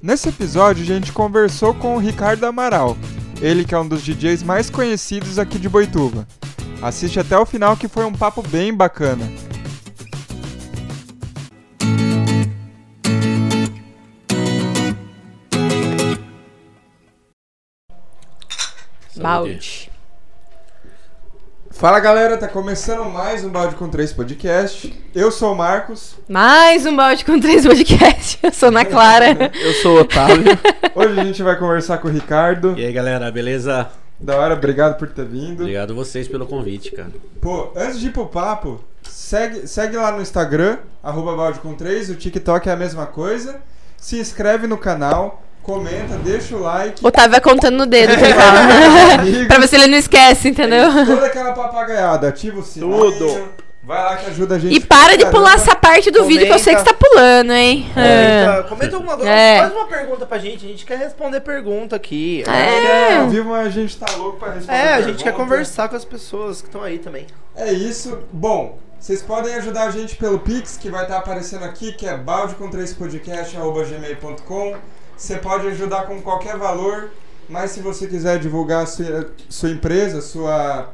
Nesse episódio, a gente conversou com o Ricardo Amaral, ele que é um dos DJs mais conhecidos aqui de Boituva. Assiste até o final que foi um papo bem bacana. Balde. Fala galera, tá começando mais um Balde com 3 podcast. Eu sou o Marcos. Mais um balde com três podcasts. Eu sou Ana Clara. Eu sou o Otávio. Hoje a gente vai conversar com o Ricardo. E aí galera, beleza? Da hora, obrigado por ter vindo. Obrigado vocês pelo convite, cara. Pô, antes de ir pro papo, segue, segue lá no Instagram, arroba balde com 3, o TikTok é a mesma coisa. Se inscreve no canal, comenta, deixa o like. Otávio vai contando no dedo que ele fala. pra ver se ele não esquece, entendeu? Toda aquela papagaiada, ativa o sininho. Tudo. Vai lá que ajuda a gente. E para de pular essa parte do vídeo que eu sei que você tá pulando, hein? Comenta, comenta alguma coisa. É. Faz uma pergunta pra gente. A gente quer responder pergunta aqui. É. Ao vivo a gente tá louco pra responder. É, a gente quer conversar com as pessoas que estão aí também. É isso. Bom, vocês podem ajudar a gente pelo Pix, que vai estar aparecendo aqui, que é baldecom3podcast.gmail.com. Você pode ajudar com qualquer valor, mas se você quiser divulgar sua, sua empresa, sua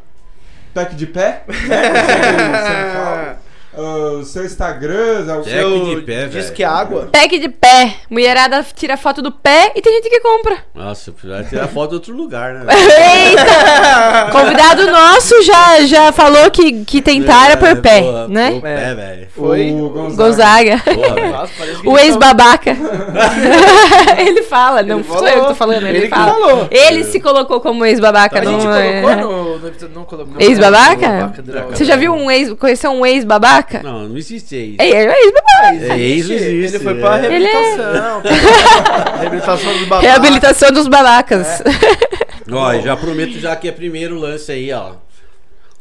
pack de pé, né? O seu Instagram, o seu... de pé, Diz velho. que água. Pack de pé. Mulherada tira foto do pé e tem gente que compra. Nossa, precisava tirar foto de outro lugar, né? Eita! Convidado nosso já, já falou que, que tentaram por pé, porra, né? Por pé, velho. Foi. O Gonzaga. Gonzaga. Porra. Nossa, O ex-babaca. ele fala, não Ele sou eu que falou. tô falando, ele, Ele fala. falou. Ele se colocou como ex-babaca, A não gente é? colocou no, no. Ex-babaca? No babaca droga. Você já viu um ex, conheceu um ex-babaca? Não, não existe isso. É, é ex-babaca. É, ex não existe. Ele foi pra é. Ele é- reabilitação. reabilitação dos babacas. Reabilitação dos babacas. Ó, e já prometo já que é primeiro lance aí, ó.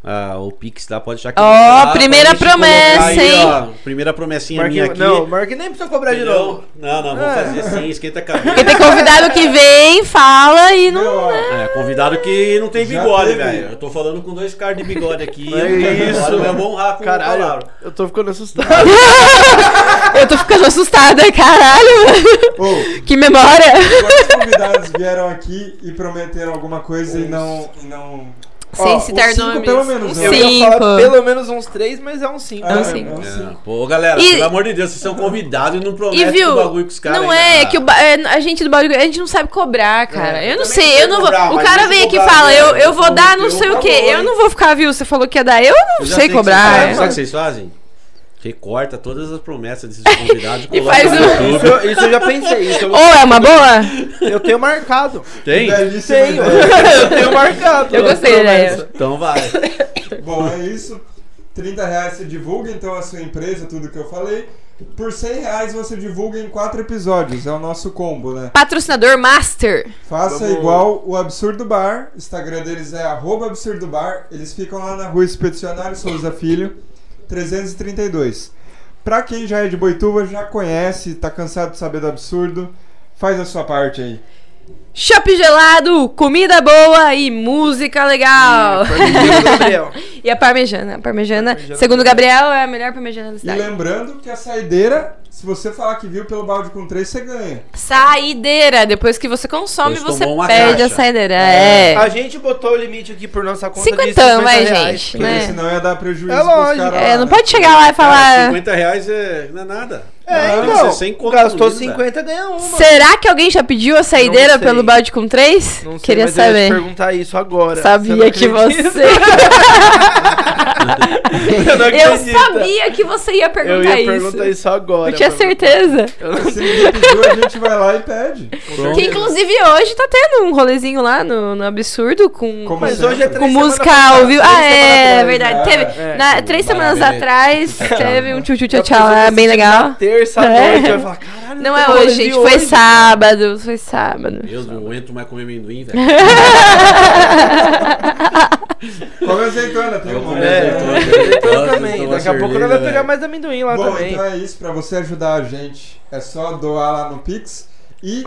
Ah, o Pix lá pode deixar que Ó, pra primeira promessa, aí, hein? ó, primeira promessinha minha Marquinhos, aqui. não, Marquinhos nem precisa cobrar de novo. Não, não, vou É. fazer sim, esquenta a cabeça. Porque tem convidado que vem, fala e não. ó, É, convidado que não tem bigode, velho. Eu tô falando com dois caras de bigode aqui. É isso. Honrar com a Caralho, palavra. eu tô ficando assustado. Eu tô ficando assustada, caralho. Ô, Que memória. quantos convidados vieram aqui e prometeram alguma coisa e não... E não... Sem Ó, citar cinco nomes. pelo menos, Uns né? Eu ia Cinco. falar pelo menos uns três, mas é uns cinco. É, sim. é um É, cinco. pô, galera, E- pelo amor de Deus, vocês são convidados e não E prometem viu? o bagulho com os caras. Não é ah. que o ba- é, a gente do bagulho, a gente não sabe cobrar, cara. É, eu não também sei, eu não vou. cobrar, o mas cara vem aqui e cobrar, fala, né? eu, eu vou dar não sei o quê. Eu hein? não vou ficar, viu? Você falou que ia dar, eu não sei cobrar. é. Sabe o que vocês fazem? Recorta todas as promessas desses convidados E faz no um- YouTube. Isso, eu- isso eu já pensei. Isso Ou é uma boa? eu tenho marcado. Tem? Belíssima Tenho. ideia. eu tenho marcado. Eu gostei. Promessa. Então vai. Bom, é isso. 30 reais você divulga então a sua empresa, tudo que eu falei. Por 100 reais você divulga em quatro episódios. É o nosso combo, né? Patrocinador Master. Faça Vamos- igual o Absurdo Bar. O Instagram deles é arroba Absurdo Bar. Eles ficam lá na rua Expedicionário Souza Filho, 332. Pra quem já é de Boituva, já conhece, tá cansado de saber do absurdo, faz a sua parte aí. Shopping gelado, comida boa e música legal. E a parmejana. A parmejana, Parmejana segundo o Gabriel, é a melhor parmejana da E cidade. lembrando que a saideira, se você falar que viu pelo balde com 3, você ganha. Saideira. Depois que você consome, Depois você perde caixa. a saideira. É. A gente botou o limite aqui por nossa conta de Cinquentão, 50 vai, reais. gente. Porque né? senão ia dar prejuízo É lógico. caras É, lá, não né? pode chegar lá e Cara, falar. 50 reais é, não é nada. É, Não, então, você sem conta gastou livro, 50, ganha uma. Será que alguém já pediu a saideira pelo balde com três? Não sei, Queria mas eu ia te saber. perguntar isso agora. Sabia não que acredita? você. eu não Eu sabia que você ia Eu perguntar ia isso. perguntar isso agora. Eu tinha pra- certeza. Eu Se ninguém pediu, a gente vai lá e pede. Pronto. Que inclusive hoje tá tendo um rolezinho lá no, no Absurdo com. Como Mas sempre. hoje é Com música ao vivo. Ah, é, atrás, verdade. né? Teve. É. na- três semanas atrás teve um tchutchu tchau tchau lá, bem legal. Terça É. noite, vai falar, caralho, Não é hoje, gente. Foi hoje. sábado. Foi sábado. Deus, não aguento mais comer amendoim, velho. Come azeitona, tem Eu um. É, azeitona. azeitona Nossa, também. Daqui a pouco nós vamos pegar velho. mais amendoim lá Bom, também. então é isso. Pra você ajudar a gente, é só doar lá no Pix. E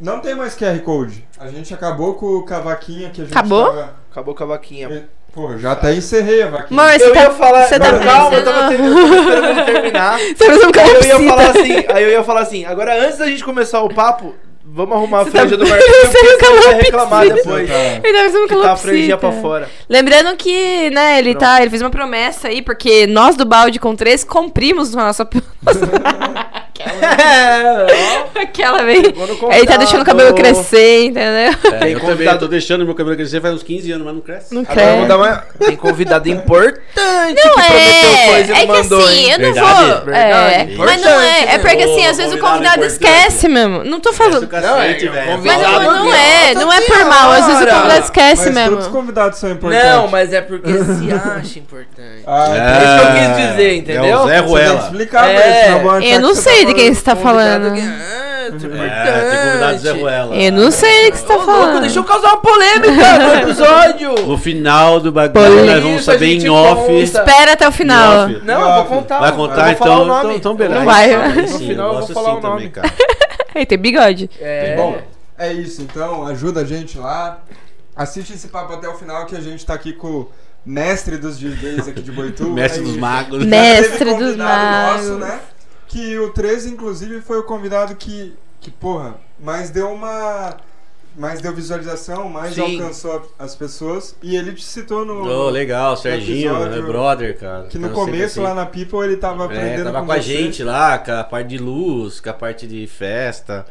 não tem mais QR Code. A gente acabou com o cavaquinho que a gente Acabou? tava- Acabou com a vaquinha. Pô, já até encerrei a vaquinha. Você Eu tá, ia falar, você tá não, calma, eu tava, tava esperando ele terminar. Você tá parecendo um Aí eu ia calopsita. falar assim, aí eu ia falar assim, agora antes da gente começar o papo, vamos arrumar a Você tá franja do Marquinhos, porque você vai calopsita. reclamar depois. Tá. Ele tá parecendo Que tá a franjinha pra calopsita. fora. Lembrando que, né, ele tá, ele fez uma promessa aí, porque nós do balde com três cumprimos a nossa É, aquela vez. Chegou no Ele tá deixando o cabelo crescer, entendeu? É, Tem eu também convidado- tô deixando meu cabelo crescer faz uns 15 anos, mas não cresce. Não Agora eu vou dar uma... Tem convidado importante Não que prometeu é, coisa e é não que mandou, assim, hein? eu não Verdade, vou. verdade, é, mas não é. É porque né? assim, às vezes o convidado esquece mesmo. Não tô é falando. cacete, Não, é. Mas não, não é, não é por mal. Às vezes o convidado esquece Mas mesmo. todos os convidados são importantes. Não, mas é porque se acha importante. Ah, É, É isso que eu quis dizer, É entendeu? o Zé Ruela. explicar É. Eu não que você sei de quem você tá Convidado falando. Ah, isso é É, tem convidado Zé. Ruela. Eu não sei o que você tá Ô, louco, falando. deixa eu causar uma polêmica no episódio. No final do bagulho, nós vamos Isso, a saber gente em off. conta. Espera até o final. Em off. Não, eu vou contar. Vai eu contar vou falar então, o nome. então, então beleza. Não vai. No sim, final eu vou gosto falar assim o nome. também, cara. Ele tem bigode. É. Bom, é isso. Então, ajuda a gente lá. Assiste esse papo até o final que a gente tá aqui com o mestre dos DJs aqui de Boituva. Mestre É dos magos. Mestre dos convidado nosso, magos. né? Que o 13, inclusive, foi o convidado que, que porra, mais deu uma. Mais deu visualização, mais Sim. alcançou as pessoas. E ele te citou no. Ô, legal, Serginho, episódio é brother, cara. Que no Então, começo, assim. lá na People, ele tava aprendendo É, tava com, com a gente lá, com a parte de luz, com a parte de festa.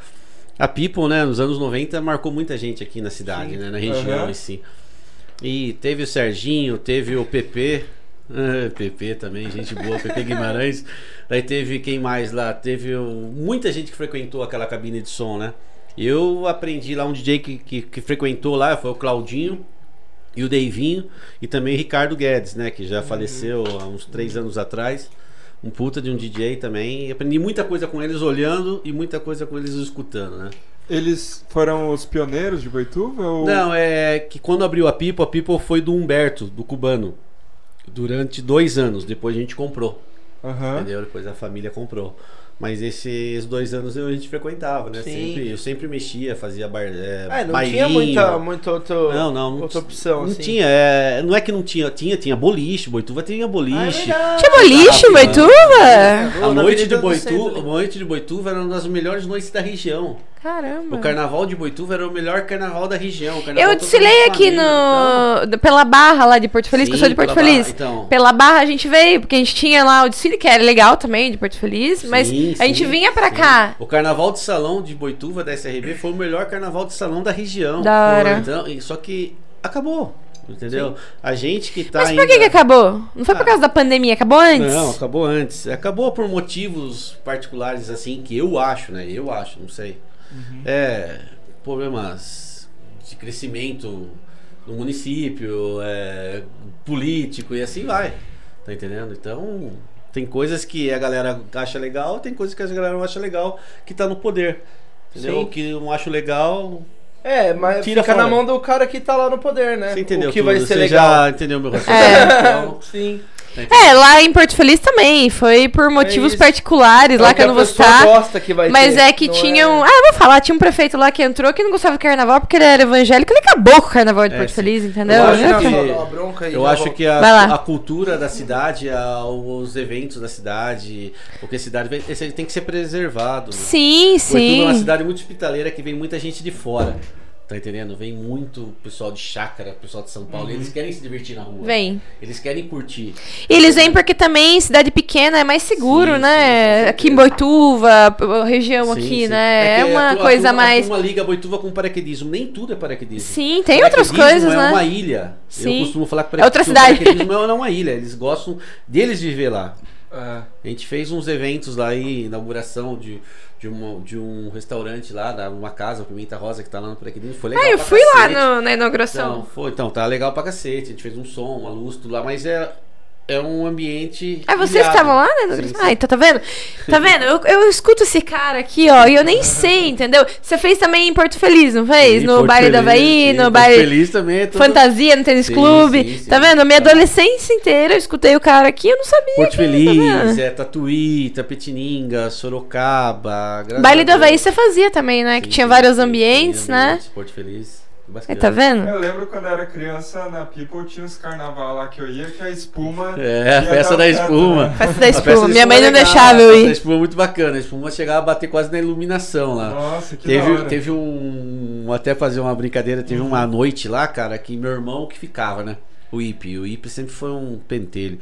A People, né, nos anos 90 marcou muita gente aqui na cidade, Sim. né, na região Aham. em si. E teve o Serginho, teve o PP, PP também, gente boa, PP Guimarães. Daí teve quem mais lá? Teve muita gente que frequentou aquela cabine de som, né? Eu aprendi lá um DJ que, que, que frequentou lá, foi o Claudinho e o Deivinho e também Ricardo Guedes, né? Que já faleceu há uns três anos atrás. Um puta de um DJ também. E aprendi muita coisa com eles olhando e muita coisa com eles escutando, né? Eles foram os pioneiros de Boituva? Ou... Não, é que quando abriu a People, a People foi do Humberto, do cubano. Durante dois anos, depois a gente comprou. Aham. Entendeu? Depois a família comprou. Mas esses dois anos eu- a gente frequentava, né? Sim. Sempre, eu sempre mexia, fazia bar, é, É, não bailinho. tinha muita, muita outro, Não, não, não, outra opção. não assim. tinha. é, não é que não tinha, tinha, tinha boliche, Boituva tinha boliche. Ah, é Tinha boliche, Ah, Boituva? a noite de Boituva, a noite de Boituva era uma das melhores noites da região. Caramba. O carnaval de Boituva era o melhor carnaval da região. carnaval Eu desfilei aqui família, no. Pela Barra lá de Porto Feliz, que eu sou de Sim, Porto pela Feliz. Barra, então. Pela Barra a gente veio, porque a gente tinha lá o desfile, que era legal também, de Porto Feliz, mas Sim, a gente sim, vinha pra sim. cá. O carnaval de salão de Boituva da SRB foi o melhor carnaval de salão da região. Da hora. Então, só que acabou. Entendeu? A gente que tá Mas por ainda... que, que acabou? Não foi por Ah. causa da pandemia, acabou antes? Não, acabou antes. Acabou por motivos particulares, assim, que eu acho, né? Eu acho, não sei. É, problemas de crescimento no município, é, político e assim vai. Tá entendendo? Então, tem coisas que a galera acha legal, tem coisas que a galera não acha legal que tá no poder. Entendeu? O que eu não acho legal, É, mas Tira fica fora. na mão do cara que tá lá no poder, né? você entendeu O que tudo, vai ser você legal. já entendeu meu raciocínio. É. Então, Sim. Tá? É, lá em Porto Feliz também. Foi por motivos isso. particulares lá É o que eu não vou citar. gosta que vai Mas ter, é que não tinha um. é- Ah, eu vou falar, tinha um prefeito lá que entrou que não gostava do carnaval porque ele era evangélico. Ele acabou com o carnaval de É, Porto sim. Feliz, entendeu? Eu acho que- eu acho que a, lá. a cultura da cidade, a- os eventos da cidade, o que a cidade tem que ser preservado. né? Sim, Boituva é uma sim. cidade muito hospitaleira que vem muita gente de fora. Tá entendendo? Vem muito pessoal de chácara, pessoal de São Paulo. Eles querem se divertir na rua. Vem. Eles querem curtir. E eles vêm porque também cidade pequena é mais seguro, Sim, né? sim, com aqui em. Boituva, região Sim, aqui, sim. né? É, que uma a a coisa turma- mais. A turma liga Boituva com paraquedismo. Nem tudo é paraquedismo. Sim, tem outras Paraquedismo coisas, é né? uma ilha. Sim. Eu costumo falar que É outra cidade. paraquedismo não é uma ilha. Eles gostam deles viver lá. É. A gente fez uns eventos lá aí, inauguração de, de, uma, de um restaurante lá, da, uma casa, o Pimenta Rosa, que tá lá no Paraquedismo. Foi legal Ah, eu fui lá cacete. no- na inauguração. Então, foi, então, tá legal pra cacete. A gente fez um som, uma luz, tudo lá, mas é, é um ambiente. Ah, vocês ilhado. estavam lá, né? Sim, sim. Ah, então tá vendo? Tá vendo? Eu, eu escuto esse cara aqui, ó, e eu nem sei, entendeu? Você fez também em Porto Feliz, não fez? Sim, no Porto baile Feliz, Havaí, sim, no Porto baile Feliz também é tudo- Fantasia, no tênis clube. Tá vendo? Minha Tá. adolescência inteira eu escutei o cara aqui, eu não sabia. Porto que- Feliz, tá é Tatuí, Tapetininga, Sorocaba. graças Baile a do Havaí você fazia também, né? que tinha vários ambientes, sim, né? Porto Feliz. Tá vendo? Eu lembro quando eu era criança, na People tinha uns carnaval lá que eu ia, que a espuma. É, a festa da espuma. né? Festa da A espuma. festa da Minha mãe espuma não é legal, deixava eu A festa da ir. espuma é muito bacana. A espuma chegava a bater quase na iluminação lá. Nossa, que da Teve, hora. teve um. Até fazer uma brincadeira, teve uma noite lá, cara, que meu irmão que ficava, né? O Ip. O Ip sempre foi um pentelho.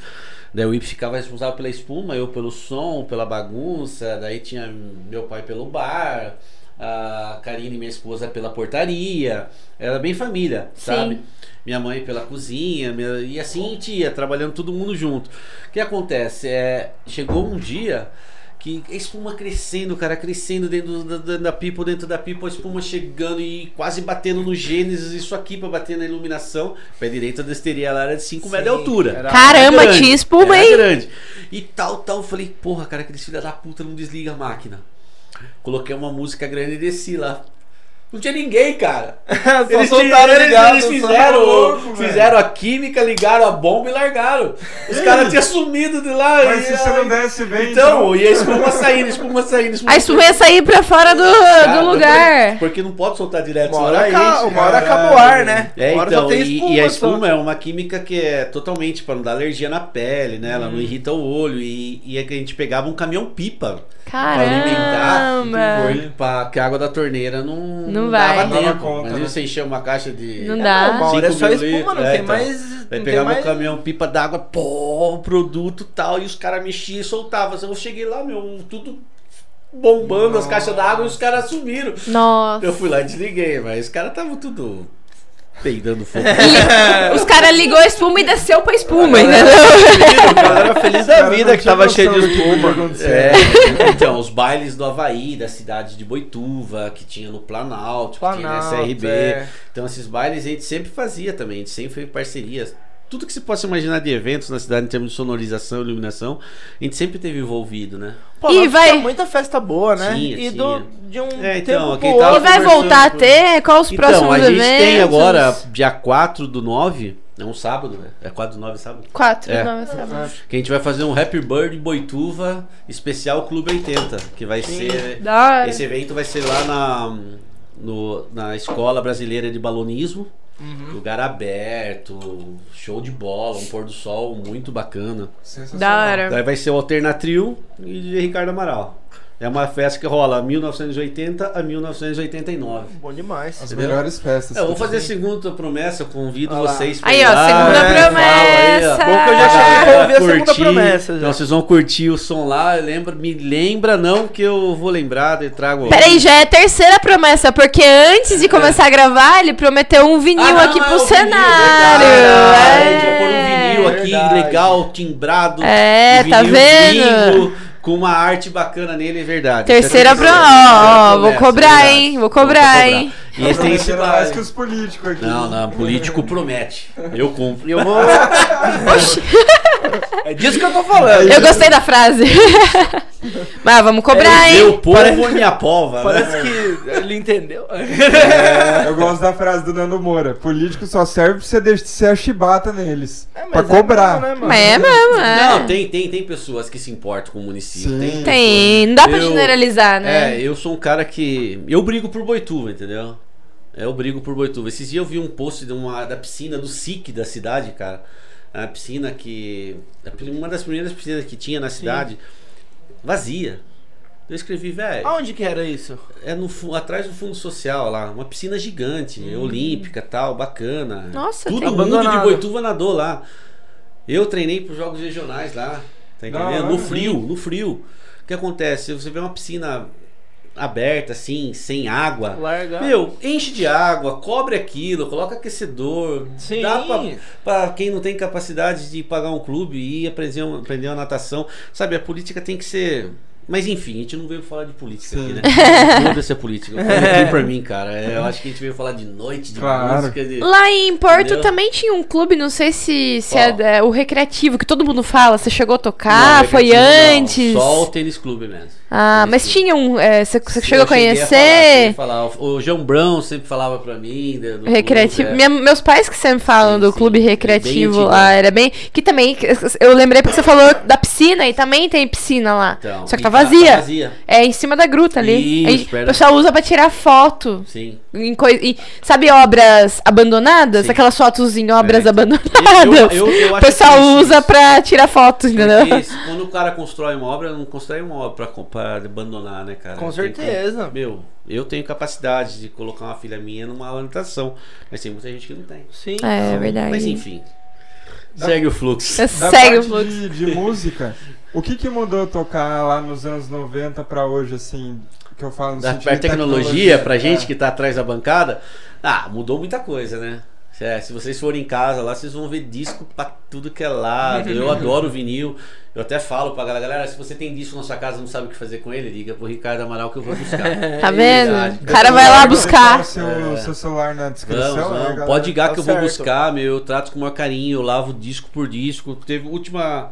Daí o Ip ficava responsável pela espuma, eu pelo som, pela bagunça. Daí tinha meu pai pelo bar, a Karine, minha esposa, pela portaria. Era bem família, sabe? Minha mãe pela cozinha, minha- e assim a gente ia, trabalhando todo mundo junto. O que acontece? É, chegou um dia que a espuma crescendo, cara, crescendo dentro da, da, da pipa, dentro da pipa, a espuma chegando e quase batendo no Gênesis, isso aqui pra bater na iluminação. Pé direito da esteria lá era de 5 metros de altura. Caramba, grande, tinha espuma, hein? grande. E tal, tal. Eu falei, porra, cara, aqueles filha da puta não desliga a máquina. Coloquei uma música grande e desci lá. Não tinha ninguém, cara. Só Eles, soltaram eles- ligado, eles só- fizeram, louco, fizeram a química, ligaram a bomba e largaram. Os caras tinham sumido de lá. Mas e, se você não desse bem, Então, e a espuma saindo, a espuma saindo. A espuma ia sair pra fora do, Cara, do lugar. Porque não pode soltar direto, Uma hora, ca- uma hora acaba o ar, né? É, então, só tem e, espuma. e a só. espuma é uma química que é totalmente para não dar alergia na pele, né? Ela não irrita o olho. E, e é que a gente pegava um caminhão pipa pra Caramba. alimentar, pra que a água da torneira não, Não dava vai. Não dava tempo. conta, Imagina né? você encher uma caixa de. Não É, dá. não, uma hora é Cinco só espuma, litros, não é, tem então. mais. Aí não pegava mais... um caminhão pipa d'água, pô, produto tal, e os caras mexiam e soltavam. Eu cheguei lá, meu, tudo bombando as caixas d'água e os caras sumiram. Nossa. Eu fui lá e desliguei, mas os caras estavam tudo peidando fogo. E os caras ligou a espuma e desceu pra espuma, entendeu? feliz, A galera feliz da Cara, vida que tava cheio de espuma. É, então, os bailes do Havaí, da cidade de Boituva, que tinha no Planalto, que tinha na Planalto, SRB. é. Então, esses bailes a gente sempre fazia também, a gente sempre fez parcerias. Tudo que se possa imaginar de eventos na cidade em termos de sonorização e iluminação, a gente sempre teve envolvido, né? Pô, E vai- muita festa boa, né? Tinha, e tinha. do, de um É, então, tempo E vai voltar a ter? Qual os Então, próximos a gente eventos? tem agora, dia 4 do 9, é um sábado, né? É 4 do 9 sábado? Quatro, É. não, sábado. Que a gente vai fazer um Happy Bird Boituva especial Clube 80, que vai Sim. ser. Esse evento vai ser lá na, no- na Escola Brasileira de Balonismo. Uhum. Lugar aberto, show de bola, um pôr do sol muito bacana. Sensacional. Da hora. Daí vai ser o Alternatrio e Ricardo Amaral. É uma festa que rola 1980 a 1989. Bom demais. As Entendeu? melhores festas. É, eu vou fazer a tem. segunda promessa, convido Olha lá. vocês pra Aí, ó, lá, segunda né? promessa. Fala aí, ó. Bom que eu já A cheguei pra galera ouvir a segunda promessa, já. Então vocês vão curtir o som lá. Lembra, me lembra não que eu vou lembrar e trago. Peraí, já é a terceira promessa, porque antes de começar a gravar, ele prometeu um vinil Ah, não, aqui é pro o vinil, cenário. verdade. É. A gente vai pôr um vinil aqui, Verdade. legal, timbrado. É, um tá vinil vendo? lindo, com uma arte bacana nele, é verdade. Terceira Essa é. Ó, ó, terceira vou promessa, cobrar, hein? Vou cobrar, hein? E esse tem esse mais que os políticos aqui. Não, não, político promete. Eu cumpro. E eu vou. é disso que eu tô falando. Eu gostei da frase. Mas vamos cobrar, Meu hein? povo e minha pova, né? Parece que ele entendeu. É, eu gosto da frase do Nando Moura. Político só serve pra você descer a chibata neles. É, pra é cobrar. mesmo, né, é mesmo, é. Não, tem, tem, tem pessoas que se importam com o município. Sim. Tem, Tem, não dá pra Eu- generalizar, né? É, eu sou um cara que. Eu brigo por Boituva, entendeu? Eu brigo por Boituva. Esses dias eu vi um post de uma, da piscina do SIC da cidade, cara. A piscina que. Uma das primeiras piscinas que tinha na cidade, vazia. Eu escrevi, velho. Aonde que era isso? É no, atrás do fundo social lá, uma piscina gigante, olímpica tal, bacana. Nossa, Todo tem- mundo de Abandonado. Boituva nadou lá. Eu treinei para jogos regionais lá, tá entendendo? hora, No sim. frio, no frio. O que acontece? Você vê uma piscina aberta assim, sem água. Larga. Meu, enche de água, cobre aquilo, coloca aquecedor. Sim. Dá pra, pra quem não tem capacidade de pagar um clube e ir aprender, aprender uma natação. Sabe, a política tem que ser. Mas enfim, a gente não veio falar de política Sim. aqui, né? Foda-se a política. Aqui pra mim, cara. É, eu acho que a gente veio falar de noite, de Claro. música, de. Lá em Porto Entendeu? também tinha um clube, não sei se, se é, é o recreativo, que todo mundo fala. Você chegou a tocar, Não, foi recreativo não, antes. Só o tênis clube mesmo. Ah, Tênis mas clube. tinha um. é, Você você chegou a conhecer? falar, a falar. O João Brown sempre falava pra mim. né, do Recreativo. clube, é. Minha- meus pais que sempre falam Sim, do sim. clube É recreativo lá. Era bem. Que também. Eu lembrei porque você falou da piscina e também tem piscina lá. Então, Só que tá vazia. Tá vazia. É em cima da gruta ali. Isso, A gente- perto o pessoal usa pra tirar foto. Sim. Em coi- e- sabe obras abandonadas? Sim. Aquelas fotos em obras É. abandonadas. Eu- eu- eu o acho pessoal usa isso. pra tirar fotos, entendeu? Se- quando o cara constrói uma obra, não constrói uma obra pra, pra abandonar, né, cara? Com Tem que- certeza. meu, eu tenho capacidade de colocar uma filha minha numa orientação, mas tem muita gente que não tem. Sim. É, verdade. Mas enfim. Segue o fluxo. Da Segue o fluxo. de, de música, o que que mudou tocar lá nos anos 90 pra hoje, assim, que eu falo no Da sentido pra de tecnologia, pra gente é. que tá atrás da bancada, ah, mudou muita coisa, né? É, se vocês forem em casa lá, vocês vão ver disco pra tudo que é lado. Eu adoro vinil. Eu até falo pra galera, galera, se você tem disco na sua casa e não sabe o que fazer com ele, liga pro Ricardo Amaral que eu vou buscar. Tá vendo? O cara vai lá Vou buscar. o Seu, É. seu celular na descrição. Vamos, vamos. Pode ligar Tá que eu vou certo. buscar, meu. Eu trato com o maior carinho, eu lavo disco por disco. Teve a última,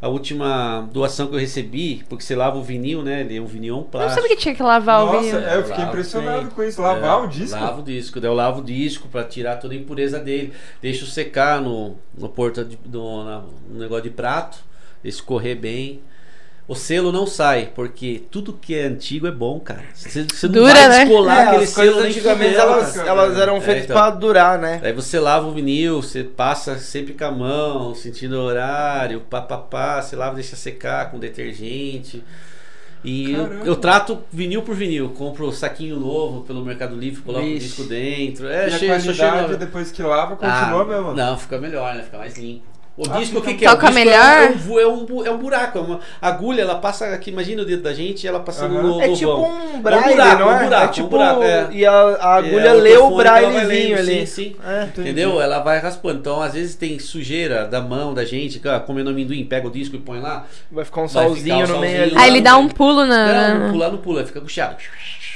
a última doação que eu recebi, porque você lava o vinil, né? Ele é um vinil é um Eu não plástico. sabia que tinha que lavar o Nossa, vinil. é, eu fiquei Lavo, impressionado sim. com isso. Lavar É, o disco. Lavo o disco, daí eu lavo o disco pra tirar toda a impureza dele. Deixo secar no, no porta de, no, na- no negócio de prato, deixo correr bem. O selo não sai, porque tudo que é antigo é bom, cara. Você, você não Dura, vai né? descolar É, aquele as coisas selo antigamente fudendo, elas, elas eram É, feitas então. pra durar, né? Aí você lava o vinil, você passa sempre com a mão, sentindo o horário, pá, pá, pá, você lava, deixa secar com detergente. E eu, eu trato vinil por vinil, compro saquinho novo pelo Mercado Livre, coloco o Vixe. disco dentro. É, e a cheio, só qualidade, cheio. depois que lava, continua Ah, mesmo. Não, fica melhor, né? Fica mais limpo. O Ah, disco, o que, que é? O Toca disco melhor? É um, é, um, é um buraco, é uma agulha, ela passa aqui, imagina o dedo da gente, ela passando Aham. no, É tipo vão. um braille, buraco, não é um é? buraco, é um tipo, buraco, é. E a, a agulha É, o lê o vai braillezinho ali. Sim, sim. É. Entendeu? Ela vai raspando. Então, às vezes tem sujeira da mão da gente, cara, comendo amendoim, pega o disco e põe lá. Vai ficar um Vai solzinho ficar um no meio solzinho. ali. Aí ele dá um pulo na. Não, não pula, não pula, fica com chiado.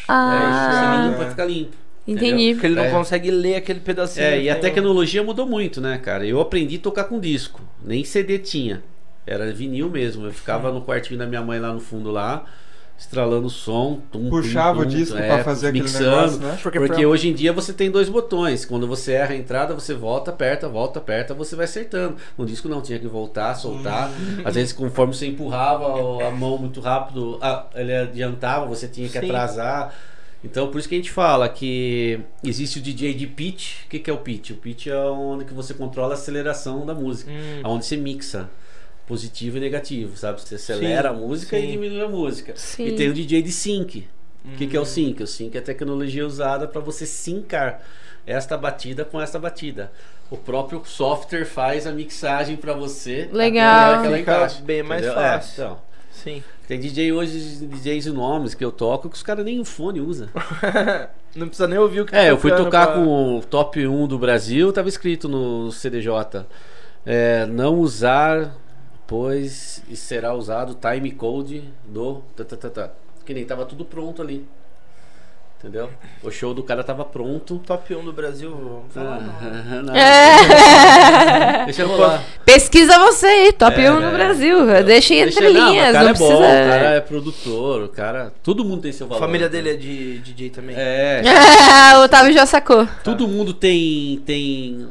Ah. É, você limpa, fica limpo. Entendi. Porque ele não É. consegue ler aquele pedacinho. É, e a o- tecnologia mudou muito, né, cara? Eu aprendi a tocar com disco, nem CD tinha. Era vinil mesmo. Eu ficava no quartinho da minha mãe lá no fundo lá, estralando o som. tum, Puxava tum, o tum, disco é, pra fazer aquele mixando. negócio, né? Porque, Porque pra- hoje em dia você tem dois botões. Quando você erra a entrada, você volta, aperta, volta, aperta, você vai acertando. No disco não, tinha que voltar, soltar. Hum. Às vezes, conforme você empurrava a mão muito rápido, a- ele adiantava, você tinha que Sim. atrasar. Então, por isso que a gente fala que existe o DJ de pitch. O que, que é o pitch? O pitch é onde que você controla a aceleração da música. Hum. Onde você mixa positivo e negativo, sabe? Você acelera a música sim. e diminui a música. Sim. E tem o DJ de sync. O que, que é Hum. o sync? O sync é a tecnologia usada para você sincar esta batida com esta batida. O próprio software faz a mixagem para você. Legal. até a hora que ela encaixa, bem mais entendeu? É, fácil. então. Sim. Tem DJ hoje, DJs e nomes que eu toco que os caras nem o fone usam. Não precisa nem ouvir o que É, tá eu fui tocar pra- com o top 1 do Brasil, tava escrito no CDJ. É, não usar, pois será usado o time code do. Tá, tá, tá, tá. Que nem tava tudo pronto ali. Entendeu? O show do cara tava pronto. Top 1 do Brasil, vamos falar. não. não. É. Deixa eu rolar. Pesquisa você aí, top É, 1 no é. Brasil. Deixa entre Deixa- não, linhas, o não, cara é bom, precisa. o cara é produtor, o cara. Todo mundo tem seu A valor. família dele é de DJ também. É, o Otávio já sacou. todo mundo tem tem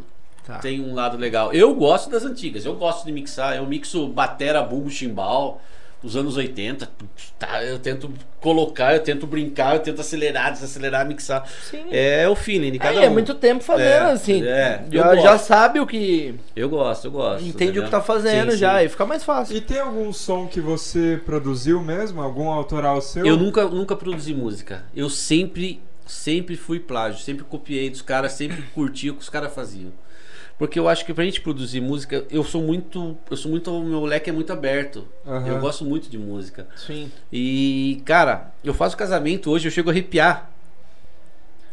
Tá. tem um lado legal. Eu gosto das antigas, eu gosto de mixar, eu mixo batera, bumbo, chimbal dos anos 80. Tá, eu tento colocar, eu tento brincar, eu tento acelerar, desacelerar, mixar. Sim. É o feeling de cada Aí, é um. muito tempo fazendo, É, assim. é, já, já sabe o que. Eu gosto, eu gosto. Entende o entendeu? que tá fazendo Sim, já. sim. E fica mais fácil. E tem algum som que você produziu mesmo? Algum autoral seu? Eu nunca, nunca produzi música. Eu sempre, sempre fui plágio, sempre copiei dos caras, sempre curti o que os caras faziam. Porque eu acho que pra gente produzir música, eu sou muito. Eu sou muito. O meu leque é muito aberto. Aham. Eu gosto muito de música. Sim. E, cara, eu faço casamento hoje, eu chego a arrepiar.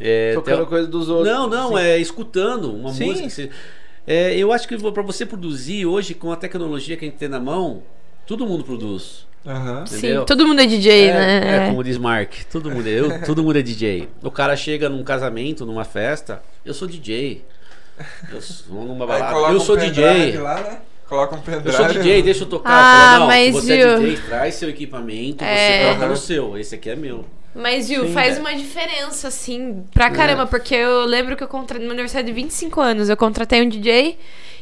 É, Tocando até- coisa dos outros. Não, não, Sim. é escutando uma Sim. música. você- É, eu acho que pra você produzir hoje, com a tecnologia que a gente tem na mão, todo mundo produz. Aham. Entendeu? Sim, todo mundo é DJ, É, né? é, como diz Mark, todo mundo, é- eu, todo mundo é DJ. O cara chega num casamento, numa festa, eu sou DJ. Eu sou numa balada, coloca eu um sou pendrive DJ. Lá, né? Coloca um pendrive. Eu sou DJ, deixa eu tocar. Ah, mas você viu? é DJ, traz seu equipamento, É. você toca no seu. Esse aqui é meu. Mas, viu, Sim, faz é. uma diferença, assim, pra caramba, porque eu lembro que eu contratei, no meu aniversário de 25 anos, eu contratei um DJ,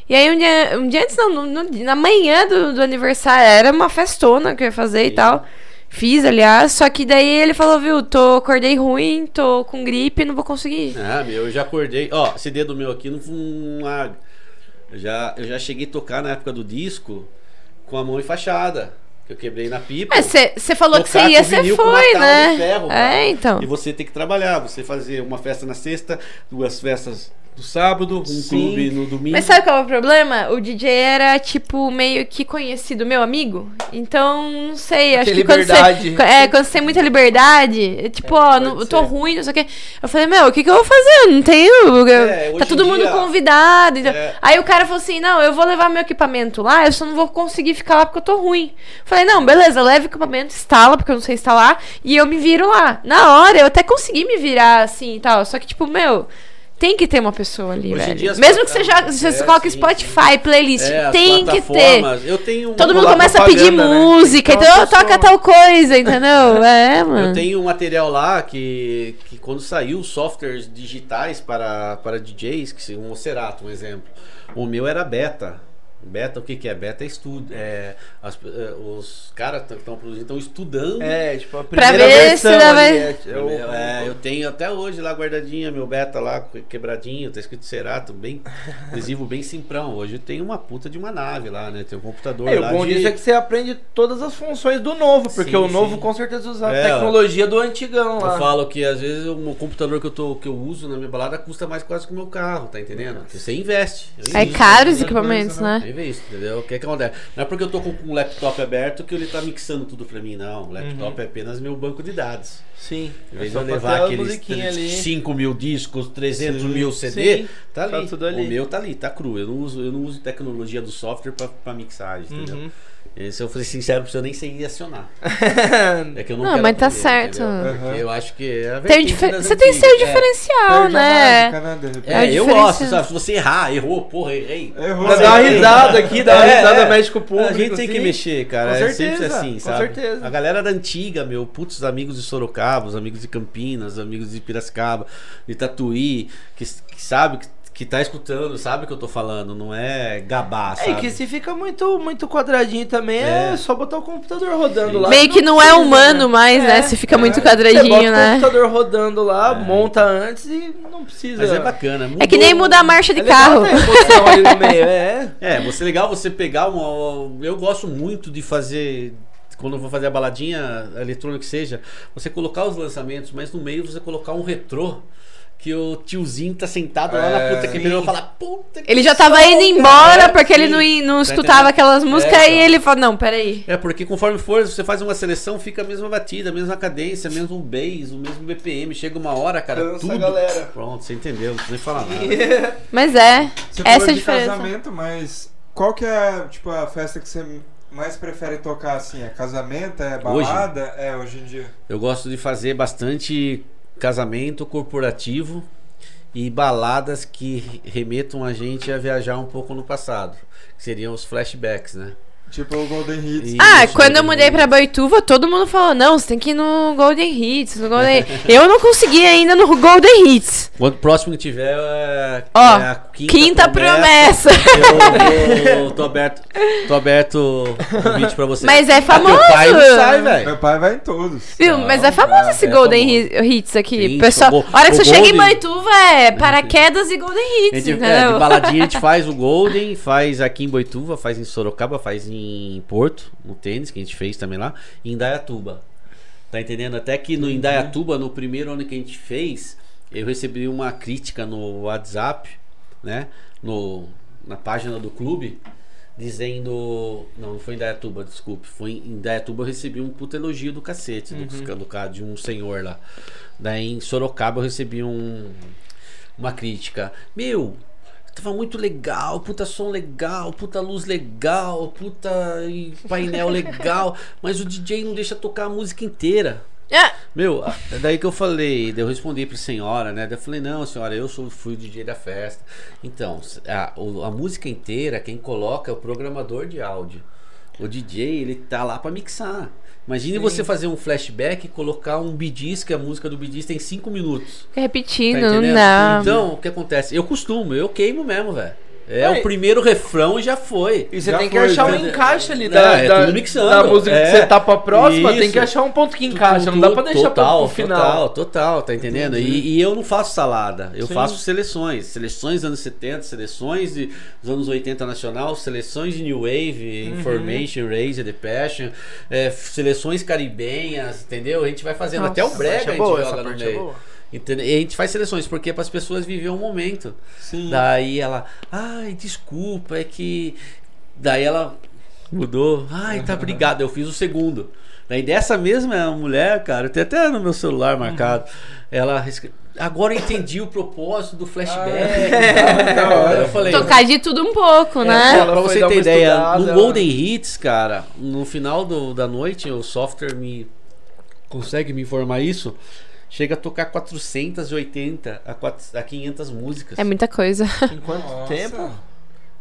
e aí um dia, um dia antes, não, no- no- na manhã do, do aniversário, era uma festona que eu ia fazer e Sim. tal. Fiz, aliás, só que daí ele falou, viu, tô, acordei ruim, tô com gripe, não vou conseguir. Ah, meu, eu já acordei. Ó, esse dedo meu aqui não. não ah, eu, já, eu já cheguei a tocar na época do disco com a mão enfaixada. Que eu quebrei na pipa. Mas você falou que você ia, você foi, né? ferro, é, cara. então. E você tem que trabalhar. Você fazer uma festa na sexta, duas festas no sábado, um Sim. clube no domingo. Mas sabe qual é o problema? O DJ era, tipo, meio que conhecido, meu amigo. Então, não sei, acho que quando liberdade. você. É, quando você tem muita liberdade, é tipo, ó, não- eu tô ruim, não sei o quê. Eu falei, meu, o que, que eu vou fazer? Eu não tenho. É, tá todo mundo dia- convidado. então- É. Aí o cara falou assim: não, eu vou levar meu equipamento lá, eu só não vou conseguir ficar lá porque eu tô ruim. Falei, não, beleza, leva o equipamento, instala, porque eu não sei instalar, e eu me viro lá. Na hora, eu até consegui me virar assim e tal. Só que, tipo, meu. Tem que ter uma pessoa ali, Hoje em velho. dia Mesmo que você já você É, coloque sim, Spotify, playlist, É, tem que ter. Eu tenho Todo mundo começa a pedir né? música, então uma toca pessoa. tal coisa, entendeu? É, mano. Eu tenho um material lá que, que quando saiu softwares digitais para, para DJs, que um Ocerato, um exemplo. O meu era beta. Beta, o que, que é? Beta é estudo. É, as- é, os caras que estão produzindo estão estudando. É, tipo, a Pra primeira ver versão se vai- é, é o- É, eu tenho até hoje lá guardadinha, meu beta lá, quebradinho, tá escrito Cerato, bem adesivo, bem simprão. Hoje eu tenho uma puta de uma nave lá, né? Tem um computador É, lá. o bom de... disso é que você aprende todas as funções do novo, porque Sim, o novo sim. com certeza usa a É, ó. tecnologia do antigão lá. Eu falo que às vezes o computador que eu, tô, que eu uso na minha balada custa mais quase que o meu carro, tá entendendo? Porque você investe. Eu É caro os equipamentos, coisa, né? Eu invisto, entendeu? O que, que acontece? Não é porque eu tô com um laptop aberto que ele tá mixando tudo pra mim, não. O laptop é apenas meu banco de dados. Sim. Em É vez de eu levar aqueles musiquinhas ali. 5 mil discos, 300 Sim. mil CD, Sim, tá tá ali. tudo ali. O meu tá ali, tá cru. Eu não uso, eu não uso tecnologia do software pra, pra mixagem, entendeu? Uhum. Esse eu falei sincero pra você, eu nem sei acionar. É que eu não, Não, quero mas tá aprender, certo. Uhum. Eu acho que é a Tem o Você tem seu antigas. É. diferencial, né? mágica, né. É É, eu gosto, sabe? Se você errar, errou, porra, errei. Errou. Dá uma risada aqui, dá uma É, risada é. médico público. A gente tem que mexer, cara. Com é sempre certeza, assim, com sabe? certeza. A galera da antiga, meu, putz, amigos de Sorocaba, os amigos de Campinas, amigos de Piracicaba, de Tatuí, que, que sabe que, que tá escutando, sabe o que eu tô falando, não é gabar, É, sabe? e que se fica muito, muito quadradinho também, é, É. só botar o computador rodando Sim. lá. Meio que não é precisa, humano né? mais, né? É, Se fica é. muito Você bota quadradinho, o né? computador rodando lá, É. monta antes e não precisa. Mas é bacana. É que nem mudou- mudar a marcha de É carro. meio, é. É, você legal você pegar uma. Eu gosto muito de fazer. Quando eu vou fazer a baladinha eletrônica que seja, você colocar os lançamentos, mas no meio você colocar um retrô que o tiozinho tá sentado lá na É, puta que virou e fala, puta que Ele já tava indo cara." embora É, porque ele sim. não, i- não Tá escutava aquelas músicas É, e então. ele falou, não, peraí. É, porque conforme for, você faz uma seleção, fica a mesma batida, a mesma cadência, mesmo bass, o mesmo BPM. Chega uma hora, cara, Cansa a tudo. galera. Pronto, você entendeu, não precisa nem falar nada. Mas é, Você essa falou é a de diferença. casamento, mas qual que é, tipo, a festa que você mais prefere tocar, assim? É casamento, é Hoje? balada? É, hoje em dia. Eu gosto de fazer bastante casamento corporativo e baladas que remetam a gente a viajar um pouco no passado. Que seriam os flashbacks, né? Tipo o Golden Hits. E- Ah, Isso, quando eu Golden mudei pra Boituva, todo mundo falou, não, você tem que ir no Golden Hits, no Golden... eu não consegui ainda no Golden Hits. Quando próximo que tiver é, Ó, é a quinta, Quinta promessa. Eu, eu tô aberto, tô aberto o convite pra você. Mas é Ah, famoso. Teu pai não sai, velho. Meu pai vai em todos. Viu? Mas é famoso esse é Golden famoso. Hits aqui. Sim, Pessoal, o a hora que você chega em Golden- Boituva é paraquedas e Golden A Hits, gente, é, de baladinha a gente faz o Golden, faz aqui em Boituva, faz em Sorocaba, faz em Porto, no tênis, que a gente fez também lá, e em Dayatuba. Tá entendendo? Até que no Indaiatuba, no primeiro ano que a gente fez, eu recebi uma crítica no WhatsApp, né? No, na página do clube, dizendo. Não, não foi em Indaiatuba, desculpe. Foi em Indaiatuba eu recebi um puta elogio do cacete, do, do cara de um senhor lá. Daí em Sorocaba eu recebi um, uma crítica. Meu, tava muito legal, puta som legal, puta luz legal, puta painel legal, mas o DJ não deixa tocar a música inteira. É, Meu, a- daí que eu falei, daí eu respondi pra senhora, né? Daí eu falei, não, senhora, eu sou, fui o DJ da festa. Então, a, a música inteira, quem coloca é o programador de áudio. O DJ, ele tá lá pra mixar. Imagine você fazer um flashback e colocar um bidis, que a música do bidis tem 5 minutos. fica Tá repetindo, não entendendo? dá. Então, o que acontece? Eu costumo, eu queimo mesmo, velho. É, É, o primeiro refrão e já foi. E você Já tem que foi, achar um encaixe ali É, da, é da, tudo mixando, da música é. que você tá pra próxima, tem Isso. que achar um ponto que Tu- encaixa, não dá pra deixar total, pro, pro final. Total, total, tá entendendo? E, e eu não faço salada, eu Sim. faço seleções. Seleções dos anos 70, seleções de- dos anos 80 nacional, seleções de New Wave, Uhum. Information, Raise the Passion, é, seleções caribenhas, entendeu? A gente vai fazendo Nossa. até o brega a é gente boa, joga essa no parte é meio. Entendeu? E a gente faz seleções porque é para as pessoas viver um momento. Sim. Daí ela, ai, desculpa, é que. Daí ela mudou, ai, tá obrigado. Eu fiz o segundo. Daí dessa mesma mulher, cara, eu tenho até no meu celular marcado. Ela Agora eu entendi o propósito do flashback. Ah, da hora. eu falei. Tocar de tudo um pouco, É, né? ela pra você ter ideia, estudada, no ela- Golden Hits, cara, no final do- da noite, o software me consegue me informar isso. Chega a tocar 480 a, 4, a 500 músicas. É muita coisa. Em quanto Nossa. tempo?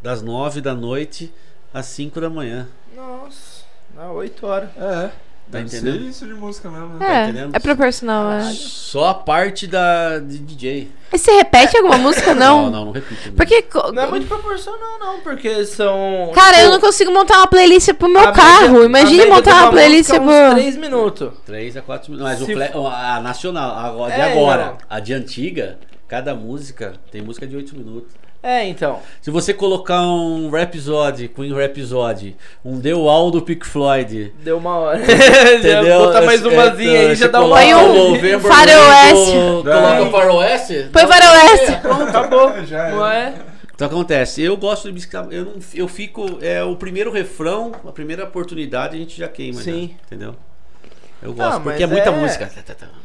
Das 9 da noite às 5 da manhã. Nossa, dá 8 horas. É. Tá Deve ser entendendo? isso de música mesmo, né? É, entendendo? é proporcional, é. Só a parte da de DJ. E você repete alguma música ou Não, não? não, não repito. Porque. co- Não é muito proporcional, não, porque são. Cara, eu tipo, não consigo montar uma playlist pro meu carro. média- Imagine montar uma playlist música pro. é uns 3 minutos. 3 a 4 minutos. Mas o fle- a nacional, a de É, agora, não. a de antiga, cada música tem música de 8 minutos. É, então. Se você colocar um Rhapsody, Queen Rhapsody, um The Wall do Pink Floyd, Deu uma hora. entendeu? já bota mais É, umazinha aí, você já dá uma hora. um November faroeste. Coloca o faroeste. Põe um- faroeste. É, pronto. Acabou. Já é. Não é? Então acontece, eu gosto de bicicleta, eu, não, eu fico, é o primeiro refrão, a primeira oportunidade a gente já queima, Sim. já, entendeu? Eu gosto, Ah, porque é muita é- música.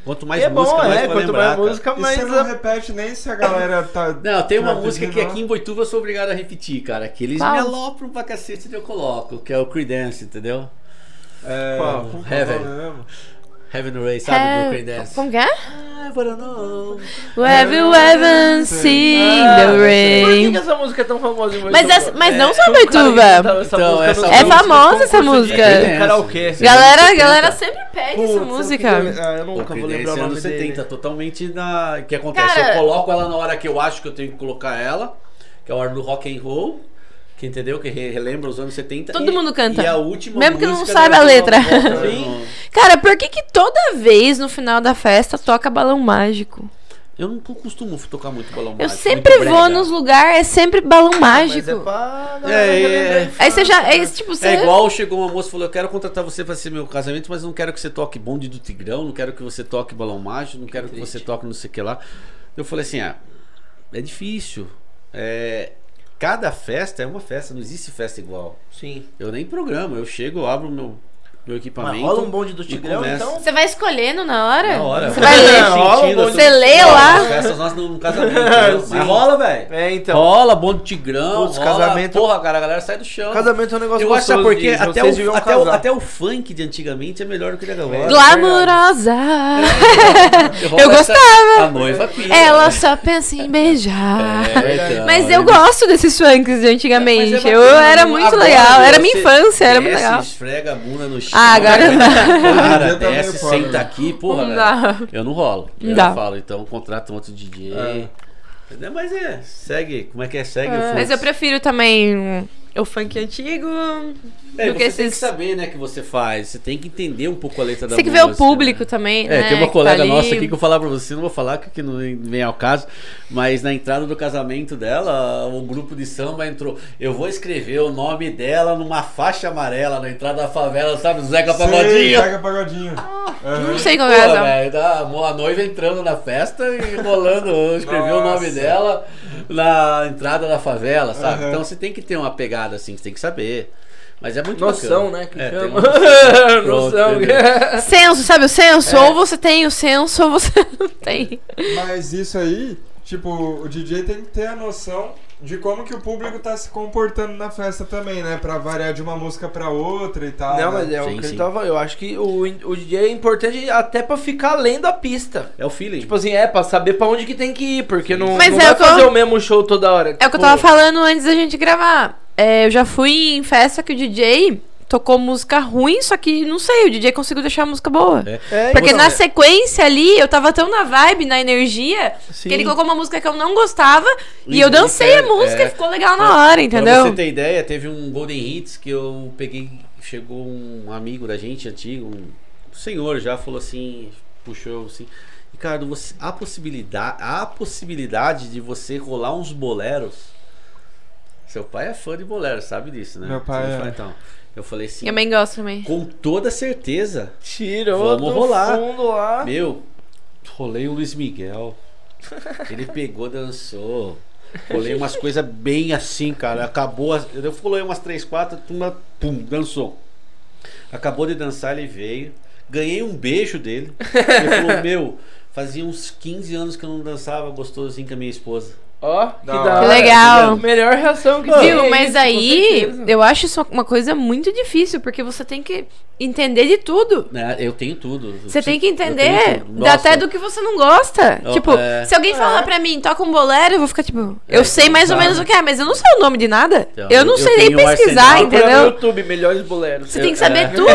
Quanto mais é música, bom, mais é. Quanto lembrar, mais cara. música, E mais. você não repete nem se a galera tá. Não, tem uma tá música que aqui em Boituva eu sou obrigado a repetir, cara. Que eles Qual? me alopram pra cacete e eu coloco, que é o Creedence, entendeu? É, Qual? que é Heaven. Ray, sabe do É, Creedence? Como que é? I wanna know. Have you ever seen Ah, the Por que, rain? que essa música é tão famosa em Mas, essa, mas não É, só Boituva. Então, essa É famosa essa de música. Karaokê. Sim. Galera, anos galera 70. sempre pede essa música. Ah, eu O nunca vou lembrar o é nome anos dele. 70, totalmente na. O que acontece? Cara- Eu coloco ela na hora que eu acho que eu tenho que colocar ela, que é a hora do rock and roll. Que entendeu? Que re- relembra os anos 70. Todo e- mundo canta. E a última Mesmo que não saiba a letra. Sim. Cara, por que que toda vez no final da festa toca balão mágico? Eu não costumo tocar muito balão Eu mágico, sempre muito vou brega. nos lugares, é sempre balão Mas mágico. é pra É, é, a é. Aí você já, infância, é né? tipo, você... É igual chegou uma moça e falou: Eu quero contratar você pra ser meu casamento, mas não quero que você toque bonde do Tigrão, não quero que você toque balão mágico, não quero que você toque não sei o que lá. Eu falei assim: Ah, é difícil. É, cada festa é uma festa, não existe festa igual. Sim. Eu nem programo, eu chego, abro meu, meu equipamento. Mas rola um bonde do Tigrão, começa. então? Você vai escolhendo na hora? Na hora. Você vai ler? Rola um bonde Você lê lá? as Festas nós no casamento. Mas rola, velho. É, então. Rola, bonde do Tigrão. Putz, rola, casamento- Porra, cara, a galera sai do chão. Casamento é um negócio Eu acho gostoso porque de- até vocês o, até, o, até o funk de antigamente é melhor do que de agora. Glamourosa. Rola Eu essa- gostava. A noiva pira. Ela só pensa em beijar. É, então, Mas eu é- gosto desses funks de antigamente. É eu bacana, era não- muito legal. Era minha infância, era muito legal. esfrega a bunda no chão. Ah, agora não. Cara, desce, senta né? aqui, porra, Não velho. Eu não rolo. Não eu dá. falo, então contrata um outro DJ. É. Entendeu? Mas é, segue. Como é que é? Segue o Mas fluxo. eu prefiro também o funk antigo É, do você que tem que esses. saber, né, que você faz. Você tem que entender um pouco a letra da Você tem que música. ver o público né? também, É, né? tem uma que colega tá ali. nossa aqui que eu vou falar pra você, não vou falar que não vem ao caso, mas na entrada do casamento dela, o grupo de samba entrou. Eu vou escrever o nome dela numa faixa amarela na entrada da favela, sabe? Zeca Sei, Pagodinho. Pega pagodinho. Aham. Não sei qual é essa. velho, da- a noiva entrando na festa e rolando, eu escrevi o nome dela na entrada da favela, sabe? Aham. Então você tem que ter uma pegada assim, você tem que saber. Mas é muito Noção, bacana. né? Que É, chama. noção. Pronto, Noção. entendeu? Senso, sabe o senso? É. Ou você tem o senso ou você não tem. Mas isso aí, tipo, o DJ tem que ter a noção de como que o público tá se comportando na festa também, né? Pra variar de uma música pra outra e tal. Não, né? mas é o Sim, que sim. ele tava. Eu acho que o, o DJ é importante até pra ficar além da pista. É o feeling. Tipo assim, é pra saber pra onde que tem que ir, porque não, Mas não é vai o que eu- fazer o mesmo show toda hora. É o que eu tava falando antes da gente gravar. É, eu já fui em festa que o DJ tocou música ruim, só que não sei, o DJ conseguiu deixar a música boa. É. É, Porque então, na sequência ali, eu tava tão na vibe, na energia, Sim. que ele colocou uma música que eu não gostava e eu dancei a música é. e ficou legal na hora, Pra entendeu? você ter ideia, teve um Golden Hits que eu peguei. Chegou um amigo da gente, antigo, um senhor já, falou assim, puxou assim. Ricardo, você, há, possibilidade, há possibilidade de você rolar uns boleros? Seu pai é fã de bolero, sabe disso, né? Meu pai Você é. fala, Então, eu falei assim, Eu também gosto também. com toda certeza. Tirou Vamos do rolar. fundo lá. Meu, rolei o Luiz Miguel. Ele pegou, dançou. Rolei umas coisas bem assim, cara. Acabou. Eu rolei umas 3, 4, turma, pum, dançou. Acabou de dançar, ele veio. Ganhei um beijo dele. Ele falou: Meu, fazia uns 15 anos que eu não dançava gostoso assim com a minha esposa. Ó, que Da da hora. hora. Que legal. Melhor reação que Viu? é Mas aí, eu acho isso uma coisa muito difícil, porque você tem que entender de tudo. Né? Eu tenho tudo. Você tem que Eu entender até do que você não gosta. Tipo, é. se alguém falar É. pra mim, toca um bolero, eu vou ficar tipo, eu É, sei mais ou sabe. menos o que é, mas eu não sei o nome de nada. Então, eu não eu sei nem um pesquisar, arsenal. Procura no entendeu? YouTube, melhores boleros. Você tem que Eu- saber é. tudo.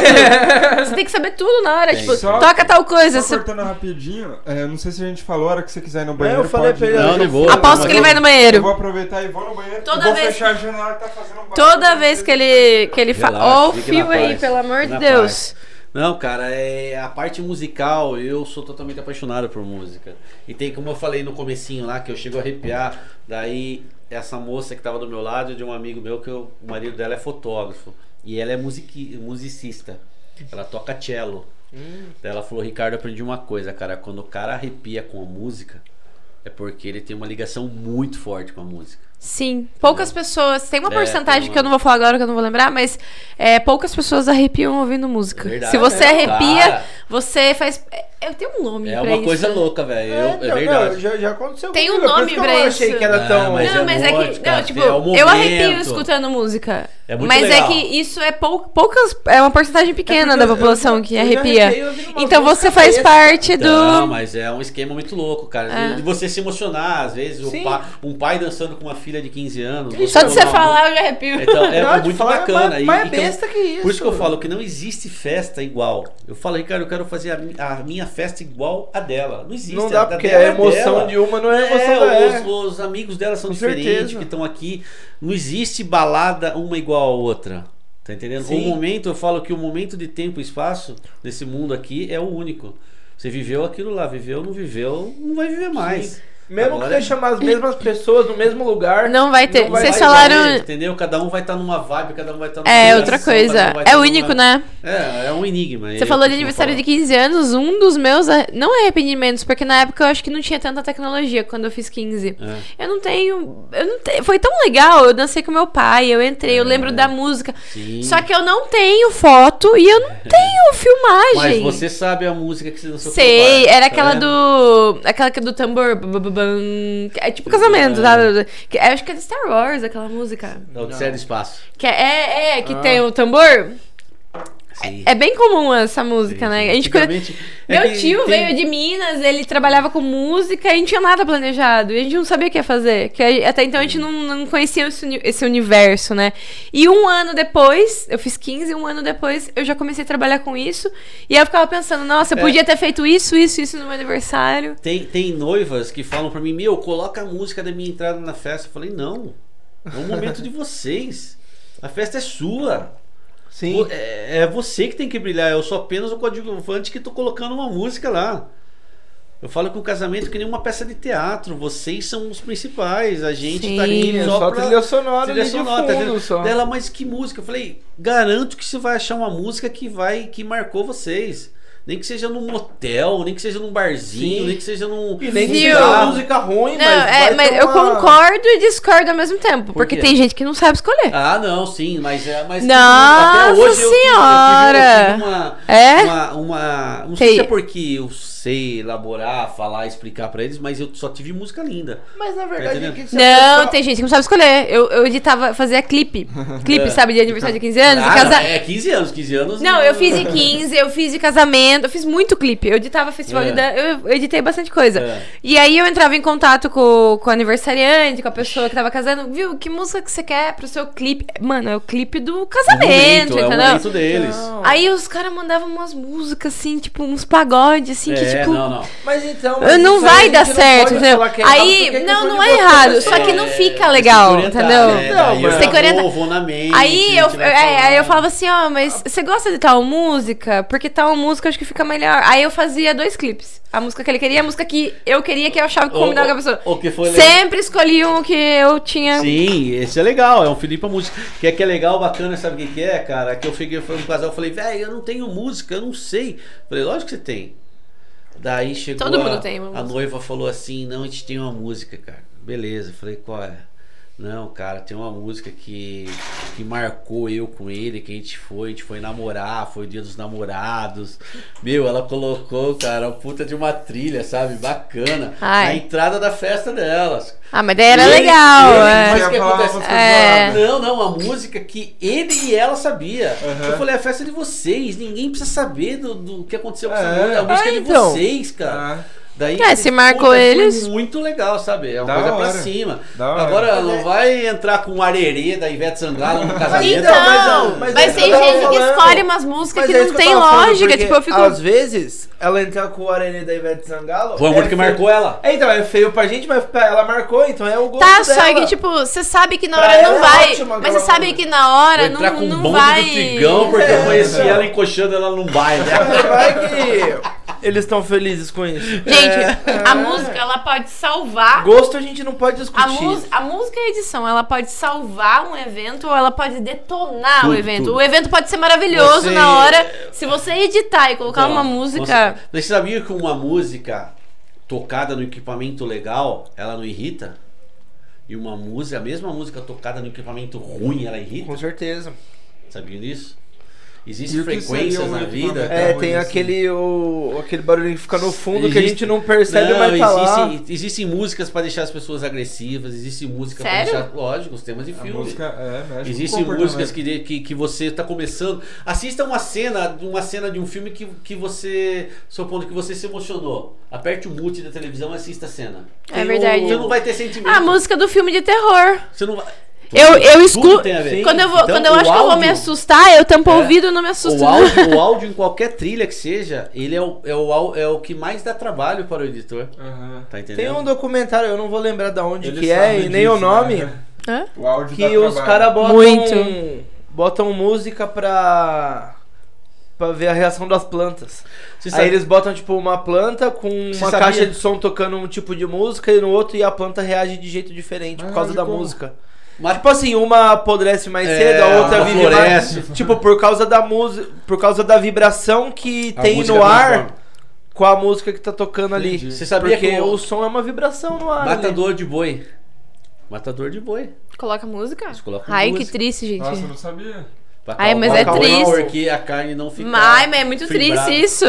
Você tem que saber tudo na hora. Tem. Tipo, Só- toca tal coisa. Só você- cortando rapidinho, é, eu não sei se a gente falou, a hora que você quiser ir no banheiro, eu falei pra ele, Não, não vou. Aposto que ele eu- vai no Eu banheiro. vou aproveitar e vou no banheiro. Toda eu vou vez- fechar a janela que tá fazendo barulho. Toda vez que ele, que ele fala. Ó, o fio aí, paz. pelo amor de Deus. paz. Não, cara, é a parte musical, eu sou totalmente apaixonado por música. E tem como eu falei no comecinho lá, que eu chego a arrepiar, daí essa moça que tava do meu lado, de um amigo meu, que eu- o marido dela é fotógrafo. E ela é musiqui, musicista. Ela toca cello. Daí ela falou, Ricardo, eu aprendi uma coisa, cara. Quando o cara arrepia com a música, é porque ele tem uma ligação muito forte com a música. Sim, poucas pessoas. Tem uma É, porcentagem tem uma- que eu não vou falar agora, que eu não vou lembrar, mas é, poucas pessoas arrepiam ouvindo música. É verdade, Se você é, arrepia, cara. você faz. É, eu tenho um nome É pra uma isso. coisa louca, velho. Eu- É, então, verdade. não, já, já aconteceu Tem um comigo, por nome isso que eu não isso. achei que era Ah, tão... mas não, é mas é que. Não, tipo, é o eu arrepio escutando música. É muito mas legal. é que isso é pou, poucas. É uma porcentagem pequena da população eu- que arrepia. Então você faz parte do. Não, mas é um esquema muito louco, cara. De você se emocionar, às vezes, o Sim. pa- um pai dançando com uma filha de 15 anos. Só de você colocar uma falar, eu já arrepio. Então, é Não, muito falar, bacana. Mas, E- mas é e que eu- besta que isso. Por isso que eu falo que não existe festa igual. Eu falo, Ricardo, eu quero fazer a, a minha festa igual a dela. Não existe. Não a dá, da porque a é emoção dela. de uma não é a É, os, é. os amigos dela são Com diferentes, certeza. que estão aqui. Não existe balada uma igual a outra. Tá entendendo? Sim. O momento, eu falo que o momento de tempo e espaço desse mundo aqui é o único. Você viveu aquilo lá, viveu, não viveu, não vai viver mais. Mesmo Agora- que você chamar as mesmas pessoas no mesmo lugar. Não vai ter. Não vai Vocês ter falaram. entendeu? Cada um vai estar numa vibe, cada um vai estar numa É, outra um coisa. vai É único, numa- né? É, é um enigma. Você falou de aniversário de 15 anos, um dos meus, não arrependimentos, porque na época eu acho que não tinha tanta tecnologia quando eu fiz 15. É. Eu não tenho, eu não tenho, foi tão legal, eu dancei com meu pai, eu entrei, eu É. lembro da música. Sim. Só que eu não tenho foto e eu não tenho Mas filmagem. você sabe a música que você dançou com Sei, pai, era tá aquela vendo? do. Aquela que é do tambor. que É tipo casamento, É. Que- Acho que é de Star Wars aquela música. Da Odisseia do Espaço. Que é, é, é, que Ah. tem o tambor. Sim. É bem comum essa música, né? A gente é Meu tio tem- veio de Minas, ele trabalhava com música e não tinha nada planejado. E a gente não sabia o que ia fazer. Que a- até então a gente não, não conhecia esse, esse universo, né? E um ano depois, eu fiz 15, um ano depois eu já comecei a trabalhar com isso. E aí eu ficava pensando, nossa, eu É. podia ter feito isso, isso, isso no meu aniversário. Tem, tem noivas que falam pra mim, meu, coloca a música da minha entrada na festa. Eu falei, não. É um momento de vocês. A festa é sua. Sim. É, é você que tem que brilhar. Eu sou apenas o coadjuvante que tô colocando uma música lá. Eu falo que o casamento é que nem uma peça de teatro. Vocês são os principais. A gente tá Sim. aqui É só, só pra... trilha sonora trilha ali de sonora, tá fundo vendo? só. Dela, mas que música? Eu falei, garanto que você vai achar uma música que vai, que marcou vocês. Nem que seja num motel, nem que seja num barzinho, Sim. nem que seja num. E nem que seja música ruim, Não, mas, é, vai mas ter eu uma- concordo e discordo ao mesmo tempo. Por porque tem gente que não sabe escolher. Ah, não, sim, mas é. Mas Nossa até hoje eu tive- eu tive, Senhora! uma, É? uma, uma- Não sei Tem- se é porque eu sei elaborar, falar, explicar pra eles, mas eu só tive música linda. Mas na verdade, entendendo? é que a Não, tem gente que não sabe escolher. Eu, eu editava, fazia clipe. Clipe, sabe, de aniversário de 15 anos? Ah, casa- É 15 anos, 15 anos. Não, eu fiz de 15, eu fiz de casamento, eu fiz muito clipe. Eu editava festival É. de dança, eu, eu editei bastante coisa. É. E aí eu entrava em contato com, com o aniversariante, com a pessoa que tava casando. Viu, que música que você quer pro seu clipe? Mano, é o clipe do O casamento, momento, é o entendeu? momento deles. Não. Aí os caras mandavam umas músicas assim, tipo, uns pagodes, assim, que é, tipo. não, não. Mas então. mas Não isso vai dar não certo, falar que é errado, Aí, é não, não é errado, só que não É, fica legal, entendeu? né? Não, mas eu tem que orientar. Aí eu, é, aí eu falando. falava assim, ó, mas você gosta de tal música? Porque tal música eu acho que fica melhor. Aí eu fazia dois clipes. A música que ele queria e a música que eu queria, que eu achava que O- combinava o- com a pessoa. o que foi. Sempre escolhi um que eu tinha. Sim, esse é legal, é um Filipe Música. Que é que é legal, bacana, sabe o que, que é, cara? Que eu fiquei foi um casal, eu falei, velho, eu não tenho música, eu não sei. Falei, lógico que você tem. Daí chegou Todo a, mundo tem a noiva falou assim, não, a gente tem uma música, cara. Beleza, falei, qual é? Não, cara, tem uma música que, que marcou eu com ele, que a gente foi, a gente foi namorar, foi o dia dos namorados. Meu, ela colocou, cara, uma puta de uma trilha, sabe? Bacana. Ai. Na entrada da festa delas. Ah, mas daí era Ele- legal. ele- é. mas o que acontece? uma É. Não, não, a música que ele e ela sabia. Aham. Eu falei, é a festa de vocês, ninguém precisa saber do, do que aconteceu com essa É. música. A música Ah, é de então. vocês, cara. Ah, Daí, É, se marcou puta, eles- muito legal, sabe? É uma Da coisa pra hora. cima. Da hora. Agora, Mas não é- vai entrar com o arerê da Ivete Sangalo no casamento. Então, Então, mas- mas, mas tem gente que falando- escolhe umas músicas Mas que é não que tem falando, lógica. porque Tipo, eu fico. Às vezes, ela entrar com o Arena da Ivete Sangalo. Foi a música é que marcou ela. É, então, é feio pra gente, mas pra ela marcou, então é o gosto Tá, dela. só que, tipo, você sabe que na Pra hora ela não é vai. ótimo mas você sabe que na hora entrar não, com o não bonde vai. do Trigão, porque eu conheci ela encoxando ela num baile. Vai que eles estão felizes com isso. Gente, a música, ela pode salvar. Gosto a gente não pode discutir. A, mus- a música e a edição, ela pode salvar um evento ou ela pode detonar Tudo, o evento. tudo. O evento pode ser maravilhoso Você- na hora. Se você editar e colocar Então, uma música. Você, você sabia que uma música tocada no equipamento legal, ela não irrita? E uma música, a mesma música tocada no equipamento ruim, ela irrita? Com certeza. Sabia disso? Existem o frequências na vida. É, tem assim. aquele, o, aquele barulho que fica no fundo que a Existe- gente não percebe, Não, mas tá lá. existem, músicas pra deixar as pessoas agressivas, existem músicas Sério? pra deixar. Lógico, os temas de A filme. música é, mexe Existem o músicas que, que, que você tá começando. Assista uma cena, uma cena de um filme que, que você. Supondo que você se emocionou. Aperte o mute da televisão e assista a cena. É verdade. Você não vai ter sentimento. A música do filme de terror. Você não vai. Eu, eu escuto. Quando eu, vou, Então, quando eu o acho que eu vou me áudio- assustar, eu tampo o É. ouvido e não me assusto. O áudio, o áudio em qualquer trilha que seja, ele é o, é, o, é o que mais dá trabalho para o editor. Aham. Tá entendendo? Tem um documentário, eu não vou lembrar da onde Ele que é e nem o disso, nome, né? O áudio que dá os caras botam, Muito. botam música pra, pra ver a reação das plantas. Você Aí sabe- eles botam, tipo, uma planta com Você uma sabia- caixa de som tocando um tipo de música e no outro e a planta reage de jeito diferente por Ah, causa de da como? música. Mas- Tipo assim, uma apodrece mais É, cedo, a outra vive floresce. mais. Tipo, por causa da música. Por causa da vibração que A tem no ar transforma. com a música que tá tocando ali. Entendi. Você sabia Porque que o- o som é uma vibração no ar. ali. Matador de boi. Matador de boi. Coloca música? Eles colocam Ai, música. que triste, gente. Nossa, eu não sabia. Ai, mas é triste. Porque a carne não fica. Ai, mas é muito fibrada. triste isso.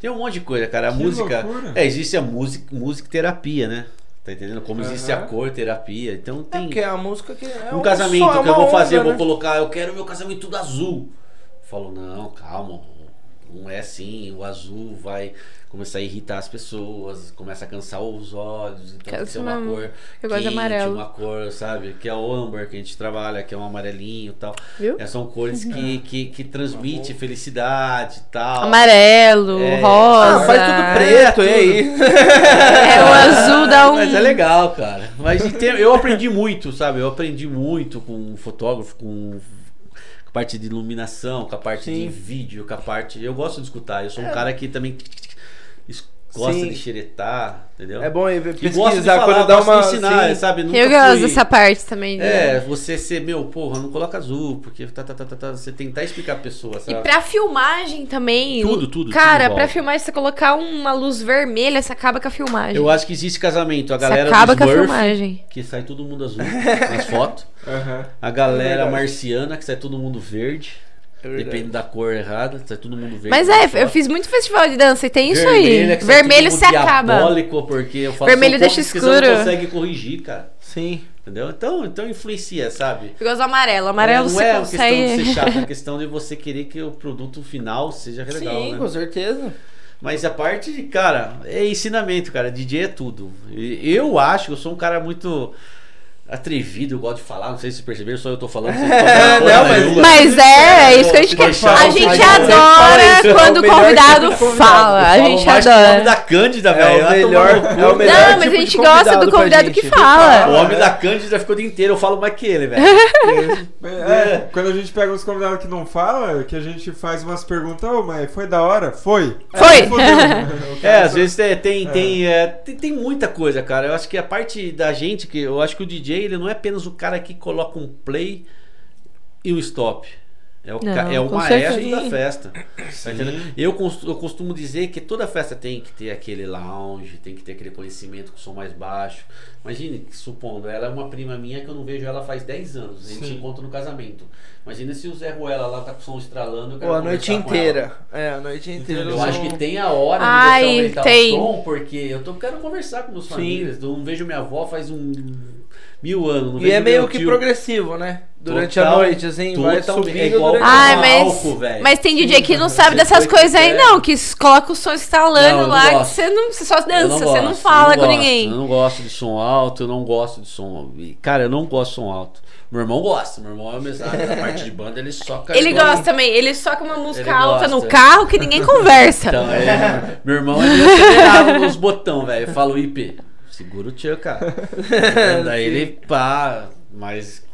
Tem um monte de coisa, cara. A Que música. loucura. É, existe a música, música terapia, né? Tá entendendo? Como existe a cor terapia. Então É tem. porque a música que é um casamento é que eu vou fazer, eu vou né? colocar, eu quero meu casamento tudo azul. Eu falo, não, calma, não é assim, o azul vai começar a irritar as pessoas, começa a cansar os olhos, então tem que ser uma cor eu gosto de quente, amarelo. uma cor, sabe, que é o âmbar que a gente trabalha, que é um amarelinho e tal. Viu? É, são cores que, que, que transmitem felicidade e tal. Amarelo, É. rosa. Ah, faz tudo preto, e aí? É, o azul dá um. Mas é legal, cara. Mas em ter- eu aprendi muito, sabe? Eu aprendi muito com um fotógrafo, com com a parte de iluminação, com a parte de Sim. vídeo, com a parte. Eu gosto de escutar. Eu sou um cara que também gosta Sim. de xeretar, entendeu? É bom aí E gosto de pesquisar falar, quando dá uma. de ensinar, sim. sabe? Nunca Eu gosto fui- dessa parte também. né? É, você ser, meu, porra, não coloca azul, porque tá, tá, tá, tá, tá, você tentar explicar a pessoa, E sabe? pra filmagem também. Tudo, tudo, Cara, tudo pra filmagem, você colocar uma luz vermelha, você acaba com a filmagem. Eu acho que existe casamento, a Você galera acaba do com a Smurf, filmagem. que sai todo mundo azul nas fotos. Aham. A galera É marciana, que sai todo mundo verde. É. Depende da cor errada, tá todo mundo verde. Mas no é, eu fiz muito festival de dança e tem isso Vermelho aí. é que Vermelho se acaba. porque eu faço Vermelho deixa que Você escuro. não consegue corrigir, cara. Sim. Entendeu? Então, então influencia, sabe? Gosto do amarelo. Amarelo não você é uma questão de consegue. ser chato, é uma questão de você querer que o produto final seja legal, Sim, né? com certeza. Mas a parte, de, cara, é ensinamento, cara. DJ é tudo. Eu acho, eu sou um cara muito atrevido, eu gosto de falar, não sei se vocês perceberam, só eu tô falando. vocês não Não, mas-. Mas é, é isso que a gente quer. A o gente adora isso, quando é o o convidado tipo fala. A gente que O nome adora. da Cândida, É velho. o Vai melhor- é o melhor Não, tipo mas a gente gosta do convidado que O fala. homem da Cândida ficou o dia inteiro, eu falo mais que ele, velho. É, quando a gente pega os convidados que não falam, que a gente faz umas perguntas, ô, mas foi da hora? Foi. Foi. É. O É, às vezes é, tem, tem, é, tem, tem muita coisa, cara. Eu acho que a parte da gente, que eu acho que o DJ ele não é apenas o cara que coloca um play e um stop. É o, Não, ca- é o maestro certeza. da festa. Tá eu, eu costumo dizer que toda festa tem que ter aquele lounge, tem que ter aquele conhecimento com som mais baixo. Imagine, supondo, ela é uma prima minha que eu não vejo ela faz 10 anos. A gente se Sim. encontra no casamento. Imagina se o Zé Ruela lá tá com o som estralando. Pô, a noite inteira. É, a noite inteira. Eu não- acho que tem a hora de Ai, você aumentar tem. o som, porque eu tô quero conversar com meus Sim. famílias. Eu não vejo minha avó faz um mil anos. Não E é meio que tio. progressivo, né? Durante Total- a noite, assim, vai subindo É igual- Ai, a Não, mas, álcool, velho. mas tem DJ que não sabe Você dessas coisas aí, que- não. Que s- coloca o som instalando Não, eu não lá, que você, não, você só dança, você não gosto, fala eu não com gosto, ninguém. Eu não gosto de som alto, eu não gosto de som. Cara, eu não gosto de som alto. Meu irmão gosta, meu irmão é mesmo. Na parte de banda ele soca. Ele igual- gosta também, ele soca uma música Ele alta gosta. no carro que ninguém conversa. Então, é, meu irmão ele acelerava nos botão, velho. Eu falo IP, segura o tio, cara. Daí ele pá, mas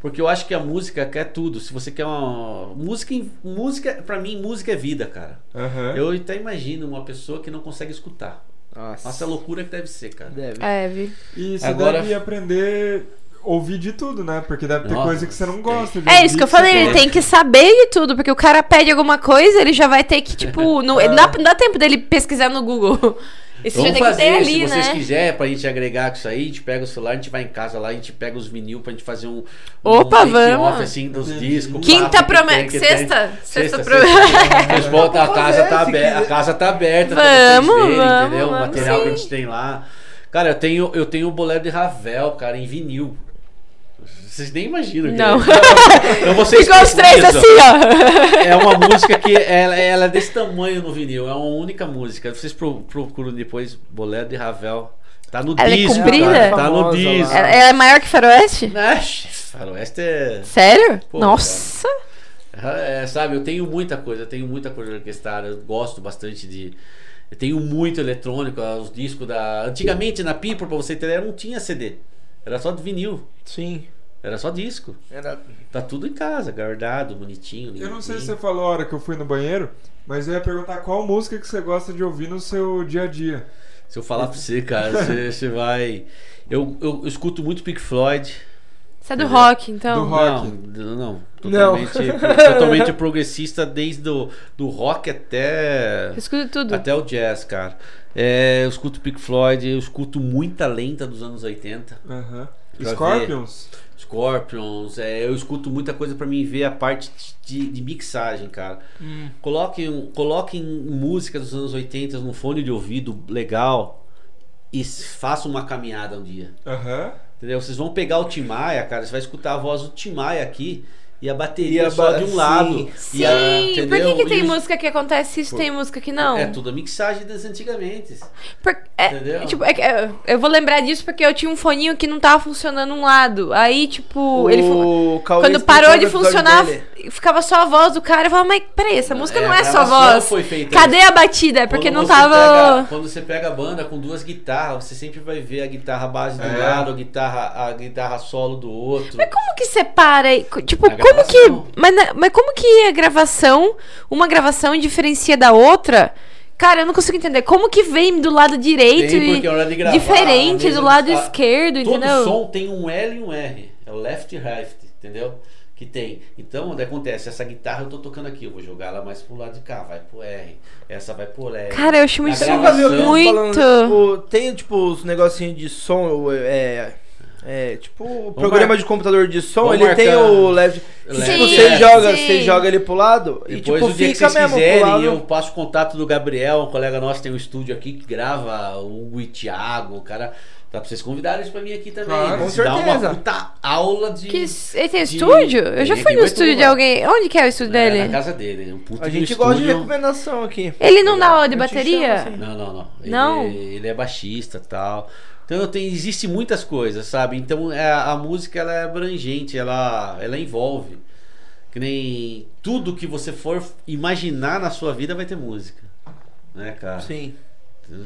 porque eu acho que a música quer tudo. Se você quer uma música, música para mim música é vida, cara. Aham. Eu até imagino uma pessoa que não consegue escutar. Nossa, Nossa, a loucura que deve ser, cara. deve. É, vi. E você Agora- deve aprender ouvir de tudo, né? Porque deve ter Nossa, coisa que você não gosta de É isso que eu falei, ele gosta. tem que saber de tudo, porque o cara pede alguma coisa, ele já vai ter que, tipo, não, não, dá, não dá tempo dele pesquisar no Google. Já Vamos fazer, ter ali, se vocês né? quiserem, pra gente agregar com isso aí, a gente pega o celular, a gente vai em casa lá, a gente pega os vinil pra gente fazer um. Opa, um vamos. off, assim, dos discos. Quinta promessa. Sexta? Sexta Sexta, promessa. Vocês voltam, a casa tá aberta, a casa tá aberta pra Vamos, vocês verem, vamos, entendeu? O vamos material que a sim. gente tem lá. Cara, eu tenho, eu tenho o bolero de Ravel, cara, em vinil. Vocês nem imaginam. que Não. é. Então vocês Ficou os três assim, ó. É uma música que ela, ela é desse tamanho no vinil. É uma única música. Vocês pro- procuram depois Bolero de Ravel. Tá no Ela é disco. comprida? cara, Tá no Famosa disco. Ela, ela é maior que Faroeste? Oxe, Faroeste é, Sério? Pô, Nossa. é, Sabe, eu tenho muita coisa. Eu tenho muita coisa orquestrada. Eu gosto bastante de. Eu tenho muito eletrônico. Os discos da. Antigamente na People, pra você ideia, não tinha CD. Era só de vinil. Sim. Era só disco. Era... Tá tudo em casa, guardado, bonitinho. Eu não sei se limpinho. você falou a hora que eu fui no banheiro, mas eu ia perguntar qual música que você gosta de ouvir no seu dia a dia. Se eu falar pra você, cara, você, você vai. Eu, eu, eu escuto muito Pink Floyd. Você é do rock, então. Do rock. Não, não. Não. Totalmente, totalmente progressista, desde o do rock até. Eu escuto tudo. Até o jazz, cara. É, eu escuto Pink Floyd, eu escuto muita lenta dos anos 80. Aham. Pra Scorpions? Scorpions, é, eu escuto muita coisa pra mim ver a parte de, de mixagem, cara. Hum. Coloquem, coloquem música dos anos 80 num fone de ouvido legal e façam uma caminhada um dia. Aham. Entendeu? Vocês vão pegar o Tim Maia, cara, você vai escutar a voz do Tim Maia aqui e a bateria E a só ba- de um sim. lado. Sim, E a- por que, que tem E os- música que acontece isso, Por- tem música que não? É tudo a mixagem das antigamente. Por- é, Entendeu? tipo, é é, eu vou lembrar disso porque eu tinha um foninho que não tava funcionando um lado. Aí, tipo, ele fu- O quando parou de funcionar, dele. Ficava só a voz do cara. Eu falava, mas peraí, essa música não a é só gravação voz. Foi feita Cadê a batida? É porque Quando não tava. pega- quando você pega a banda com duas guitarras, você sempre vai ver a guitarra base do É. lado, a guitarra, a guitarra solo do outro. Mas como que separa? Tipo, Na como que. Mas, mas como que a gravação, uma gravação diferencia da outra? Cara, eu não consigo entender. Como que vem do lado direito Tem, e porque a hora de gravar, diferente a do lado a- esquerdo, Todo entendeu? som tem um L e um R. É o left e right, entendeu? Que tem. Então, onde acontece? Essa guitarra eu tô tocando aqui, eu vou jogar ela mais pro lado de cá, vai pro R. Essa vai pro L. Cara, eu gravação. aquele Muito. falando, tipo, tem tipo os negocinhos de som, é, é tipo o programa mar- de computador de som, Vamos ele tem o left. Sim, Tipo, você joga, sim. você joga ele pro lado e Depois, tipo, o dia que fica vocês mesmo pro quiserem, lado. eu passo o contato do Gabriel, um colega nosso tem um estúdio aqui que grava, o Hugo e Thiago, o cara. Dá pra vocês convidarem eles pra vir aqui também. Claro, com Se dá uma certeza. puta aula de. Que, ele tem de- estúdio? Eu já fui no estúdio de alguém. Onde que é o estúdio É, dele? na casa dele. é Um puta A de gente um gosta de estúdio. recomendação aqui. Ele não dá aula de bateria? chamo assim. Não, não, não. Ele, Não? Ele é baixista e tal. Então tem, existe muitas coisas, sabe? Então é, a música ela é abrangente, ela, ela envolve. Que nem tudo que você for imaginar na sua vida vai ter música. Né, cara? Sim.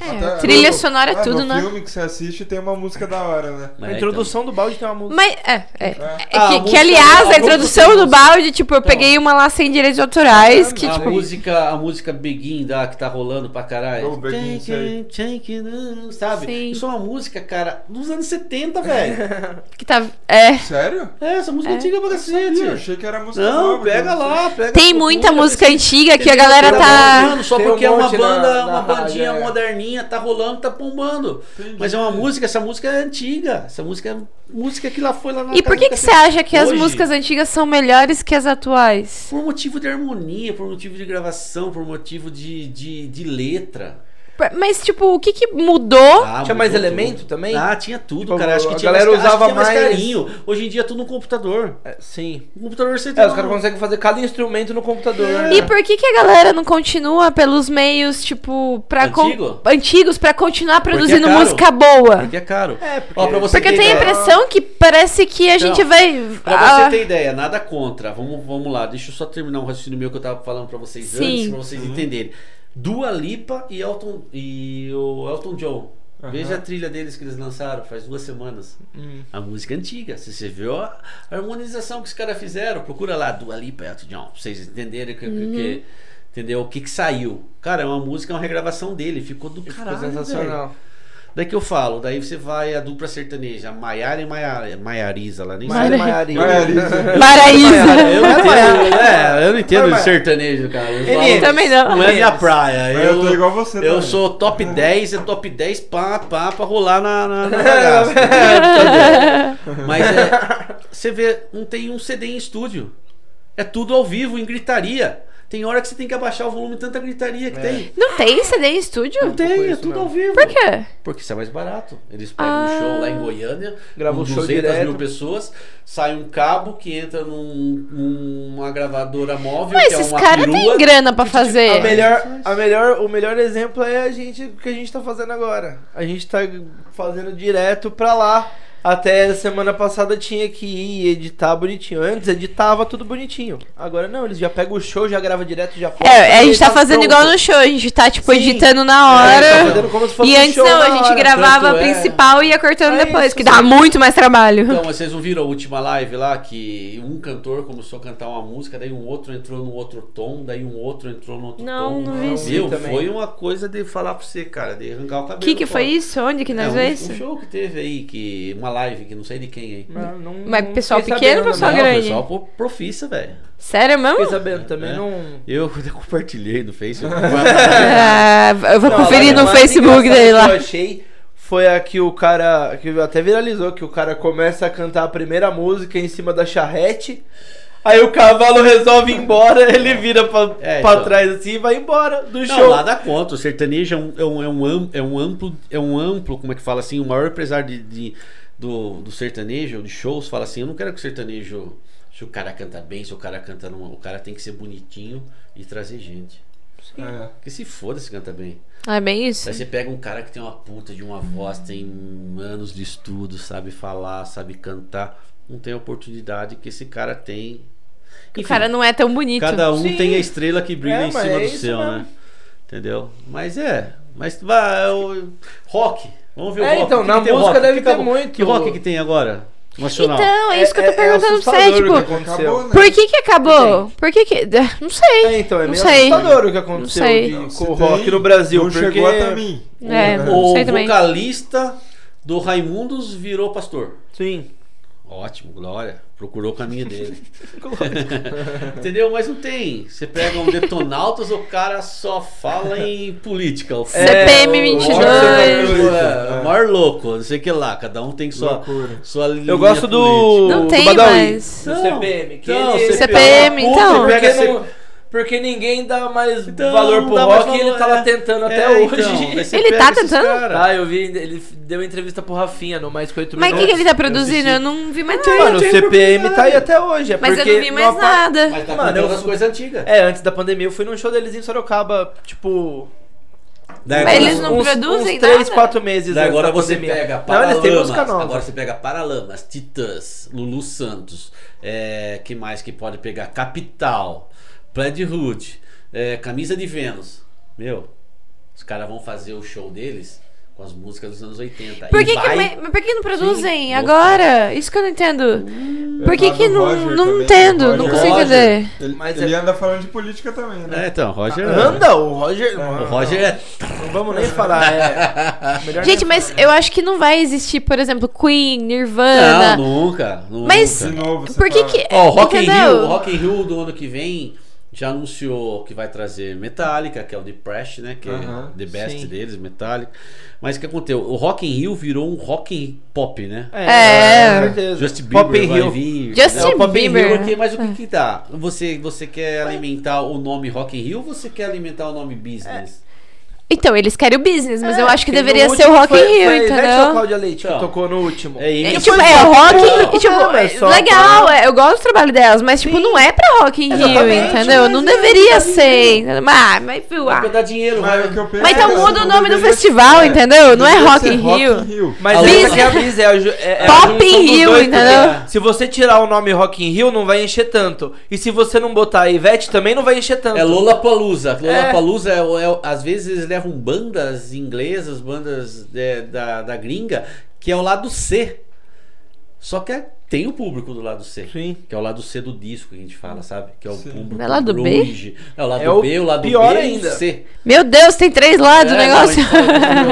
É, Até- trilha no- sonora é ah, tudo, no né? filme que você assiste tem uma música da hora, né? A É, introdução do balde tem uma música. Mas, é, é. É. É Ah, que, a que, música- aliás, a a música introdução do balde, tipo, eu Então. peguei uma lá sem direitos autorais, que, a tipo... música, a música Begin da que tá rolando pra caralho. Oh, Begin, sabe? Sim. Isso é uma música, cara, dos anos 70, velho. Que tá... É. Sério? é, essa música É. é antiga pra Eu cacete. achei que era música Não, nova. pega então lá, pega Tem muita música antiga que a galera tá... só porque é uma banda, uma bandinha é. Moderninha, tá rolando, tá bombando. Entendi. Mas é uma música, essa música é antiga. Essa música é música que lá foi lá na E por que que você acha que as Hoje, músicas antigas são melhores que as atuais? Por motivo de harmonia, por motivo de gravação, por motivo de, de, de letra. Mas, tipo, o que que mudou? Ah, Tinha mais elemento tudo. também? Ah, tinha tudo, Tipo, cara. Acho que a tinha galera mais, usava tinha mais mais- carinho. Hoje em dia é tudo no computador. É, sim. No computador você tem É, os caras conseguem fazer cada instrumento no computador. né? E por que que a galera não continua pelos meios, tipo, pra... con- Antigo? Antigos, pra continuar é produzindo caro. música boa? Porque é caro. É, porque- Ó, pra você Porque eu tenho a impressão que parece que a gente Então, vai... Pra ah, você ter ideia, nada contra. Vamos, vamos lá, deixa eu só terminar um raciocínio meu que eu tava falando pra vocês Sim. antes, pra vocês entenderem. Dua Lipa e, Elton, e o Elton John. Aham. Veja a trilha deles que eles lançaram faz duas semanas. Hum. A música é antiga. Se você viu a harmonização que os caras fizeram, procura lá, Dua Lipa e Elton John, pra vocês entenderem que, Uhum. que- entendeu? o que, que saiu. Cara, é uma música, é uma regravação dele. Ficou do Ficou caralho. velho. sensacional. Daí que eu falo, daí você vai a dupla sertaneja, Maiara e Maiara, Maiariza lá, nem Maiara sei. Maiari. Maiariza. Maraísa. Eu não Maiara. entendo, é, eu não entendo de Maiara. sertanejo, cara. Eu Também não. não é minha praia. Mas eu tô igual você Eu também. sou top 10, é top 10 pá, pá, pra rolar na, na, na bagaça. Mas é, você vê, não tem um CD em estúdio. É tudo ao vivo, em gritaria. Tem hora que você tem que abaixar o volume, tanta gritaria que É. tem. Não tem CD em estúdio? Não tem, é tudo mesmo. ao vivo. Por quê? Porque isso é mais barato. Eles pegam Ah. um show lá em Goiânia, Grava com o show 200 direto. mil pessoas, sai um cabo que entra num, numa gravadora móvel, Mas que é esses uma caras têm grana pra A fazer. melhor, a melhor, o melhor exemplo é a gente, o que a gente tá fazendo agora. A gente tá fazendo direto pra lá. Até semana passada tinha que ir editar bonitinho. Antes editava tudo bonitinho. Agora não, eles já pegam o show, já grava direto, já posta, É, a gente tá tá fazendo pronto. igual no show, a gente tá, tipo, Sim. editando na É, tá hora. se fosse E um antes show não, a gente hora. gravava a Tanto é- principal e ia cortando É depois, isso, que dá sim. muito mais trabalho. Então, mas vocês não viram a última live lá que um cantor começou a cantar uma música, daí um outro entrou no outro tom, daí um outro entrou no outro Não, tom. não vi isso. Meu, também. foi uma coisa de falar pra você, cara, de arrancar o cabelo. O que que foi isso? Onde que É, nós um, vemos isso? um show que teve aí, que uma live que não sei de quem aí. Não, não- Mas não pessoal fiquei pequeno ou pessoal não. Não, grande? pessoal pro- profissa, velho. Sério Fiquei mesmo? sabendo também, É. não... Eu compartilhei no Facebook. Ah, eu vou Não, conferir no Facebook dele que lá. Eu achei foi a que o cara, que até viralizou, que o cara começa a cantar a primeira música em cima da charrete. Aí o cavalo resolve ir embora, ele vira pra, É, pra então. trás assim e vai embora do Não, show. nada contra. O sertanejo é um, é um, é é um amplo, é um amplo, como é que fala assim, o maior empresário de, de- do, do sertanejo, de shows, fala assim, eu não quero que o sertanejo, se o cara canta bem, se o cara canta numa, o cara tem que ser bonitinho e trazer gente. É. Porque se foda se canta bem. Ah, é bem isso? Aí você pega um cara que tem uma puta de uma voz, tem anos de estudo, sabe falar, sabe cantar, não tem a oportunidade que esse cara tem. O Enfim, cara não é tão bonito. Cada um Sim. tem a estrela que brilha É, em cima é do céu, mesmo. né? Entendeu? Mas é. Mas vai. é o Rock. Vamos ver o É, rock. então, O que na que música rock? deve Que ter acabou- muito. Que rock que tem agora? Nacional. Então, é isso que eu tô É- é perguntando pra você, tipo. Acabou, né? por que que acabou? Por que que... Não sei. É, então, é Não meio sei. assustador o que aconteceu sei. de- Não, com o rock tem, no Brasil. Não porque... chegou até mim. É. O sei também. vocalista do Raimundos virou pastor. Sim. Ótimo, glória. Procurou o caminho dele. Entendeu? Mas não tem. Você pega um Detonautas, o cara só fala em política. O CPM É, o- 22. o- É, o maior louco, não sei o que lá. Cada um tem sua, Loucura. sua linha Eu gosto do. política. Não do tem Badawi, mais. Do Não, CPM. Que ele, CPM, então. Porque, Pega não- porque ninguém dá mais Então, valor pro rock e ele valor, tá lá é. tentando até É, hoje. então, Ele tá tentando? cara. Ah, eu vi, ele deu entrevista pro Rafinha no Mais Que 8 Mas o que, Minutos. que ele tá produzindo? Eu Eu não vi mais nada. Mano, o CPM tá aí até hoje. É Mas eu não vi mais nada. Mas tá Mano, eu as coisas antigas. É, antes da pandemia eu fui num show deles em Sorocaba, tipo. Daí agora- eles não uns, produzem uns 3, nada. 4 meses Daí agora você pandemia. pega Paralamas, agora você pega Paralamas, Titãs, Lulu Santos, é, que mais que pode pegar? Capital, Plaid Hood, é, Camisa de Vênus. Meu, os caras vão fazer o show deles com as músicas dos anos 80. Por que, que, vai- mas- mas por que não produzem Sim, agora? Isso que eu não entendo. Por que, Levado que não, Roger não também, entendo? o Não Roger. consigo Roger. entender. Ele, Mas ele é- anda falando de política também, né? É, então, Roger. Anda, o Roger. O Roger é. Não vamos nem falar. É, Gente, mas eu acho que não vai existir, por exemplo, Queen, Não, Nirvana. nunca. nunca. Mas- De novo, você Por que tá- que. Ó, o Rock in? Rio, o Rock in Rio do ano que vem já anunciou que vai trazer Metallica, que é o The Press, né? Que Aham, é the best sim. deles, Metallica. Mas o que aconteceu? O Rock in Rio virou um rock in pop, né? É. com certeza. Justin Bieber Pop in vai Rio. vir. Justin entendeu? Pop in Rio, Bieber. Porque, mas o que que dá? Você, você quer alimentar o nome Rock in Rio ou você quer alimentar o nome Business? Então, eles querem o business, mas É, eu acho que deveria ser o Rock in foi- Rio, foi Ivete ou a entendeu? Cláudia Leite que Então. tocou no último. É É, isso. tipo, foi é o rock, e, tipo, é é só legal, pra- é, eu gosto do trabalho delas, mas tipo, Sim. não é pra Rock in Rio, entendeu? Não é, deveria tá ser, entendeu? mas, mas, viu, ah, dar dinheiro, Mas o Mas então é, muda o nome do festival, entendeu? Não é Rock in Rio. Rio. Mas essa que é a brisa, é é, é Pop in Rio, entendeu? Se você tirar o nome Rock in Rio, não vai encher tanto. E se você não botar a Ivete, também não vai encher tanto. É Lollapalooza. Lollapalooza, é. É, às vezes eles levam bandas inglesas, bandas é, da, da gringa, que é o lado C. Só que é- tem o público do lado C. Sim. Que é o lado C do disco que a gente fala, sabe? Que é o Sim. público é lado B? grunge. É o lado É o B, o lado pior B ainda. e o C. Meu Deus, tem três lados o É, negócio. não,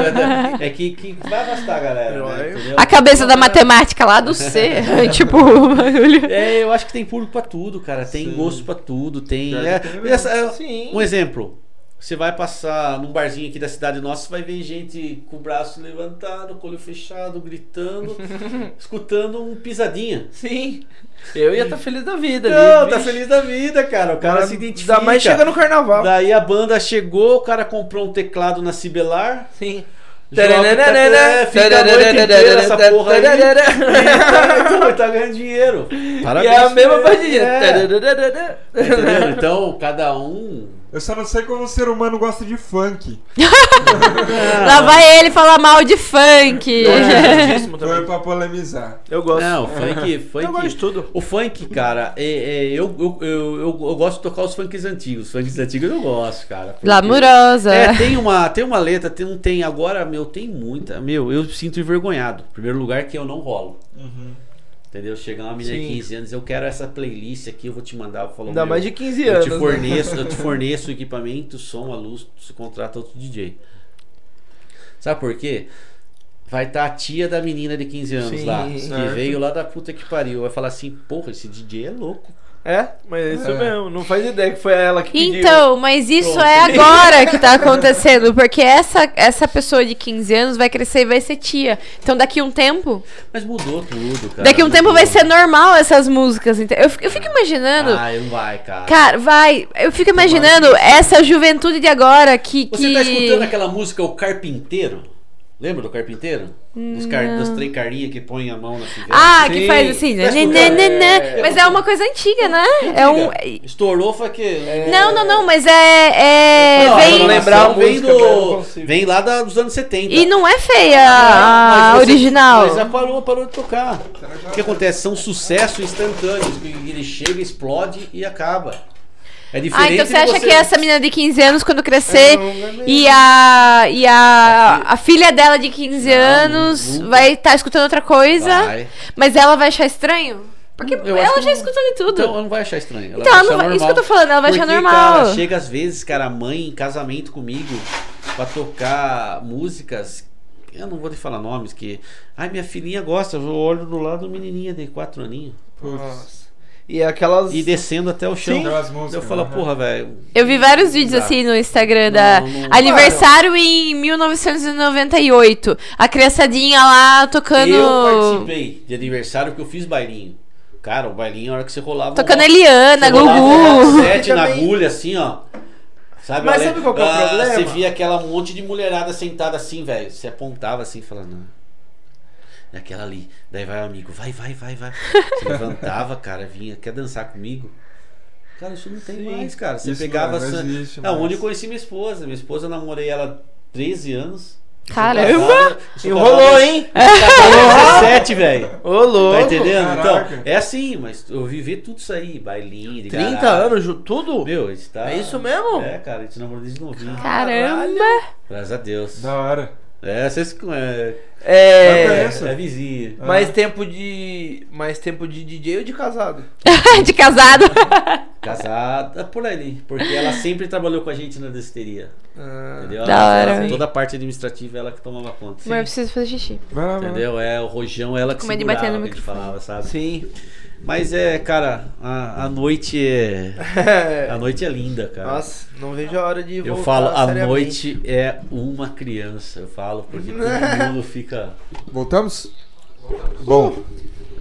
mas- é que, que vai bastar, galera. Né? A cabeça da matemática lá do C. tipo, o bagulho. É, eu acho que tem público pra tudo, cara. Tem Sim. gosto pra tudo. Tem. É, essa- é- Sim. um exemplo. Você vai passar num barzinho aqui da cidade nossa, você vai ver gente com o braço levantado, com o olho fechado, gritando, escutando um pisadinha. Sim. Eu ia estar feliz da vida. Não, ali, tá bicho. feliz da vida, cara. O cara Mas se identifica. Ainda mais chega no carnaval. Daí a banda chegou, o cara comprou um teclado na Cibelar. Sim. Joga, é, fica a noite inteira essa porra aí. E tá, tá ganhando dinheiro. E Parabéns. é a mesma ele. É. Entendeu? Então, cada um. Eu só não sei como o ser humano gosta de funk. Lá vai ele falar mal de funk. Justíssimo Foi também. pra polemizar. Eu gosto. Não, funk. funk Eu gosto de tudo. O funk, cara, é, é, eu, eu, eu, eu, eu gosto de tocar os funks antigos. Os funks antigos eu gosto, cara. porque- Glamurosa. É, tem uma, tem uma letra, tem, não tem agora, meu, tem muita. Meu, eu sinto envergonhado. Primeiro lugar que eu não rolo. Entendeu? Chega uma menina de Sim. 15 anos, eu quero essa playlist aqui, eu vou te mandar. Eu falo, Ainda mais de 15 eu anos. te né? forneço, eu te forneço o equipamento, o som, a luz, você contrata outro DJ. Sabe por quê? Vai estar a tia da menina de 15 anos Sim, lá, que certo. veio lá da puta que pariu. Vai falar assim, porra, esse DJ é louco. É, mas é isso É. mesmo. Não faz ideia que foi ela que pediu. Então, mas isso Pronto. é agora que tá acontecendo, porque essa, essa pessoa de 15 anos vai crescer e vai ser tia. Então daqui um tempo, Mas mudou tudo, cara. daqui um tempo vai ser normal essas músicas. Eu, fico- eu fico imaginando, Ah, não vai, cara. cara, vai, eu fico imaginando essa juventude de agora que Você que tá escutando aquela música O Carpinteiro? Lembra do Carpinteiro? Dos, car... Das três carinhas que põem a mão na fivela. Ah, Sim. que faz assim, né? Tá né, né, né, né. É. Mas é uma coisa antiga, né? É um Estourou, foi que... Não, não, não, mas é, é Não, vem eu não lembro. lembrar a vem, do... vem lá da- dos anos 70. e não é feia a mas você- original. Mas já parou, parou de tocar. O que acontece? São sucessos instantâneos. que Ele chega, explode e acaba. É diferente Ah, então você acha que essa menina de 15 anos, quando É, crescer, não, não é e a, e a, a filha dela de 15 Não, anos nunca. vai estar escutando outra coisa, Vai. mas ela vai achar estranho? Porque Eu ela já que- escutou de tudo. Então ela não vai achar estranho. Ela Então, vai ela não achar vai- isso que eu tô falando, ela vai achar Porque, normal. Cara, chega às vezes, cara, a mãe em casamento comigo pra tocar músicas. Eu não vou te falar nomes, que. Ai, minha filhinha gosta. Eu olho do lado do menininha de 4 aninhos. Nossa. E aquelas. E descendo até o chão. Músicas, Eu falo, aham. porra, velho. Eu vi vários vídeos assim no Instagram da Não, não- aniversário em 1998. A criançadinha lá tocando Eu participei de aniversário porque eu fiz bailinho. Cara, o bailinho, a hora que você rolava. tocando um- Eliana, Gugu. Sete na agulha, assim, ó. Sabe, Mas olha, sabe qual que é o ah, problema? Você via aquela monte de mulherada sentada assim, velho. Você apontava assim, falando. "Não, Naquela ali. Daí vai o amigo, vai, vai, vai, vai. Você levantava, cara, vinha, quer dançar comigo? Cara, isso não tem Sim. mais, cara. Você Isso pegava. não, não Não, mais. onde eu conheci minha esposa. Minha esposa, eu namorei ela 13 anos. Caramba! Enrolou, hein? Casado 17, velho. Ô, louco. Tá entendendo? Caraca. Então, é assim, mas eu vivi tudo isso aí, bailinho, de 30 garagem. anos, tudo? Meu, a gente tá... É isso mesmo? É, cara, a gente namorou desde novinho. Caramba! Graças a Deus. Da hora. É, vocês... É, É. conheço. é vizinha. Mais tempo de. Mais tempo de DJ ou de casado? De casado. Casada por ali. Porque ela sempre trabalhou com a gente na desteria. Ah, Entendeu? Da Ela- hora. toda a parte administrativa ela que tomava conta. Mas eu preciso fazer xixi. Entendeu? É, o rojão ela que Com medo de bater no que a gente microfone. falava, sabe? sim. Mas é, cara, a, a noite é... É. A noite é linda, cara. Nossa, não vejo a hora de Eu voltar falo, a noite é uma criança. Eu falo, porque todo mundo fica. Voltamos? Bom,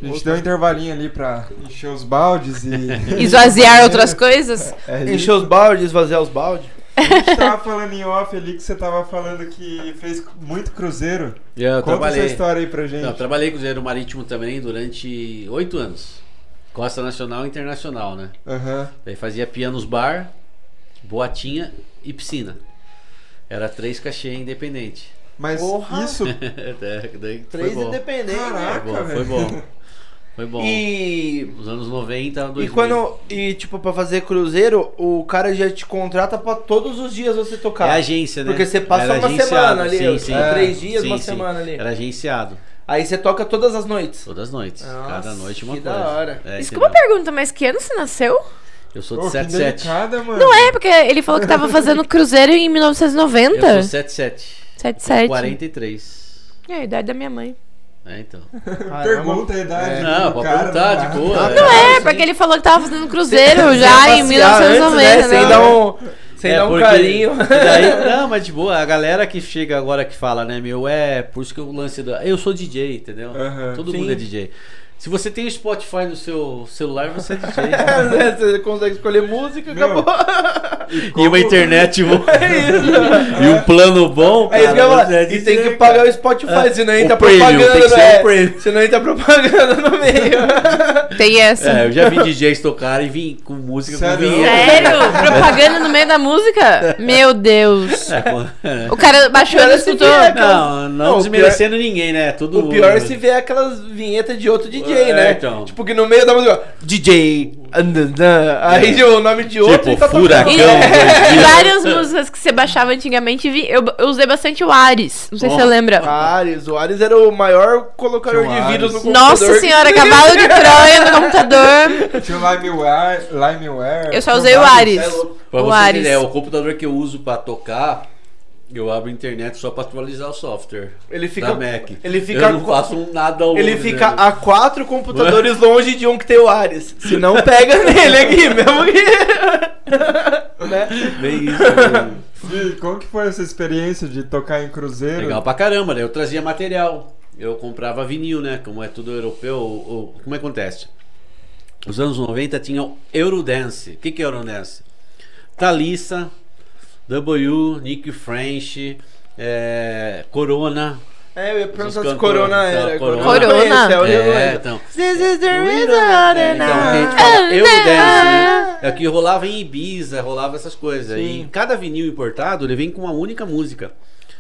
a gente deu um intervalinho ali pra encher os baldes e. Esvaziar outras coisas. É Encher isso. os baldes, esvaziar os baldes. A gente tava falando em off ali que você tava falando que fez muito cruzeiro. Eu Conta essa história aí pra gente. Não, eu trabalhei com o Zero Marítimo também durante oito anos. Costa Nacional e Internacional, né? Aham. Daí fazia pianos bar, boatinha e piscina. Era três cachê independente. Mas Porra. isso. É, daí foi Três bom. independentes. Foi Caraca, bom, foi bom. Foi bom. E. Nos anos 90, 2000. E quando. E tipo, pra fazer cruzeiro, o cara já te contrata pra todos os dias você É tocar. agência, né? Porque você passa Era uma semana ali, sim, sim. três dias, Sim, uma sim. semana ali. Era agenciado. Aí você toca todas as noites. Todas as noites. Nossa, Cada noite uma que coisa. da hora. É, Desculpa a entendeu? pergunta, mas que ano você nasceu? Eu sou de que 77. delicada, mano. Não é, porque ele falou que tava fazendo cruzeiro em Eu 1990. sou 77. 77. 43. É a idade da minha mãe. É, então. Pergunta a idade. É. Não, pode cara, perguntar, não de boa. Não é, sim. porque ele falou que tava fazendo cruzeiro já em passear antes, 1990. né? Sem dar um, sem É, dar um porque- carinho. daí- não, mas de boa, a galera que chega agora que fala, né, meu, é, por isso que o lance da. Eu sou DJ, entendeu? Aham. Todo Sim. mundo é DJ. Se você tem o Spotify no seu celular, você é DJ. Né? você consegue escolher música, Meu, acabou. e uma internet boa. É isso. e um plano bom. É isso que eu é E tem que pagar o Spotify, É, senão o entra premium, propaganda. tem que ser né? o premium. Senão entra propaganda no meio. Tem essa. É, eu já vi DJs tocarem e vim com música Sério? com vinheta. Sério? Propaganda no meio da música? Meu Deus. É, é. O cara baixou e se escutou. Não, não, Não, o desmerecendo ninguém, né? Tudo. O pior é se vê aquelas vinhetas de outro DJ, É, né? então. Tipo que no meio da música, DJ, aí o nome de outro Tipo, e tá. Furacão. E várias músicas que você baixava antigamente, eu, eu usei bastante o Ares. Não sei se Ó. você lembra. Ares, o Ares era o maior colocador Tinha de vírus no computador. Nossa senhora, cavalo de Troia no computador. Tinha o Limeware. Limeware Eu só usei o. Ares. é O Ares. ideia, o computador que eu uso pra tocar, eu abro a internet só pra atualizar o software. Ele fica- da Mac. ele fica eu não faço nada ao Ele outro, fica né? a quatro computadores longe de um que tem o Ares. Se não pega nele aqui, mesmo que. né? Bem isso. né? E como que foi essa experiência de tocar em cruzeiro? Legal pra caramba, né? Eu trazia material. Eu comprava vinil, né? Como é tudo europeu. o- como é que acontece? Os anos 90 tinha o Eurodance. O que, que é Eurodance? Thalissa, W, Nick French, é, Corona. É, eu ia perguntar se Corona então, era. Corona. Corona. Esse é o É, Corona. então. This is the reason É, então, a gente fala Eurodance, né? É que rolava em Ibiza, rolava essas coisas. Sim. E cada vinil importado, ele vem com uma única música.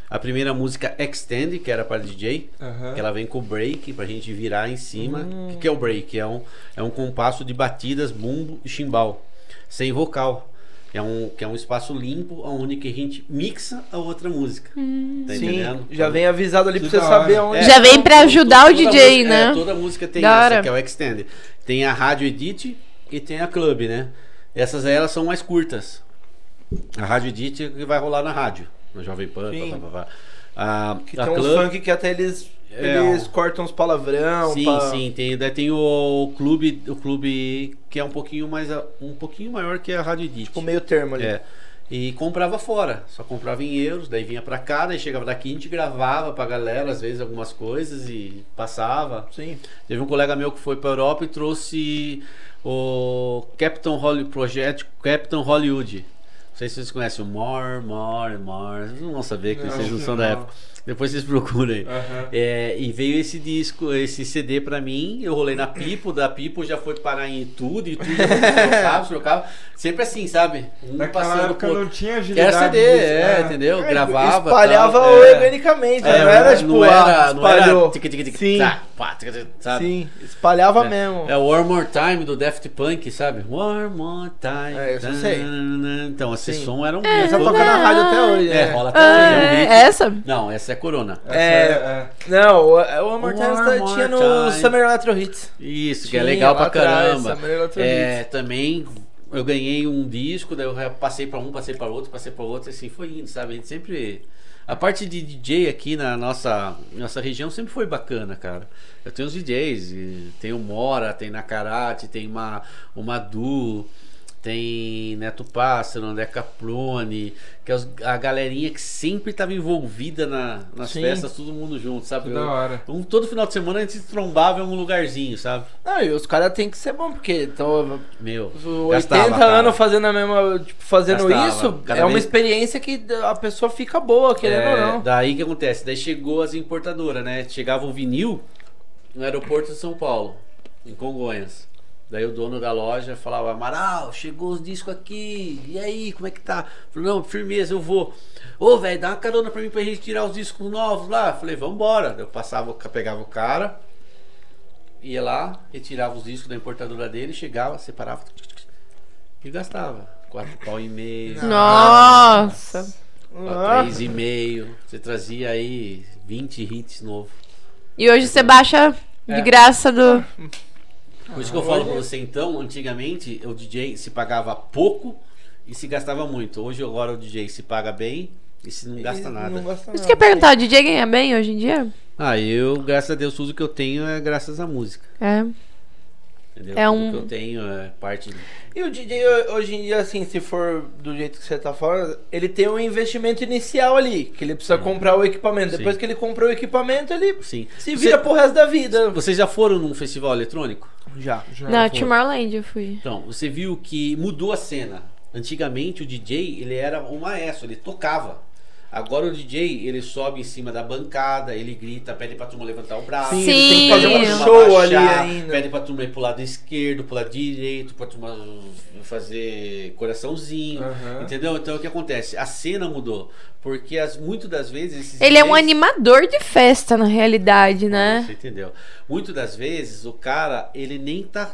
A primeira música Extend, que era para DJ, Aham. que ela vem com break pra gente virar em cima. Hum. O que, que é o break? É um, é um compasso de batidas, bumbo e chimbal, sem vocal. É um, que é um espaço limpo onde que a gente mixa a outra música. Tá Sim, entendendo? já vem avisado ali pra Que você saber onde. É, Já vem pra to- ajudar o toda DJ, música- né? é, toda música tem Da essa, que é o Extend. Tem a Rádio Edit e tem a Club, né? Essas aí elas são mais curtas. A Rádio Edit é que vai rolar na rádio, no Jovem Pan, Sim. pá, pá, pá. A, Que a tem Club, funk que até eles eles ó. cortam os palavrão. Sim, pra- sim, tem. Daí tem o clube, o clube que é um pouquinho mais um pouquinho maior que a Rádio Edit. Tipo, meio termo ali. É. E comprava fora, só comprava em euros, daí vinha pra cá, daí chegava daqui, a gente gravava pra galera, às vezes, algumas coisas e passava. Sim. Teve um colega meu que foi pra Europa e trouxe o Captain Hollywood Project, Captain Hollywood. Não sei se vocês conhecem o More, More, More. Vocês não vão saber que vocês não são da época. Depois vocês procurem. Aham. É, e veio esse disco, esse CD pra mim, eu rolei na Pipo, da Pipo já foi parar em tudo, e tudo trocava, trocava. Sempre assim, sabe? Um Naquela passando época por não tinha Era agilidade. CD, disso, é, né? entendeu? É, Gravava. Espalhava tal, é. organicamente, É, não era tipo, não era, não era espalhou. tic, tic, tic, Sim. tá, pá, tic, tic, sabe? Sim, espalhava É. mesmo. É o One More Time do Daft Punk, sabe? One More Time. É, isso eu sei. Então, esse Sim. som era um. Essa todo- toca na rádio até hoje, É, né? rola até hoje. É um Ah, hit. essa? Não, essa é Corona. Essa É. Não, o o tá- More tinha no Time. Summer Electro Hits. Isso, que Tinha é legal pra atrás, caramba. Summer É, Hits. também eu ganhei um disco, daí eu passei pra um, passei pra outro, passei pra outro, assim foi indo, sabe? A gente sempre. A parte de DJ aqui na nossa, nossa região sempre foi bacana, cara. Eu tenho os DJs, tem o Mora, tem Nakarate, tem uma, o Madu, tem Neto Pássaro, André Caprone, que é a galerinha que sempre estava envolvida na- nas Sim. festas, todo mundo junto, sabe? Da hora. Um, todo final de semana a gente se trombava em algum lugarzinho, sabe? Não, e os caras tem que ser bom, porque estão Meu, 80 gastava, cara. anos fazendo a mesma. Tipo, fazendo Gastava. isso, Cada é uma vez- experiência que a pessoa fica boa, querendo É, ou não. Daí que acontece? Daí chegou as importadoras, né? Chegava o vinil no aeroporto de São Paulo, em Congonhas. Daí o dono da loja falava, Amaral, chegou os discos aqui, e aí, como é que tá? Falei, não, firmeza, eu vou. Ô, velho, dá uma carona pra mim pra gente tirar os discos novos lá. Falei, vambora. Eu passava, pegava o cara, ia lá, retirava os discos da importadora dele, chegava, separava e gastava. Quatro pau e meio. Nossa. Ah, Três e meio. Você trazia aí 20 hits novos. E hoje você baixa de É. graça do. Por isso que eu falo pra você, então, antigamente o DJ se pagava pouco e se gastava muito. Hoje agora o DJ se paga bem e se não gasta e nada. Não gasta Isso nada. que eu ia perguntar, o DJ ganha bem hoje em dia? Ah, eu, graças a Deus, tudo que eu tenho é graças à música. É. Entendeu? É tudo um- que eu tenho é parte. E o DJ ho- hoje em dia, assim, se for do jeito que você tá falando, ele tem um investimento inicial ali, que ele precisa comprar o equipamento. Sim. Depois que ele comprou o equipamento, ele Sim. se vira Você- pro resto da vida. Vocês já foram num festival eletrônico? Já. Já Não, foi. Tomorrowland eu fui. Então, você viu que mudou a cena. Antigamente o DJ, ele era um maestro, ele tocava. Agora o DJ, ele sobe em cima da bancada, ele grita, pede pra turma levantar o braço. Sim, ele tem que fazer um Turma show ali baixar, ainda. Pede pra turma ir pro lado esquerdo, pro lado direito, pra turma fazer coraçãozinho. Aham. Entendeu? Então o que acontece? A cena mudou. Porque as, muito das vezes. esses Ele é um DJs animador de festa, na realidade, né? Você entendeu? Muitas das vezes o cara, ele nem tá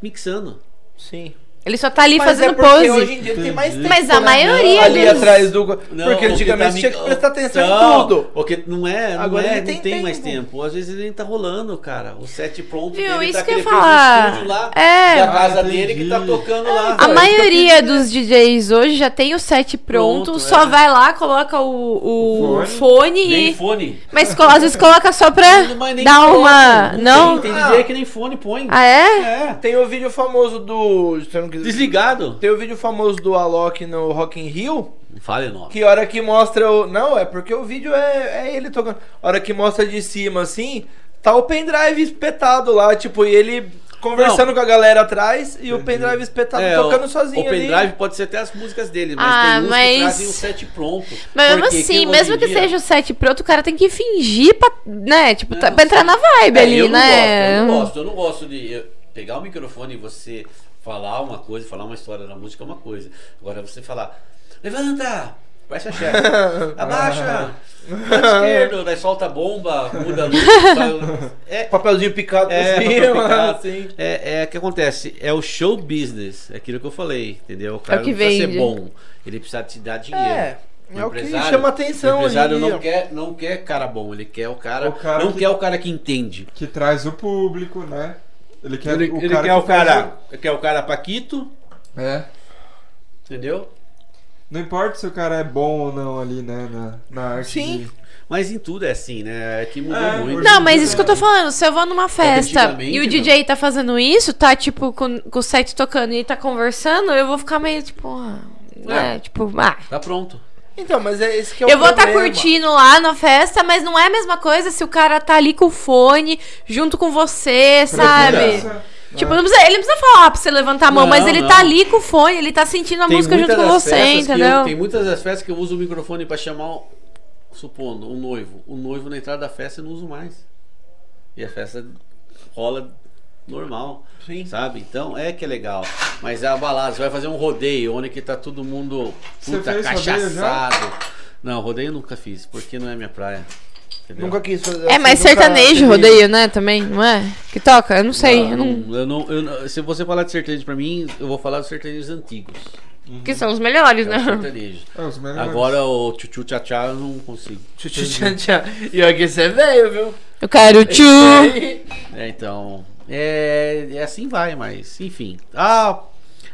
mixando. Sim. Ele só tá ali Mas fazendo é porque pose. hoje em dia tem mais tempo, Mas a né? maioria Ali dos- atrás do... Não, porque antigamente tá tinha que prestar atenção Não, em tudo. Porque não é, não, Agora é, ele não tem tem, mais tempo. tempo. Às vezes ele nem tá rolando, cara. O set pronto Viu? dele Isso tá que eu ia falar. lá É. da casa Ah, dele que tá tocando lá. A Então, isso maioria dos DJs hoje já tem o set pronto, Pronto, só é. vai lá, coloca o, o Fone. fone, Nem e. fone. Mas às vezes coloca só pra dar uma. Não? Tem, tem Ah. DJ que nem fone põe. Ah, é? É. Tem o vídeo famoso do... não quiser- Desligado. Tem o vídeo famoso do Alok no Rock in Rio, Não fale não. que hora que mostra o... Não, é porque o vídeo é, é ele tocando. A hora que mostra de cima, assim, tá o pendrive espetado lá, tipo, e ele conversando com a galera atrás e o Entendi. pendrive espetado É, tocando o, sozinho O pendrive ali. pode ser até as músicas dele, mas Ah, tem uns mas- que trazem o set pronto. Mas mesmo assim, que mesmo que dia- seja o set pronto, o cara tem que fingir pra, né? Tipo, tá- Não, pra entrar na vibe É, ali, eu não né? Gosto, eu não gosto, eu não gosto de eu pegar o microfone e você falar uma coisa, falar uma história da música é uma coisa. Agora você falar, levanta! Parece a chefe. Abaixa! Lado esquerdo, daí solta a bomba, muda a luz. sai- É, Papelzinho picado por é, cima, papel picado. assim. é, é o que acontece, é o show business, é aquilo que eu falei, entendeu? O cara É que não precisa vende. ser bom, ele precisa te dar dinheiro. É, é o que empresário- chama atenção O empresário não quer, não quer cara bom, ele quer o cara, O cara não que- quer o cara que entende. Que traz o público, né? Ele quer ele o ele cara quer o cara, quer o cara paquito, É. entendeu? Não importa se o cara é bom ou não ali, né? Na, na arte. Sim. de- Mas em tudo é assim, né? É que mudou É, muito. Não, mas isso que eu tô é. falando, se eu vou numa festa e o não. DJ tá fazendo isso, tá tipo com, com o set tocando e tá conversando, eu vou ficar meio tipo, ah, né, É. tipo, ah. Tá pronto. Então, mas é esse que é o Eu vou estar tá curtindo lá na festa, mas não é a mesma coisa se o cara tá ali com o fone junto com você, sabe? Tipo, não precisa, ele não precisa falar pra você levantar a mão, Não, mas ele não. tá ali com o fone, ele tá sentindo a música junto com você, entendeu? eu- tem muitas das festas que eu uso o microfone pra chamar, o- supondo, um noivo. O noivo na entrada da festa eu não uso mais. E a festa rola normal. Sim. Sabe? Então é que é legal. Mas é a balada, você vai fazer um rodeio onde que tá todo mundo Você puta, fez rodeio cachaçado. Não, rodeio eu nunca fiz, porque não é minha praia. Entendeu? Nunca quis fazer. É, mas assim, nunca sertanejo, rodeio, né, também, não é? Que toca? Eu não sei, eu não... eu não- eu não- se você falar de sertanejo pra mim, eu vou falar dos sertanejos antigos. Que são os melhores, É o né? É, os melhores. Agora o tchutchu tchá eu não consigo. Tchu, tchu, tchan, tchan. E aqui você é velho, viu? Eu quero tchu! É, então. É, é assim vai, mas enfim. Ah,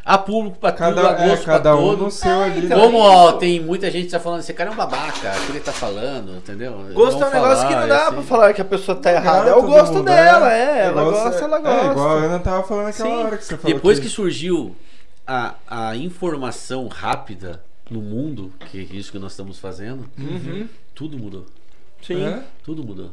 há público pra tudo, Cada, há é, gosto cada pra um todo. no seu ali. então, né? Como ó, tem muita gente que tá falando, esse cara é um babaca, o que ele tá falando, entendeu? Gosto é um negócio que não falar, dá assim. pra falar que a pessoa tá errada. É o gosto mundo, dela, é. Ela gosta, ela gosta. É, igual a Ana tava falando naquela Sim. hora que você falou. Depois que surgiu a, a informação rápida no mundo, que é isso que nós estamos fazendo, Uhum. tudo mudou. Sim. É? Tudo mudou.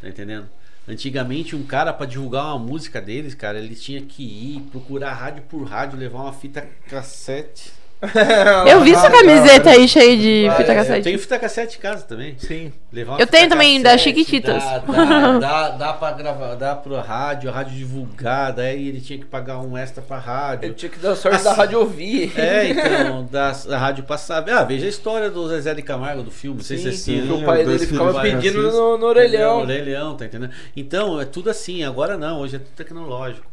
Tá entendendo? Antigamente, um cara pra divulgar uma música deles, cara, ele tinha que ir procurar rádio por rádio, levar uma fita cassete. Eu vi sua camiseta aí cheia de Ah, fita é, Eu cassete. tenho fita cassete em casa também. Sim. Eu tenho também, das cassete, Chiquititas. Dá, dá, dá, dá pra gravar, dá pra rádio, a rádio divulgar, daí ele tinha que pagar um extra pra rádio. Eu tinha que dar sorte da Assim- rádio ouvir. É, então, da, da rádio passava. Ah, veja a história do Zezé de Camargo do filme, não sei se Sim, é sim, assim. que Sim, o pai dele ficava pedindo no, no orelhão. Orelhão, tá entendendo? Então, é tudo assim. Agora não, hoje é tudo tecnológico.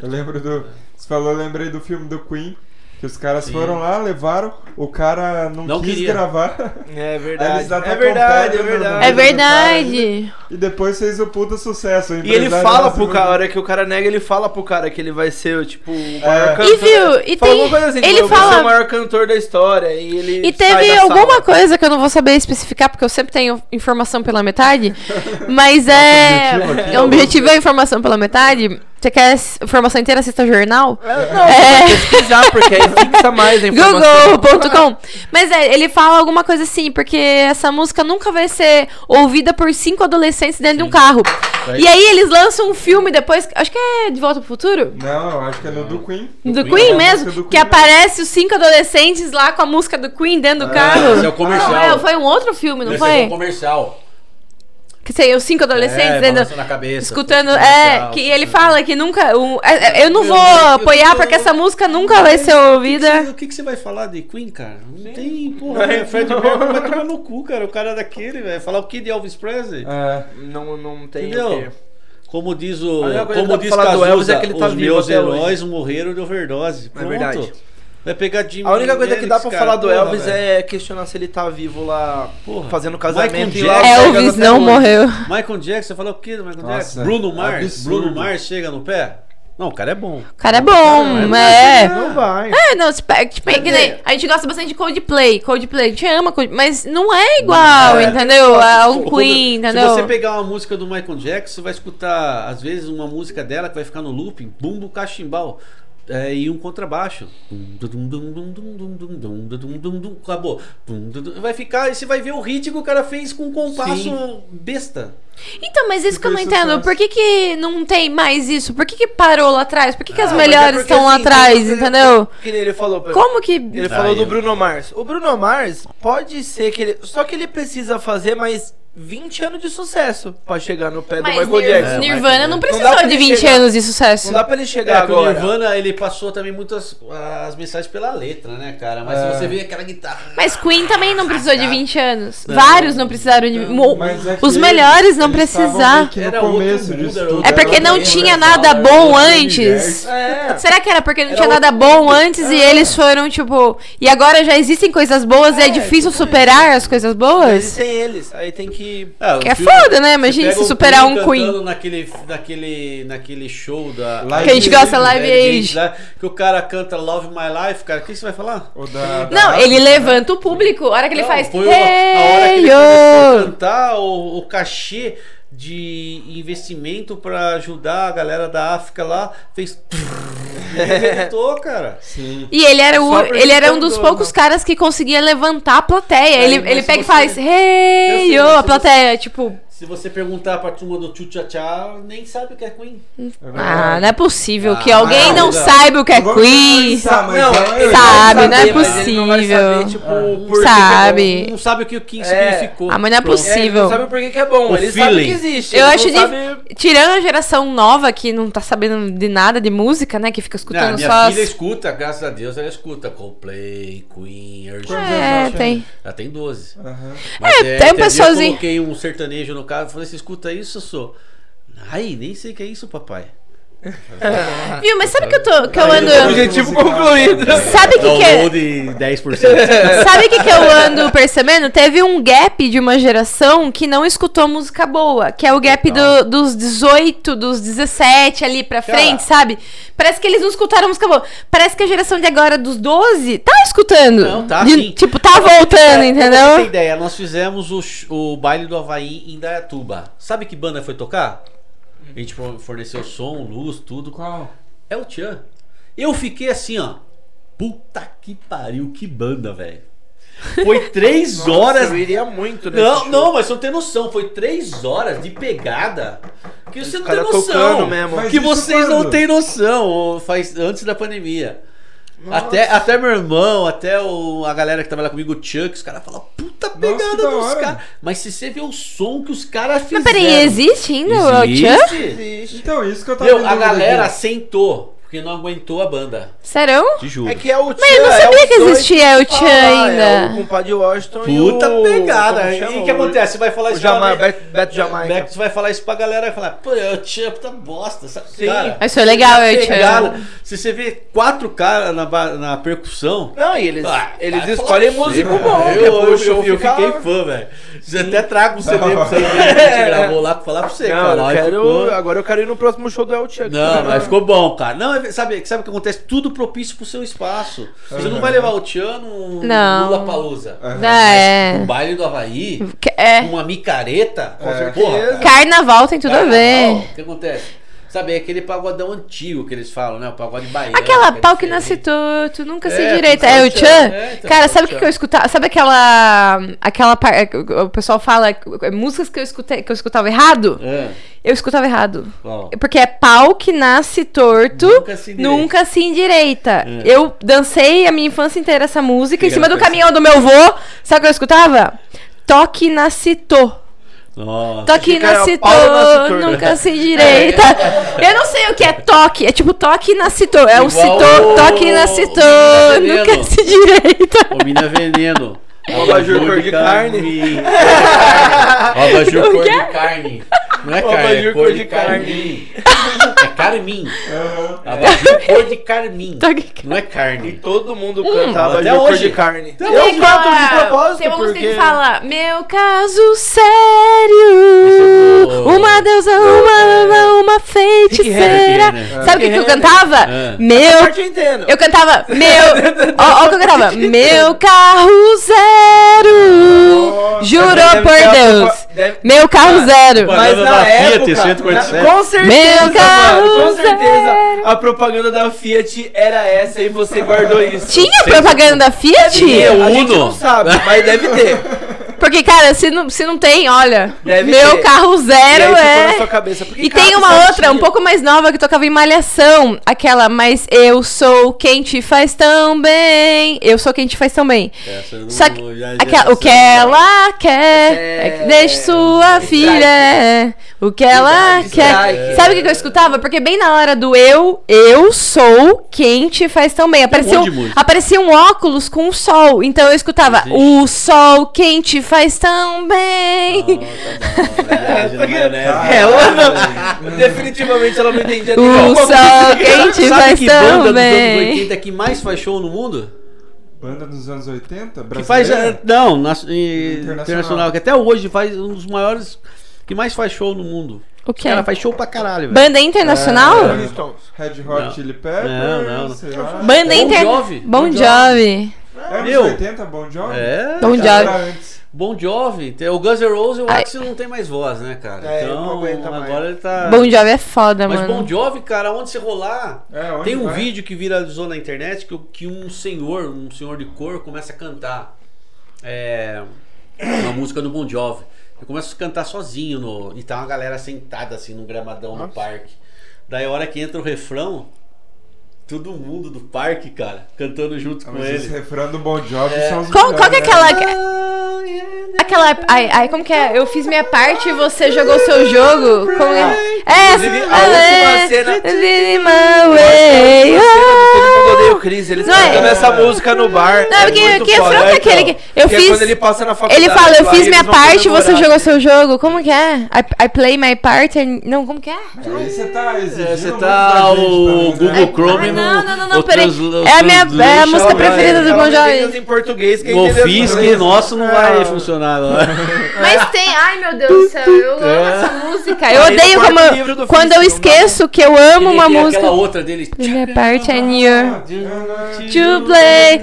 Eu lembro do. Você falou, eu lembrei do filme do Queen. Que os caras Sim. foram lá, levaram, o cara não, Não quis queria. gravar. É verdade. É verdade, é verdade. É verdade. E depois fez o puta sucesso. o E ele fala pro cara, a hora que o cara nega, ele fala pro cara que ele vai ser, tipo, o É. maior E cantor. viu, e Fala tem- alguma coisa assim, ele tipo, ser fala- o maior cantor da história. E ele E teve alguma sala. coisa que eu não vou saber especificar, porque eu sempre tenho informação pela metade. Mas é. objetivo aqui O objetivo é informação pela metade. Você quer informação inteira? Assista jornal? É, Não, É. é. pesquisar, porque aí fixa mais a informação. Google.com. Mas é, ele fala alguma coisa assim, porque essa música nunca vai ser ouvida por cinco adolescentes dentro de um carro. Vai- E aí eles lançam um filme depois, acho que é De Volta pro Futuro? Não, eu acho que é no do Queen. Do Queen, Queen é mesmo, do que Queen aparece os cinco adolescentes lá com a música do Queen dentro do carro. esse é o comercial. Não, é, foi um outro filme, não Esse foi? é um comercial. Que sei, os cinco adolescentes é, dentro. balançando a cabeça, Escutando, é, que ele fala que nunca. um- é, é, eu não vou eu- apoiar eu- porque essa música nunca vai ser ouvida. O que, que você vai falar de Queen, cara? Não tem, porra. velho, Fred Mercury vai tomar no cu, cara. O cara daquele, velho. Falar o que de Elvis Presley? É. Não, não tem Entendeu? o quê. Como diz o. Como diz Elvis Cazuza, é que ele tá os meus até hoje. heróis morreram de overdose. É Pronto. verdade. Vai pegar Jimmy A única coisa que dá Hendrix, pra cara, falar do porra, Elvis velho. é questionar se ele tá vivo lá, Porra. fazendo casamento Michael Jackson. Vegas Elvis não morreu. Michael Jackson, você falou o que do Michael Nossa, Jackson? Bruno Mars. absurdo. Bruno Mars chega no pé? Não, o cara é bom. O cara é bom, é. Não vai. É, não, se pega- tipo, que nem- a gente gosta bastante de Coldplay. Coldplay, a gente ama Coldplay, mas não é igual, É. entendeu? A um Quando- Queen, Se entendeu? você pegar uma música do Michael Jackson, você vai escutar, às vezes, uma música dela que vai ficar no looping, bumbo cachimbal. É, e um contrabaixo. Acabou. Vai ficar, e você vai ver o ritmo que o cara fez com um compasso Sim. besta. Então, mas isso que eu não entendo. Por que, que não tem mais isso? Por que, que parou lá atrás? Por que, que as Ah, é melhores porque, estão lá assim, atrás, tem- entendeu? Que ele falou. Como que. Ele falou do. Bruno Mars. O Bruno Mars pode ser que ele. Só que ele precisa fazer mais 20 anos de sucesso pra chegar no pé Mas do Michael Nir- Jackson. É, Nirvana não precisou Não de ele 20 chegar- anos de sucesso. Não dá pra ele chegar É, que o agora. Nirvana, ele passou também muitas as mensagens pela letra, né, cara? Mas É. se você vê aquela guitarra. Mas Queen também não precisou de 20 anos. Não. Vários não precisaram de. é Os melhores não precisaram. Era outro começo mundo, disso era tudo. outro É porque não tinha universo, nada bom antes. É. Será que era porque não Era tinha nada bom mundo. antes e É. eles foram, tipo. E agora já existem coisas boas e é É, difícil superar as coisas Eles boas? têm eles. Aí tem que que. Ah, o Que é filme- foda, né? Imagina se superar um cantando Queen. Naquele, naquele, naquele show da. Live Que a gente gosta, Live Age, Age. lá, que o cara canta Love My Life, cara. O que você vai falar? O da, da Não, ele levanta o público. A hora que ele Não, faz. foi o- a hora que ele Hey, começou a yo! cantar, o, o cachê de investimento pra ajudar a galera da África lá fez. e arrebentou, cara. Sim. E ele era, o, ele era um dos poucos não. caras que conseguia levantar a plateia. É, ele ele pega e você- faz, Eu hey, sei, yo, mas a plateia, tipo, Se você perguntar pra turma do Tchu Tchá Tchá, nem sabe o que é Queen. É ah, não é possível que Ah, alguém não não. saiba o que é Queen. mas Não, é- Sabe, vai não é ele não possível. saber, tipo, Ah, sabe. Não sabe o que o Queen É. significou. Ah, mas não é possível. É, não sabe por que que é bom. O ele sabe feeling. que existe. Eu acho não de- sabe... Tirando a geração nova que não tá sabendo de nada de música, né? Que fica escutando minha só. filha as- escuta, graças a Deus, ela escuta Coldplay, Queen, Quantos É, tem. Ela tem 12. Aham. Mas, É, tem um pessoalzinho- Eu coloquei um sertanejo no carro e falei: Você escuta isso, sou? Ai, nem sei o que é isso, papai. Viu, mas sabe que eu tô. Que eu ando. Objetivo concluído. Sabe o que, que é? Download 10%. Sabe o que, que eu ando percebendo? Teve um gap de uma geração que não escutou música boa. Que é o gap do- dos 18, dos 17 ali pra Cara. frente, sabe? Parece que eles não escutaram música boa. Parece que a geração de agora, dos 12, tá escutando. Não, tá De- sim. Tipo, tá voltando, Pra você ter entendeu? ideia, nós fizemos o, o baile do Havaí em Dayatuba. Sabe que banda foi tocar? A gente for- forneceu som, luz, tudo. Qual? É o Tchan. Eu fiquei assim, ó. Puta que pariu, que banda, velho. Foi três horas. Eu iria muito nesse Não, show. não, mas você não tem noção. Foi três horas de pegada. Que você Os não tem noção. mesmo. Que vocês não quando? têm noção. ou Faz antes da pandemia. Nossa. Até, até meu irmão, até o, a galera que trabalha comigo, o Chuck, os caras falam, puta pegada da dos caras. Mas se você vê o som que os caras fizeram. Mas peraí, existe ainda o Tchan? Existe. Existe. Então, isso que eu tava Meu, a galera aqui. sentou, porque não aguentou a banda. Sério? Te juro. É que é o Tchan. Mas eu não é sabia os que existia o Tchan lá, ainda. É o compadre Washington e o... Puta pegada. E o que acontece? Você vai falar O isso Jama... pra Beto, Beto Jamaica. Beck, você vai falar isso pra galera e falar, pô, é o Tchan, puta bosta. Sabe? Sim. Cara, Mas foi legal, é o. Tchan. Se você vê quatro caras na, na percussão. Não, e eles, Ah, eles escolhem músico bom. Eu, depois eu, o eu, eu fiquei fã, velho. Você até traga um CD pra você ver a gente gravou lá pra falar pra você, cara. agora eu quero ir no próximo show do El Tchan. Não, mas ficou bom, cara. Não, é- sabe, sabe o que acontece? Tudo propício pro seu espaço. Você não vai levar o num Não. Lula Palusa. Aham. É. Um baile do Havaí, É. uma micareta. Certeza. Porra, Carnaval tem tudo a carnaval, ver. O que acontece? Sabe, é aquele pagodão antigo que eles falam, né? O pagode baiano. Aquela que é pau que nasce torto, nunca É, sei direito. É o Tchan. É, então, Cara, é sabe o que, que eu escutava? Sabe aquela. Aquela par- O pessoal fala é, músicas que eu, escutei, que eu escutava errado? É, Eu escutava errado. qual? Porque é pau que nasce torto, Nunca se endireita. nunca se endireita. É. Eu dancei a minha infância inteira essa música em Que cima do caminhão do meu vô. Sabe o que eu escutava? Toque nasce to. Nossa. Toque to, torto. nunca se endireita. Eu não sei o que é toque. É tipo toque nasce to. É o Igual citô, o- toque o menino nunca se direita. Ô, mina veneno. O abajur cor de carne. Ó, abajur cor de carne. Não é O carne, é abajur cor cor de carmim. É carmim. Aham. Abajur cor de carmim. Toque- Não é carne. Todo mundo Hum. cantava Até de cor de carne. Eu canto de propósito Tem uma música porque... que fala Meu caso sério é Uma deusa, uma, uma feiticeira Renner. Sabe o que, que eu Rick cantava? É. Essa Meu eu entendo. Eu cantava Meu ó o que eu cantava Meu carro zero Nossa. Jurou por Deus deve- Meu carro zero Pô, Mas na da Fiat, época, 147. na- com certeza, Meu carro mano, com certeza, zero. a propaganda da Fiat era essa e você guardou isso. Tinha propaganda da Fiat? Tinha, a gente Uno. não sabe, mas deve ter. Porque, cara, se não, se não tem, olha Deve Meu ter. carro zero é E tem uma outra, um pouco mais nova, que tocava em Malhação. Aquela, mas eu sou quem te faz tão bem. Eu sou quem te faz tão bem. Essa eu não- Só que, já- já aquela, o que ela quer É, é que deixe sua filha. é, O que ela Strike. quer. Sabe o que que eu escutava? Porque bem na hora do eu, eu sou quem te faz tão bem. Apareceu, música. aparecia um óculos com o sol. Então eu escutava Existe. o sol quem te faz tão bem. Tá bom, verdade, na maionese. É, ela não, definitivamente ela não entendia O sol música. quem te Sabe faz que tão banda dos anos bem. 80 que mais faz show no mundo? Banda dos anos 80? Que faz. Brasileira? é, Não, e- Internacional. internacional. Que até hoje faz um dos maiores. Que mais faz show no mundo. O Os quê? caras faz show pra caralho, velho. Banda internacional? É. Red Hot Não. Chili Peppers? Não, não, não. Banda Bon internacional. Jovi. Bon Bon Jovi. É anos Meu. 80, Bon Jovi? É. Bon cara. Jovi. Bon Jovi. O Guns N' Roses, o. Axel não tem mais voz, né, cara? É, então, agora ele tá. Bon Jovi é foda, Mas mano. Bon Jovi, cara, onde você rolar. É, onde Tem um vai? vídeo que viralizou na internet que, que um senhor, um senhor de cor, começa a cantar é, uma música do Bon Jovi. Ele começa a cantar sozinho no, e tá uma galera sentada assim num gramadão no parque. Daí a hora que entra o refrão, todo mundo do parque, cara, cantando junto Ah, com Mas ele. refrãos do Bon Jovi É. são os Qual, qual que é melhores, né? aquela. Aquela. Ai, ai, como que é? Eu fiz minha parte e você jogou seu jogo? Como é? É, Inclusive, a última cena- my Eu way. acho que a última cena do Todo Mundo Odeia o Chris, eles Não é- cantando essa música no bar. Não, é porque- muito porque foda. franco é É, aquele então, que- eu que é fiz- quando ele passa na faculdade. Ele fala, eu fiz minha parte e você jogou seu jogo. Como que é? I, I play my part and... Não, como que é? Aí você tá exigindo É, você tá o né? Google Chrome. Não, não, não, não, peraí. É a minha- é a música preferida do Bon Jovi. em português, quem O inglês? nosso não É. vai funcionar agora. Mas tem... Ai, meu Deus do céu, eu amo É. essa música. Eu odeio como... Quando eu não esqueço que eu amo uma E música... Aquela outra dele. Minha parte é near. To play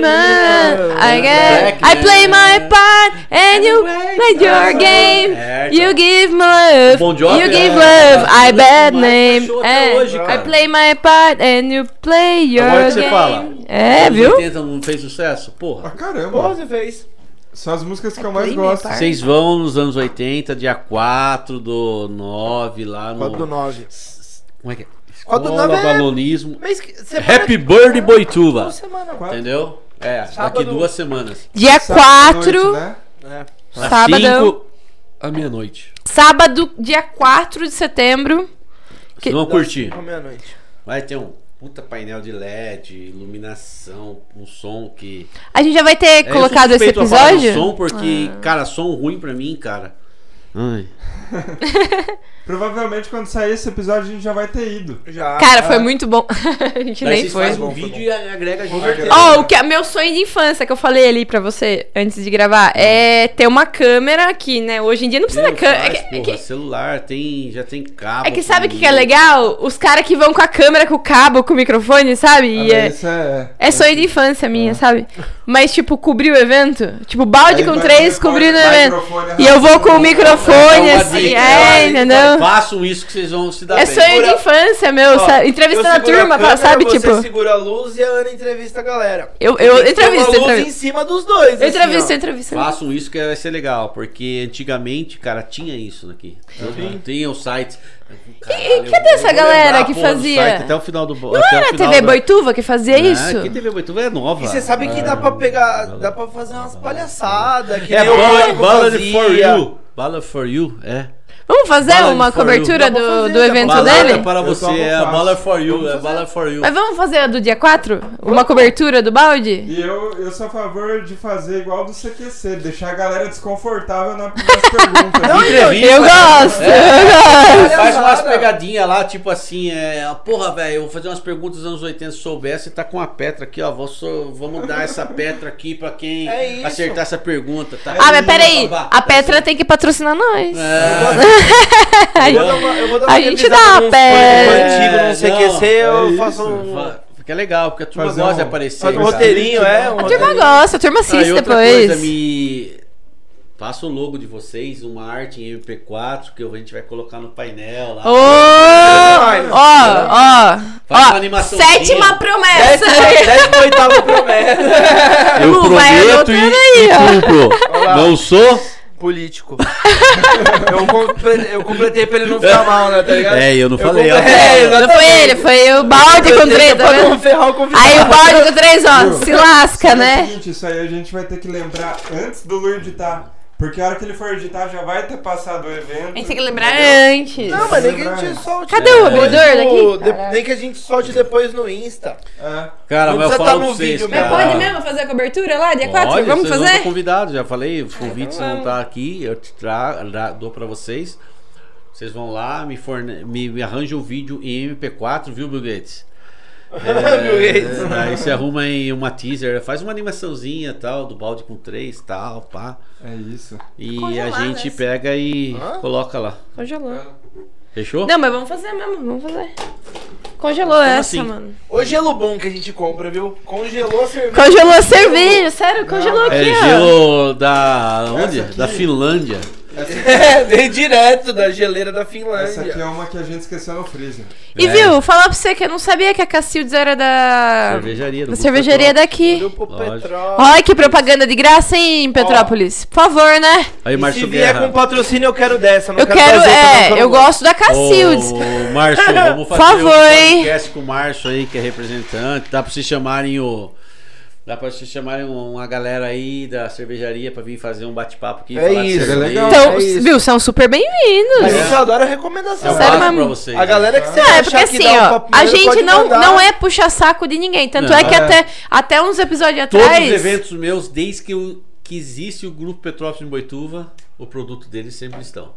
Man, I get, I play my part and you play your game. É, You give me love. You é- give é love. I bad que name. É. I play my part and you play your Agora que você game. fala. É, viu? 80 não fez sucesso? Ah, Porra. caramba. Pô, você fez. São as músicas que eu mais Play Me gosto. Vocês vão nos anos 80, dia 4 do 9, lá no. 4 do 9. Como é que é? Quatro do Escola nove é- Balonismo. Mês que- semana Happy que- Birthday Boituva. Uma semana. Quatro- Entendeu? É, daqui Sábado. duas semanas. Dia Sábado à noite, 4, né? É. Às Sábado. 5 à meia-noite. sábado, dia 4 de setembro. Vocês vão curtir. Uma meia-noite. Vai ter um puta painel de LED, iluminação, um som que. A gente já vai ter É, colocado esse suspeito a falar do episódio? som porque, Ah. cara, som ruim pra mim, cara. Ai. Provavelmente quando sair esse episódio a gente já vai ter ido. Já. Cara, foi muito bom. a gente Daí nem vocês foi. fazem um vídeo e agrega junto. certeza. Ó, o que é meu sonho de infância que eu falei ali pra você antes de gravar é ter uma câmera aqui, né? Hoje em dia não precisa Meu, da câmera. É faz, que, é porra, que- celular, tem, já tem cabo. é que sabe o que, que é legal? Os caras que vão com a câmera, com o cabo, com o microfone, sabe? E Ah, é, mas Isso é... é sonho de infância minha, sabe? Mas, tipo, cobrir o evento. Tipo, balde Aí com vai três cobrindo o evento. microfone E eu vou com o microfone, É assim, é, entendeu? Façam isso que vocês vão se dar É bem. sonho de Segura- infância, meu, Ó? Entrevistando eu a turma, câmera, sabe? Você Tipo, segura a luz e a Ana entrevista a galera. eu, eu entrevisto, uma luz em cima dos dois. Eu assim, entrevisto, ó. eu entrevisto. Façam isso que vai ser legal, porque antigamente, cara, tinha isso aqui. Tinha os sites. Caralho, cadê eu vou essa galera lembrar, que pô, fazia? site até o final do Não era a TV Boituva que fazia isso? É, que TV Boituva é nova. E você sabe que dá pra pegar, dá pra fazer umas palhaçadas. Que É o Ballad fazia. for You. Ballad for You, é. Vamos fazer uma cobertura do, fazer, do evento Balada dele? para Eu você, topo é a. Ballad for You, é. Ballad for You. Mas vamos fazer a do dia 4? Uma cobertura do balde? E eu, eu sou a favor de fazer igual do CQC, deixar a galera desconfortável na- nas perguntas. Não, Entrevista. Eu gosto, É. eu gosto. Faz umas pegadinhas lá, tipo assim, é. Porra, velho, eu vou fazer umas perguntas dos anos 80 se soubesse, tá com a Petra aqui, ó. Vou so- vamos dar essa Petra aqui pra quem É acertar essa pergunta, tá? Ah, mas peraí, a Petra tem que patrocinar nós. É. Eu vou dar uma, eu vou dar A uma gente revisada dá uma nos pé. Antigo, É, no CQC, eu é faço um... Fica legal, porque a turma Fazer gosta de um- aparecer. Faz um roteirinho, é. Um A turma roteirinho. gosta, a turma Ah, assiste e outra depois. coisa, me. Faça o logo de vocês, uma arte em MP4 que a gente vai colocar no painel lá. Ô, ó, ó, Faz uma ó, animaçãozinha. sétima promessa. Décima oitava promessa. Eu Lu, vai prometo anotando e, aí, e ó. cumpro. Não sou? Político. eu, comple- eu completei pra ele não ficar mal, né, tá ligado? É, eu não falei, ó. comple- É, Não foi ele, foi o balde com três, tá Pra vendo? não ferrar o convidado. Aí o balde com três, ó, se lasca, É o né? seguinte, isso aí a gente vai ter que lembrar antes do Lu editar. Porque a hora que ele for editar já vai ter passado o evento. A gente tem que lembrar entendeu? antes. Não, mas nem que a gente solte. Cadê o abridor no- daqui? de- Nem que a gente solte depois no Insta. É. Cara, Não mas eu falo tá pra vocês, vídeo cara. Mas pode mesmo fazer a cobertura lá, dia 4? Pode, Vamos vocês vão fazer? estar convidados, já falei, os convites vão vamos. estar aqui, eu te trago, dou pra vocês. Vocês vão lá, me, forne me, me arranjam o vídeo em MP4, viu, Bill Gates? Gates. É, aí você arruma em uma teaser, faz uma animaçãozinha tal, do balde com três tal, pá. É isso. E Congelar, a gente né? pega e Hã? coloca lá. Congelou. Fechou? Não, mas vamos fazer mesmo, vamos fazer. Congelou essa, assim? mano. O gelo bom que a gente compra, viu? Congelou a cerveja. Congelou a cerveja, sério, congelou É aqui, ó. gelo da. onde? Da Finlândia. É, veio direto da geleira da Essa aqui Finlândia. é uma que a gente esqueceu no freezer. E É. viu, falar pra você que eu não sabia que a Cacildes era da. Cervejaria do da cervejaria daqui. Olha que propaganda de graça, hein, Petrópolis. Por favor, né? Aí, E se vier Guerra. com patrocínio, eu quero dessa. Não Eu quero, quero, é, não eu gosto da Cacildes. Ô, Márcio, vamos Por fazer favor, um hein? podcast com o Márcio aí, que é representante. Dá pra vocês chamarem o. Dá pra vocês chamarem uma galera aí da cervejaria pra vir fazer um bate-papo aqui. É isso. cerveja. legal. Então, É isso. viu, são super A bem-vindos. gente adora É recomendação. o Sério mesmo? pra vocês. A galera que você Não, é porque que assim, um ó, papo a gente não, mandar. não é puxar saco de ninguém. Tanto Não. é que É. até, até uns episódios Todos atrás. os eventos meus, desde que, eu- que existe o Grupo Petrópolis em Boituva, o produto deles sempre estão.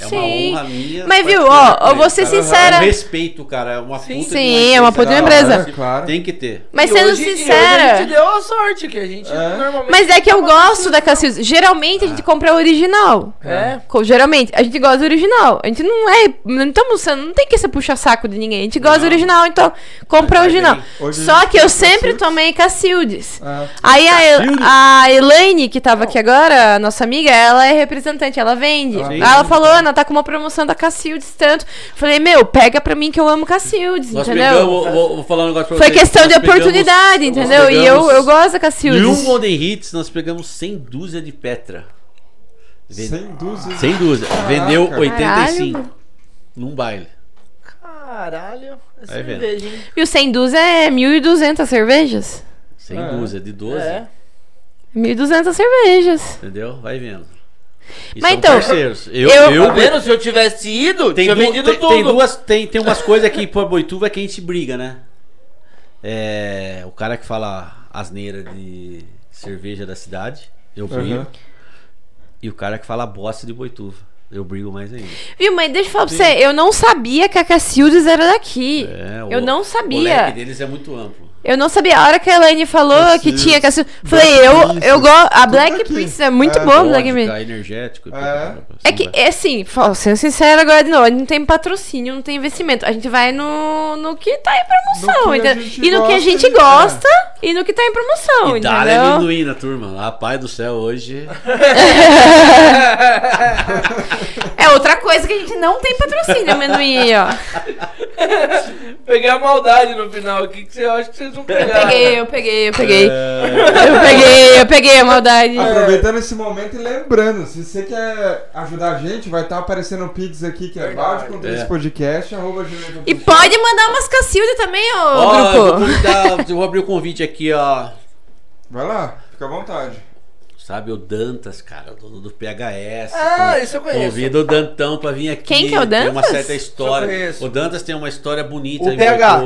É Sim. uma honra minha. Mas viu, ó, eu vou ser cara. sincera. É um respeito, cara. É uma Sim. puta Sim, é uma puta empresa. claro. Tem que ter. Mas E sendo hoje- e hoje sincera. a gente deu a sorte que a gente É. normalmente. Mas é que eu gosto da Cacildes. Geralmente a gente compra a original. É. Co- Geralmente, a gente gosta do original. A gente não é. Não estamos. Não tem que ser puxa-saco de ninguém. A gente gosta do Não. original, então compra original. Hoje Só que eu sempre tomei Cacildes. Ah, Aí a, a Elaine, que tava aqui agora, a nossa amiga, ela é representante, ela vende. Vende. ela falou, Ana, tá com uma promoção da Cacildes tanto. Falei, meu, pega pra mim que eu amo Cacildes, Nós entendeu? pegamos, vou, vou falar um negócio pra Foi vocês. questão de Nós pegamos- oportunidade, entendeu? E eu, eu gosto da Cacildes. um Golden Hits, nós pegamos 100 dúzia de Petra. Ven- sem dúvida. 100 dúzia. Caraca. Vendeu Caralho, 85 mano. num baile. Caralho. É cerveja, hein? E o 100 dúzia é 1.200 cervejas. 100 É. dúzia de 12. É. 1.200 cervejas. Entendeu? Vai vendo. E Mas são então, parceiros. Eu, eu- eu, Tá vendo? Se eu tivesse ido, tem, tinha du- vendido tem, tudo. tem duas, tem, tem umas coisas aqui por Boituva que a gente briga, né? É, o cara que fala asneira de cerveja da cidade, eu brigo. Aham. E o cara que fala bosta de Boituva, eu brigo mais ainda. Viu, mas deixa eu falar pra você, eu não sabia que a Cacildes era daqui. É, eu o- não O sabia. leque deles é muito amplo. Eu não sabia. A hora que a Elaine falou que Cacildes, tinha Cacildes, Black falei, eu, Princess, eu gosto. A Black aqui. Princess é muito É, boa, a Black Vodka, Princess. energético. É. É que, é assim, sendo sincero agora de novo, a gente não tem patrocínio, não tem investimento. A gente vai no, no que tá em promoção, No que a entendeu? E no que a gosta, gente é. gosta e no que tá em promoção, E dá entendeu? amendoim na turma. Rapaz do céu, hoje. É outra coisa que a gente não tem patrocínio, amendoim ó. Peguei a maldade no final. O que, que você acha que vocês não Eu peguei, eu peguei, eu peguei. É, Eu peguei, eu peguei a maldade. Aproveitando esse momento e lembrando, se você quer ajudar a gente, vai estar aparecendo o Pix aqui, que é balde com três É. podcast, arroba. E pode mandar umas cacildas também, ô Ó, eu vou grupo. convidar, eu vou abrir o convite aqui, ó. Vai lá, fica à vontade. Sabe, o Dantas, cara, o dono do PHS. Ah, Con- isso eu conheço. Convido o Dantão pra vir aqui. Quem que é o Tem uma Dantas? certa história. Eu. O Dantas tem uma história bonita O em PH.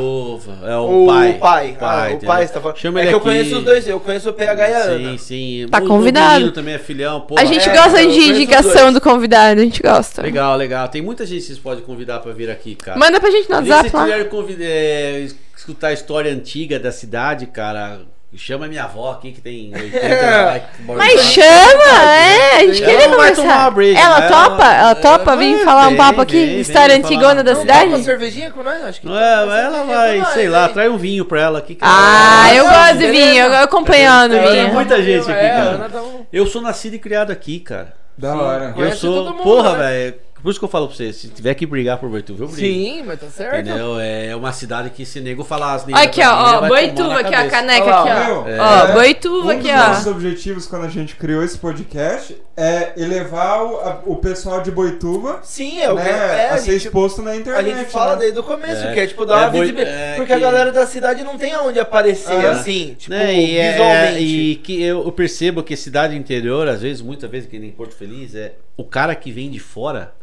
É o, O pai. pai. Ah, o pai, você tá falando. Chama é ele que eu aqui. conheço os dois. Eu conheço o PH e a Ana. Sim, sim. Tá O- o convidado. menino também é filhão, pô. A gente É, gosta eu de indicação do convidado, a gente gosta. Legal, legal. Tem muita gente que vocês podem convidar pra vir aqui, cara. Manda pra gente no se WhatsApp lá. quiser convid- é, escutar a história antiga da cidade, cara, chama minha avó aqui que tem 80 ela que mora Mas lá. chama, é, a gente Ela queria não vai tomar conversar. uma breja, Ela né? topa? Ela topa vir vai, falar um papo aqui? vem, História vem antigona falar. da Não, cidade? Uma cervejinha com nós? Acho que Não é, ela vai, sei lá, hein? traz um vinho pra ela aqui. que Ah, ela- eu gosto de vinho, eu acompanhando Tem vinho. muita gente aqui, É, cara. Eu sou nascido e criado aqui, cara. Da hora. Eu sou, porra, né? velho. Por isso que eu falo pra você, se tiver que brigar por Boituva, eu brigo. Sim, mas tá certo. Entendeu? É uma cidade que se nego falar as aqui, ó, ó, Boituva aqui, ó, a caneca lá, aqui, ó. Meu, Ó, é, Boituva um aqui, dos nossos ó. objetivos quando a gente criou esse podcast é elevar o, a- o pessoal de Boituva Sim, é o que né, é, a, a ser gente, exposto na a internet. gente fala né? desde o começo, É. que é tipo dar É, uma visibilidade. é porque a que- galera da cidade não tem aonde aparecer Ah. assim, tipo, Né, e, é- visualmente. e que eu, eu percebo que cidade interior, às vezes, muitas vezes, que nem Porto Feliz, é o cara que vem de fora,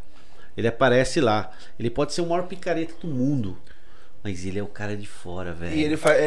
ele aparece lá. Ele pode ser o maior picareta do mundo. Mas ele é o cara de fora, velho. Ele. Ele É. faz o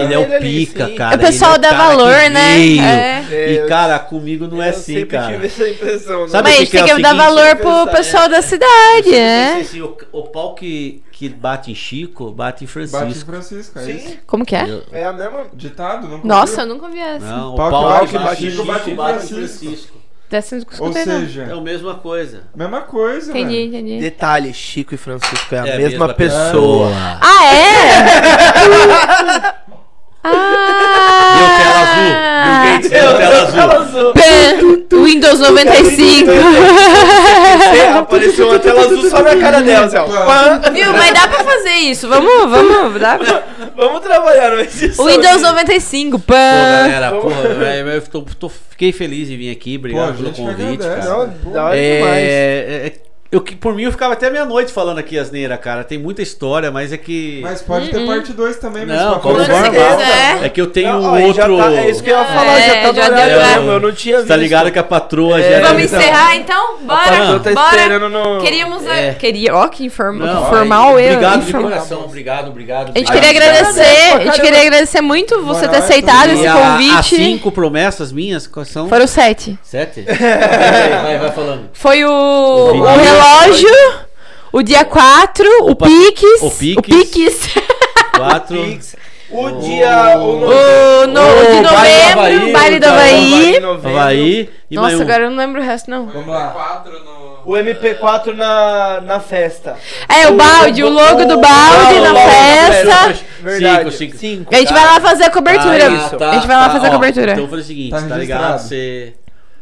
Ele, é o pica, sim. cara. o pessoal ele é dá cara que valor, né? É. É, E, eu- cara, comigo não é eu assim, sempre cara. tive essa impressão. né? Sabe Mas o a que gente que é tem o que dar valor pro Pensar, pessoal é. da cidade, Eu é. pensei assim, o, o pau que, que bate em Chico, bate em Francisco. Bate em Francisco, é isso? Sim, Como que é? Eu- é a mesma. Ditado, não Nossa, eu nunca vi essa. Não, o Pau pau, que que bate em Chico, bate em Francisco. Eu não Ou seja, É a mesma coisa. mesma coisa, Entendi, velho. entendi. Detalhe: Chico e Francisco é a É a mesma mesma pessoa. Ah, é? ah! Deu tela azul. Bill Gates deu tela azul. Pã, Windows 95. É, apareceu uma tela azul só na cara dela, assim, ó. Pã. Viu? Mas dá pra fazer isso. Vamos, vamos. Dá pra... Vamos trabalhar no edição. Windows 95. Pô, Pã. galera, pô, eu tô- tô- fiquei feliz de vir aqui. Pô, Obrigado pelo gente que convite, agradece. cara. Não, hora demais. É, é, eu, que- por mim, eu ficava até meia-noite falando aqui asneira, cara. Tem muita história, mas é que. Mas pode ter parte 2 também, mas Não, você normal. quiser. É que eu tenho Não, um ó, outro. tá- é isso que eu ia falar, É, já tá já deu, é. eu não tinha visto. Tá ligado que a patroa É, já. Vamos então. encerrar então? Bora, tá bora. no- Queríamos. a- É. Queria, ó, que informa, Não, formal eu. Obrigado de informal. coração, obrigado, obrigado. A gente obrigado. queria agradecer, a gente queria agradecer muito você ter aceitado esse convite. As cinco promessas minhas, quais são? Foram sete. Sete? vai, vai, vai falando. Foi o. relógio, o dia 4, o o Piques. O Piques. Quatro. Pix. O dia. O, no... o no, o de baile do novembro, Havaí, o baile do o Havaí. Havaí. E Nossa, mais um. agora eu não lembro o resto, não. Vamos lá. 4 no. O MP4 na, na festa. É, o balde, o logo do balde na da festa. Verdade. Cinco, cinco. A gente vai lá fazer a cobertura. Ah, tá, a gente vai lá tá. fazer a Ó, cobertura. Então foi o seguinte, Tá tá, ligado? Você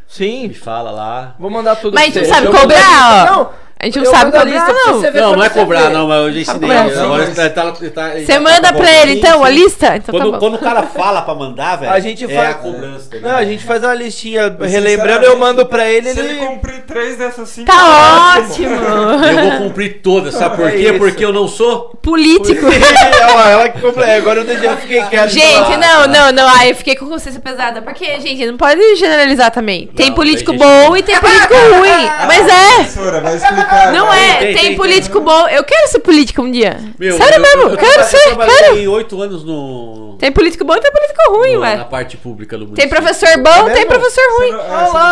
Sim. me fala lá. Vou mandar tudo Mas pra não sabe cobrar, ó. Não, A gente não eu sabe cobrar, não. você Não, quando não é você cobrar, não, mas eu já ensinei. Agora Sim, tá, tá, tá, Você tá- manda tá bom. pra ele, então, a lista? Então Quando, tá bom. quando o cara fala pra mandar, velho, A gente é faz- a cobrança. entendeu? Não, a gente faz uma listinha Mas, relembrando, eu mando pra ele, Se ele ele. cumprir três dessas cinco... Tá ótimo. Eu vou cumprir todas, sabe por É quê? isso. Porque eu não sou. Político. ela, ela que compra. é, Agora eu eu fiquei quieto. Gente, não, não, não. Ai, eu fiquei com consciência pesada. Porque, gente, não pode generalizar também. Tem Não, político bom e tem político ruim. Mas é. Explicar. Não é. Tem, Tem, tem, político bom. Eu quero ser político um dia. Meu, Sério eu, mesmo, eu, eu, quero ser, eu quero. oito anos no. Tem político bom e tem político ruim, no- ué. na parte pública do Tem município. professor bom, tem mesmo? professor ruim.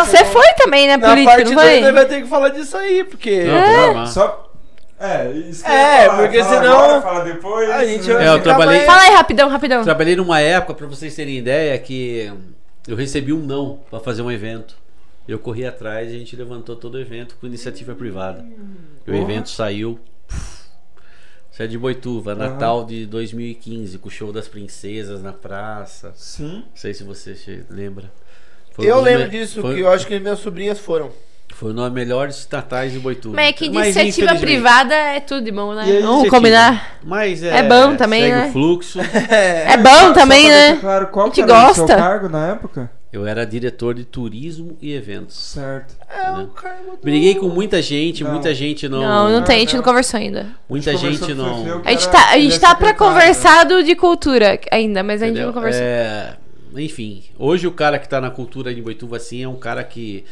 Você é, foi também, né, Na político, parte não 2 foi? ele vai ter que falar disso aí, porque. Não, armar. Só... É, isso É, falar. porque Fala senão- agora, fala depois. A gente né? vai É, eu trabalhei- mais- Fala aí, rapidão, rapidão. Trabalhei numa época, pra vocês terem ideia, que eu recebi um não pra fazer um evento. Eu corri atrás e a gente levantou todo o evento com iniciativa privada. E o evento saiu. Isso é de Boituva, Aham. Natal de 2015, com o show das princesas na praça. Sim. Não sei se você lembra. Foi Eu lembro me- disso, foi, que eu acho que minhas sobrinhas foram. Foi um dos melhores natais de Boituva. Mas é que Mas, iniciativa infelizmente- privada é tudo de bom, né? Vamos combinar. Mas é, É bom também, segue né? o fluxo. É bom Só- também, né? Claro, qual A gente que era o seu gosta. cargo na época? Eu era diretor de turismo e eventos. Certo. É o cargo do... Briguei com muita gente, Não. muita gente não. Não, não tem, a gente não. conversou ainda. Muita A gente gente não. A gente tá, a ele gente é tá pra conversar de cultura ainda, mas a gente entendeu? não conversou. É, enfim, hoje o cara que tá na cultura de Boituva assim é um cara que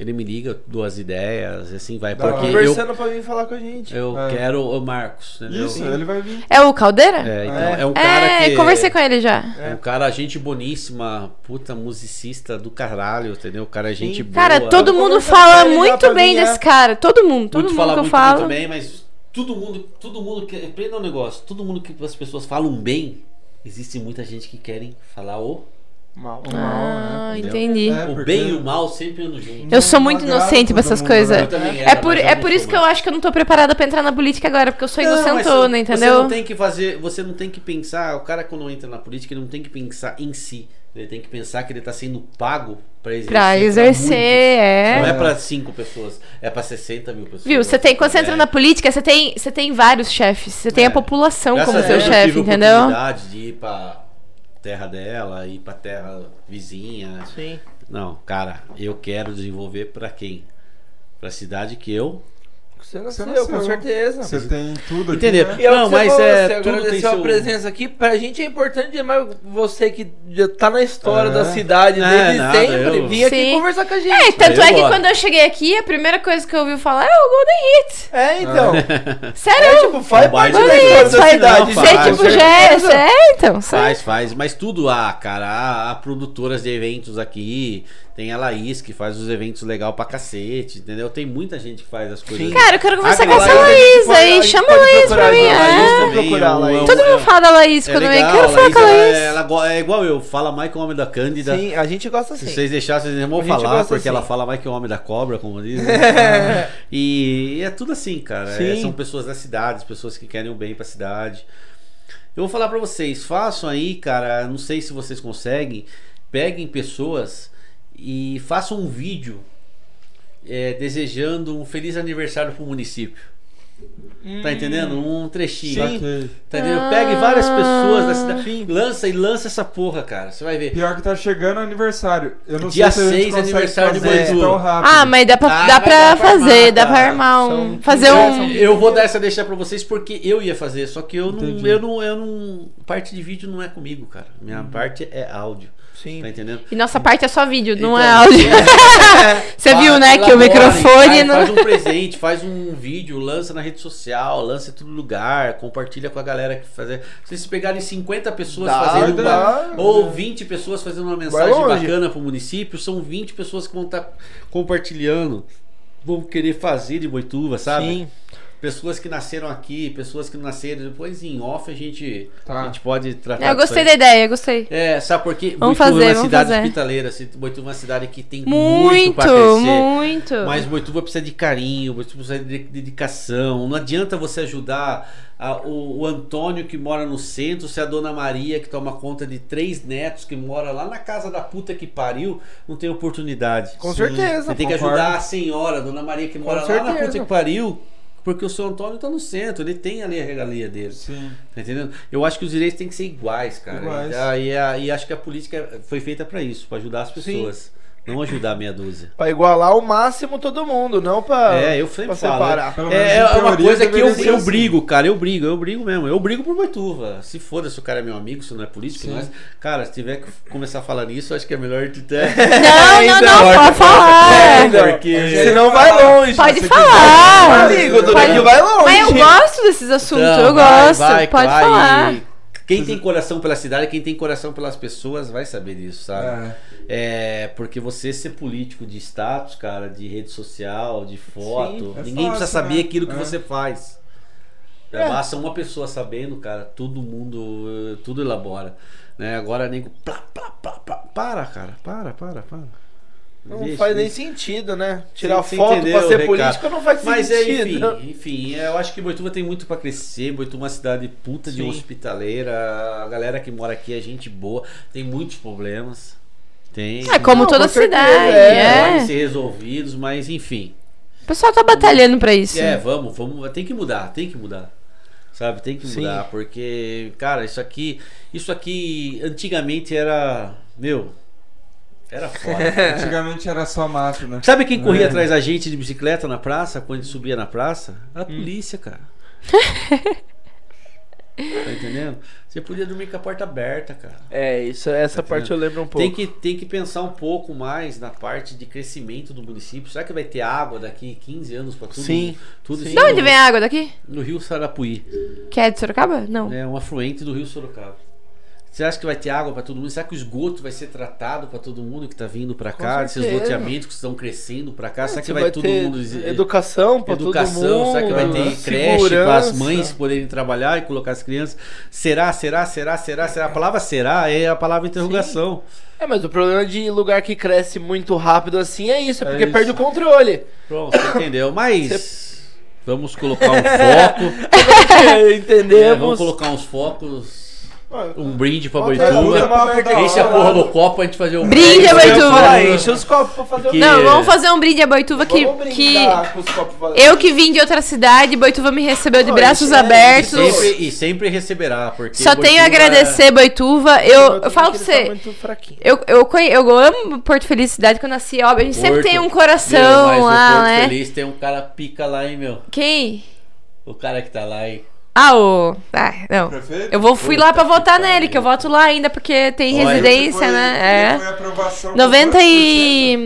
ele me liga, duas ideias, assim vai. Hora. Porque eu, Conversando pra vir falar com a gente. eu É. quero o Marcos, entendeu? Isso, ele vai vir. É o Caldeira? É, então, É. é um cara É, que. conversei com ele já. É um cara, gente boníssima, puta musicista do caralho, entendeu? O cara é gente boa. Cara, todo Eu mundo fala muito bem mim, é. desse cara. Todo mundo, todo muito mundo fala que eu muito falo. bem também, mas todo mundo, todo mundo que aprenda um negócio, todo mundo que as pessoas falam bem, existe muita gente que querem falar o Mal. Ah, entendeu? entendi. É, o bem e o mal sempre andam juntos. Eu sou muito inocente pra essas coisas. né? Também É era, por, é por isso que eu acho que eu não tô preparada pra entrar na política agora, porque eu sou Não, inocentona, você- entendeu? Você não tem que fazer, você não tem que pensar, o cara quando entra na política, ele não tem que pensar em si. Ele tem que pensar que ele tá sendo pago pra exercer. Pra exercer, muitos. Não é. é pra 5 pessoas, é pra 60 mil pessoas. Viu, você tem, quando você entra É. na política, você tem, você tem vários chefes. Você tem É. a população Graças como a seu chefe, entendeu? oportunidade de ir pra terra dela, ir pra terra vizinha. Sim. Não, cara, eu quero desenvolver pra quem? Pra cidade que eu Você Você nasceu, com nasceu. certeza. Você tem tudo aqui, Entendeu? né? É Não, mas falou, é, você tudo tem agradeceu seu- a presença aqui. Pra gente é importante demais você que já tá na história É. da cidade É, desde nada, sempre, eu- vir aqui Sim. conversar com a gente. É, tanto Eu é que quando eu cheguei aqui, a primeira coisa que eu ouvi falar é o Golden Hits. É, então. Sério? É, tipo, faz parte da história da cidade. não, Você, faz, tipo, já é, é, então. sério. Faz, faz, mas tudo há, cara. Há, há produtoras de eventos aqui. Tem a Laís que faz os eventos legal pra cacete, entendeu? Tem muita gente que faz as coisas. Sim. Cara, quero conversar com essa Laís, Laís aí. Chama a Laís pra mim. É. Todo mundo fala da Laís É quando vem. legal, Quero falar com a ela, Laís. ela é igual eu, fala mais que o homem da Cândida. Sim, a gente gosta Se assim. vocês deixassem, vocês não vão falar, porque ela fala mais que o homem da cobra, como diz. né? e é tudo assim, cara. É, Sim. são pessoas da cidade, pessoas que querem o bem pra cidade. Eu vou falar pra vocês, façam aí, cara, não sei se vocês conseguem, peguem pessoas e façam um vídeo é, desejando um feliz aniversário pro município. Tá entendendo? Um trechinho. Sim. Tá entendendo? Pegue várias pessoas da Ah. cidade. Lança e lança essa porra, cara. Você vai ver. Pior que tá chegando o aniversário. Eu não Dia sei se a gente 6 consegue aniversário de rápido. Ah, mas dá pra, Ah, dá mas pra dá pra fazer, armar, dá pra armar um. São Fazer um. Eu vou dar essa deixa pra vocês porque eu ia fazer, só que eu não, Entendi. eu não, eu não, parte de vídeo não é comigo, cara. Minha parte é áudio, Sim. tá entendendo? E nossa parte é só vídeo, não Então, é áudio. Você viu, né, que o microfone faz, não. faz um presente, faz um vídeo, lança na rede social, lança em todo lugar, compartilha com a galera que fazer. Se vocês pegarem 50 pessoas Dá, fazendo dá. uma, ou 20 pessoas fazendo uma mensagem bacana pro município, são 20 pessoas que vão estar compartilhando, vão querer fazer de Boituva, sabe? Sim. Pessoas que nasceram aqui, pessoas que não nasceram, depois em off a gente, Tá. a gente pode tratar Eu gostei da ideia, gostei. É, sabe por quê? Vamos Boituva é fazer, uma vamos cidade fazer. hospitaleira, Boituva é uma cidade que tem muito, Muito, pra crescer. muito. Mas Boituva precisa de carinho, Boituva precisa de dedicação. Não adianta você ajudar a- o, o Antônio que mora no centro, se a Dona Maria que toma conta de três netos que mora lá na casa da puta que pariu, não tem oportunidade. Com Sim. certeza. Você tem que concordo. ajudar a senhora, a Dona Maria que mora lá na puta que pariu, porque o seu Antônio tá no centro, ele tem ali a regalia dele. Sim. Tá entendendo? Eu acho que os direitos têm que ser iguais, cara. Iguais. E, a- e, a- e acho que a política foi feita pra isso, pra ajudar as pessoas. Não ajudar meia dúzia. Pra igualar ao máximo todo mundo, não pra, É, eu sempre pra falo. separar. Pelo menos É, é uma coisa que eu, eu assim. brigo, cara. Eu brigo, eu brigo mesmo. Eu brigo por Boituva. Se foda se o cara é meu amigo, se não é político, Sim. mas, cara, se tiver que começar a falar nisso, acho que é melhor de ter. Não, não, Então, não, pode falar. então, porque- Senão vai longe. Pode falar. Amigo, o Pode- vai longe. Mas eu gosto desses assuntos, Então, eu vai, gosto. vai, pode vai. falar. E Quem tem coração pela cidade, quem tem coração pelas pessoas, vai saber disso, sabe? É. É, porque você ser político de status, cara, de rede social, de foto, Sim, é ninguém fácil, precisa saber né? aquilo que É. você faz. É. basta uma pessoa sabendo, cara, todo mundo, tudo elabora. Né? Agora, nego, plá, plá, plá, plá. para, cara, para, para, para. Não Deixa, faz nem sentido, né? Tirar Você foto entendeu pra o ser político não faz Mas é, sentido. enfim, enfim, eu acho que Boituva tem muito pra crescer. Boituva é uma cidade puta de Sim. hospitaleira. A galera que mora aqui é gente boa. Tem muitos problemas. Tem. É como Não, toda com certeza, cidade, é. podem é. ser resolvidos, mas enfim. O pessoal tá batalhando pra isso. É, vamos, vamos, tem que mudar, tem que mudar. Sabe, tem que Sim. mudar, porque, cara, isso aqui, isso aqui antigamente era, meu, era foda. Antigamente era só mato, né? Sabe quem corria É. atrás da gente de bicicleta na praça, quando a gente subia na praça? A polícia, cara. tá entendendo? Você podia dormir com a porta aberta, cara. É, isso, essa Tá parte eu lembro um pouco. Tem que, tem que pensar um pouco mais na parte de crescimento do município. Será que vai ter água daqui 15 anos pra tudo? Sim, tudo sim. De onde vem a água daqui? No rio Sarapuí. Que é de Sorocaba? Não. É um afluente do rio Sorocaba. Você acha que vai ter água pra todo mundo? Será que o esgoto vai ser tratado pra todo mundo que tá vindo pra Com cá? Esses loteamentos que estão crescendo pra cá? será que Você vai, todo mundo educação pra educação, todo mundo. será que vai ter creche para as mães poderem trabalhar e colocar as crianças? Será, será, será, será, será? A palavra será é a palavra interrogação. É, mas o problema de lugar que cresce muito rápido assim é isso, é É porque isso. perde o controle. Pronto, você entendeu? Mas vamos colocar um foco. É, Entendemos. vamos colocar uns focos Um brinde pra Boituva. Enche a porra do copo, a gente fazer um Brinde a Boituva. Enche os copos pra fazer o Que- Não, vamos fazer um brinde a Boituva que, Vamos que eu que vim de outra cidade, Boituva me recebeu de braços é- E abertos. sempre, e sempre receberá, porque. Só tenho a Boituva é- agradecer, Boituva. Eu, eu falo pra tá você. Eu, eu, conhe- eu amo Porto Feliz, cidade que eu nasci, óbvio. A gente sempre Porto. tem um Meu, coração mas o lá, Porto né? Feliz tem um cara pica lá, hein, meu? Quem? O cara que tá lá, hein? Ah, o. Ah, não. Prefeito? Eu vou, fui Puta lá pra que votar pariu. nele, que eu voto lá ainda, porque tem Olha, residência, Foi- né? Foi É. aprovação com 90 quantos e...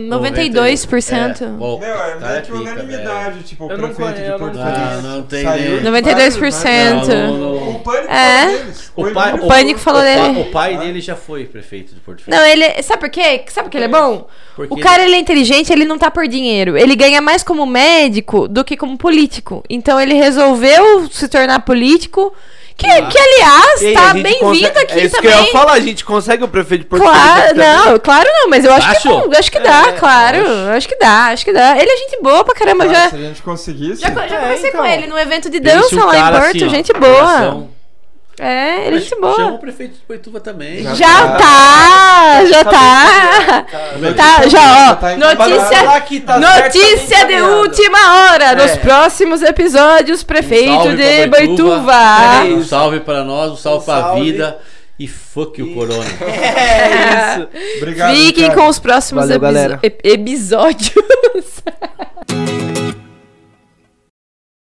por cento? 92%. É, bom, Meu, é cara meio que unanimidade, tipo, o Eu prefeito de Porto Feliz. Não, não tem Saiu nem- de 92%. vários, né? Não, não, não. O pânico É. O pai, o Pânico falou dele. O pai dele já foi prefeito de Porto Feliz. Não, ele. Sabe por quê? Sabe por que ele é bom? Porque O cara, ele é inteligente, ele não tá por dinheiro. Ele ganha mais como médico do que como político. Então ele resolveu se tornar político. Que, Ah. que aliás, E aí, tá bem-vindo consegue- aqui É isso também. que eu ia falar, a gente consegue o prefeito de Porto Claro, não, claro não, mas eu acho que, Acho? não, acho que dá, É, claro. acho. Acho que dá, acho que dá. Ele é gente boa pra caramba, Cara, já. Se a gente conseguisse. Já, já É, conversei então. com ele num evento de dança lá em Porto, assim, ó, gente boa. coração. É, ele é gente Chama boa. o prefeito de Boituva também. Já Já tá, já tá. Tá, já, ó. Tá Notícia, Falar que tá notícia tá de última hora. Nos É. próximos episódios, prefeito salve de Boituva. É Um salve pra nós, um salve Um pra salve. vida. E fuck o corona. É isso. Obrigado, Fiquem Ricardo. com os próximos Valeu, episo- episódios.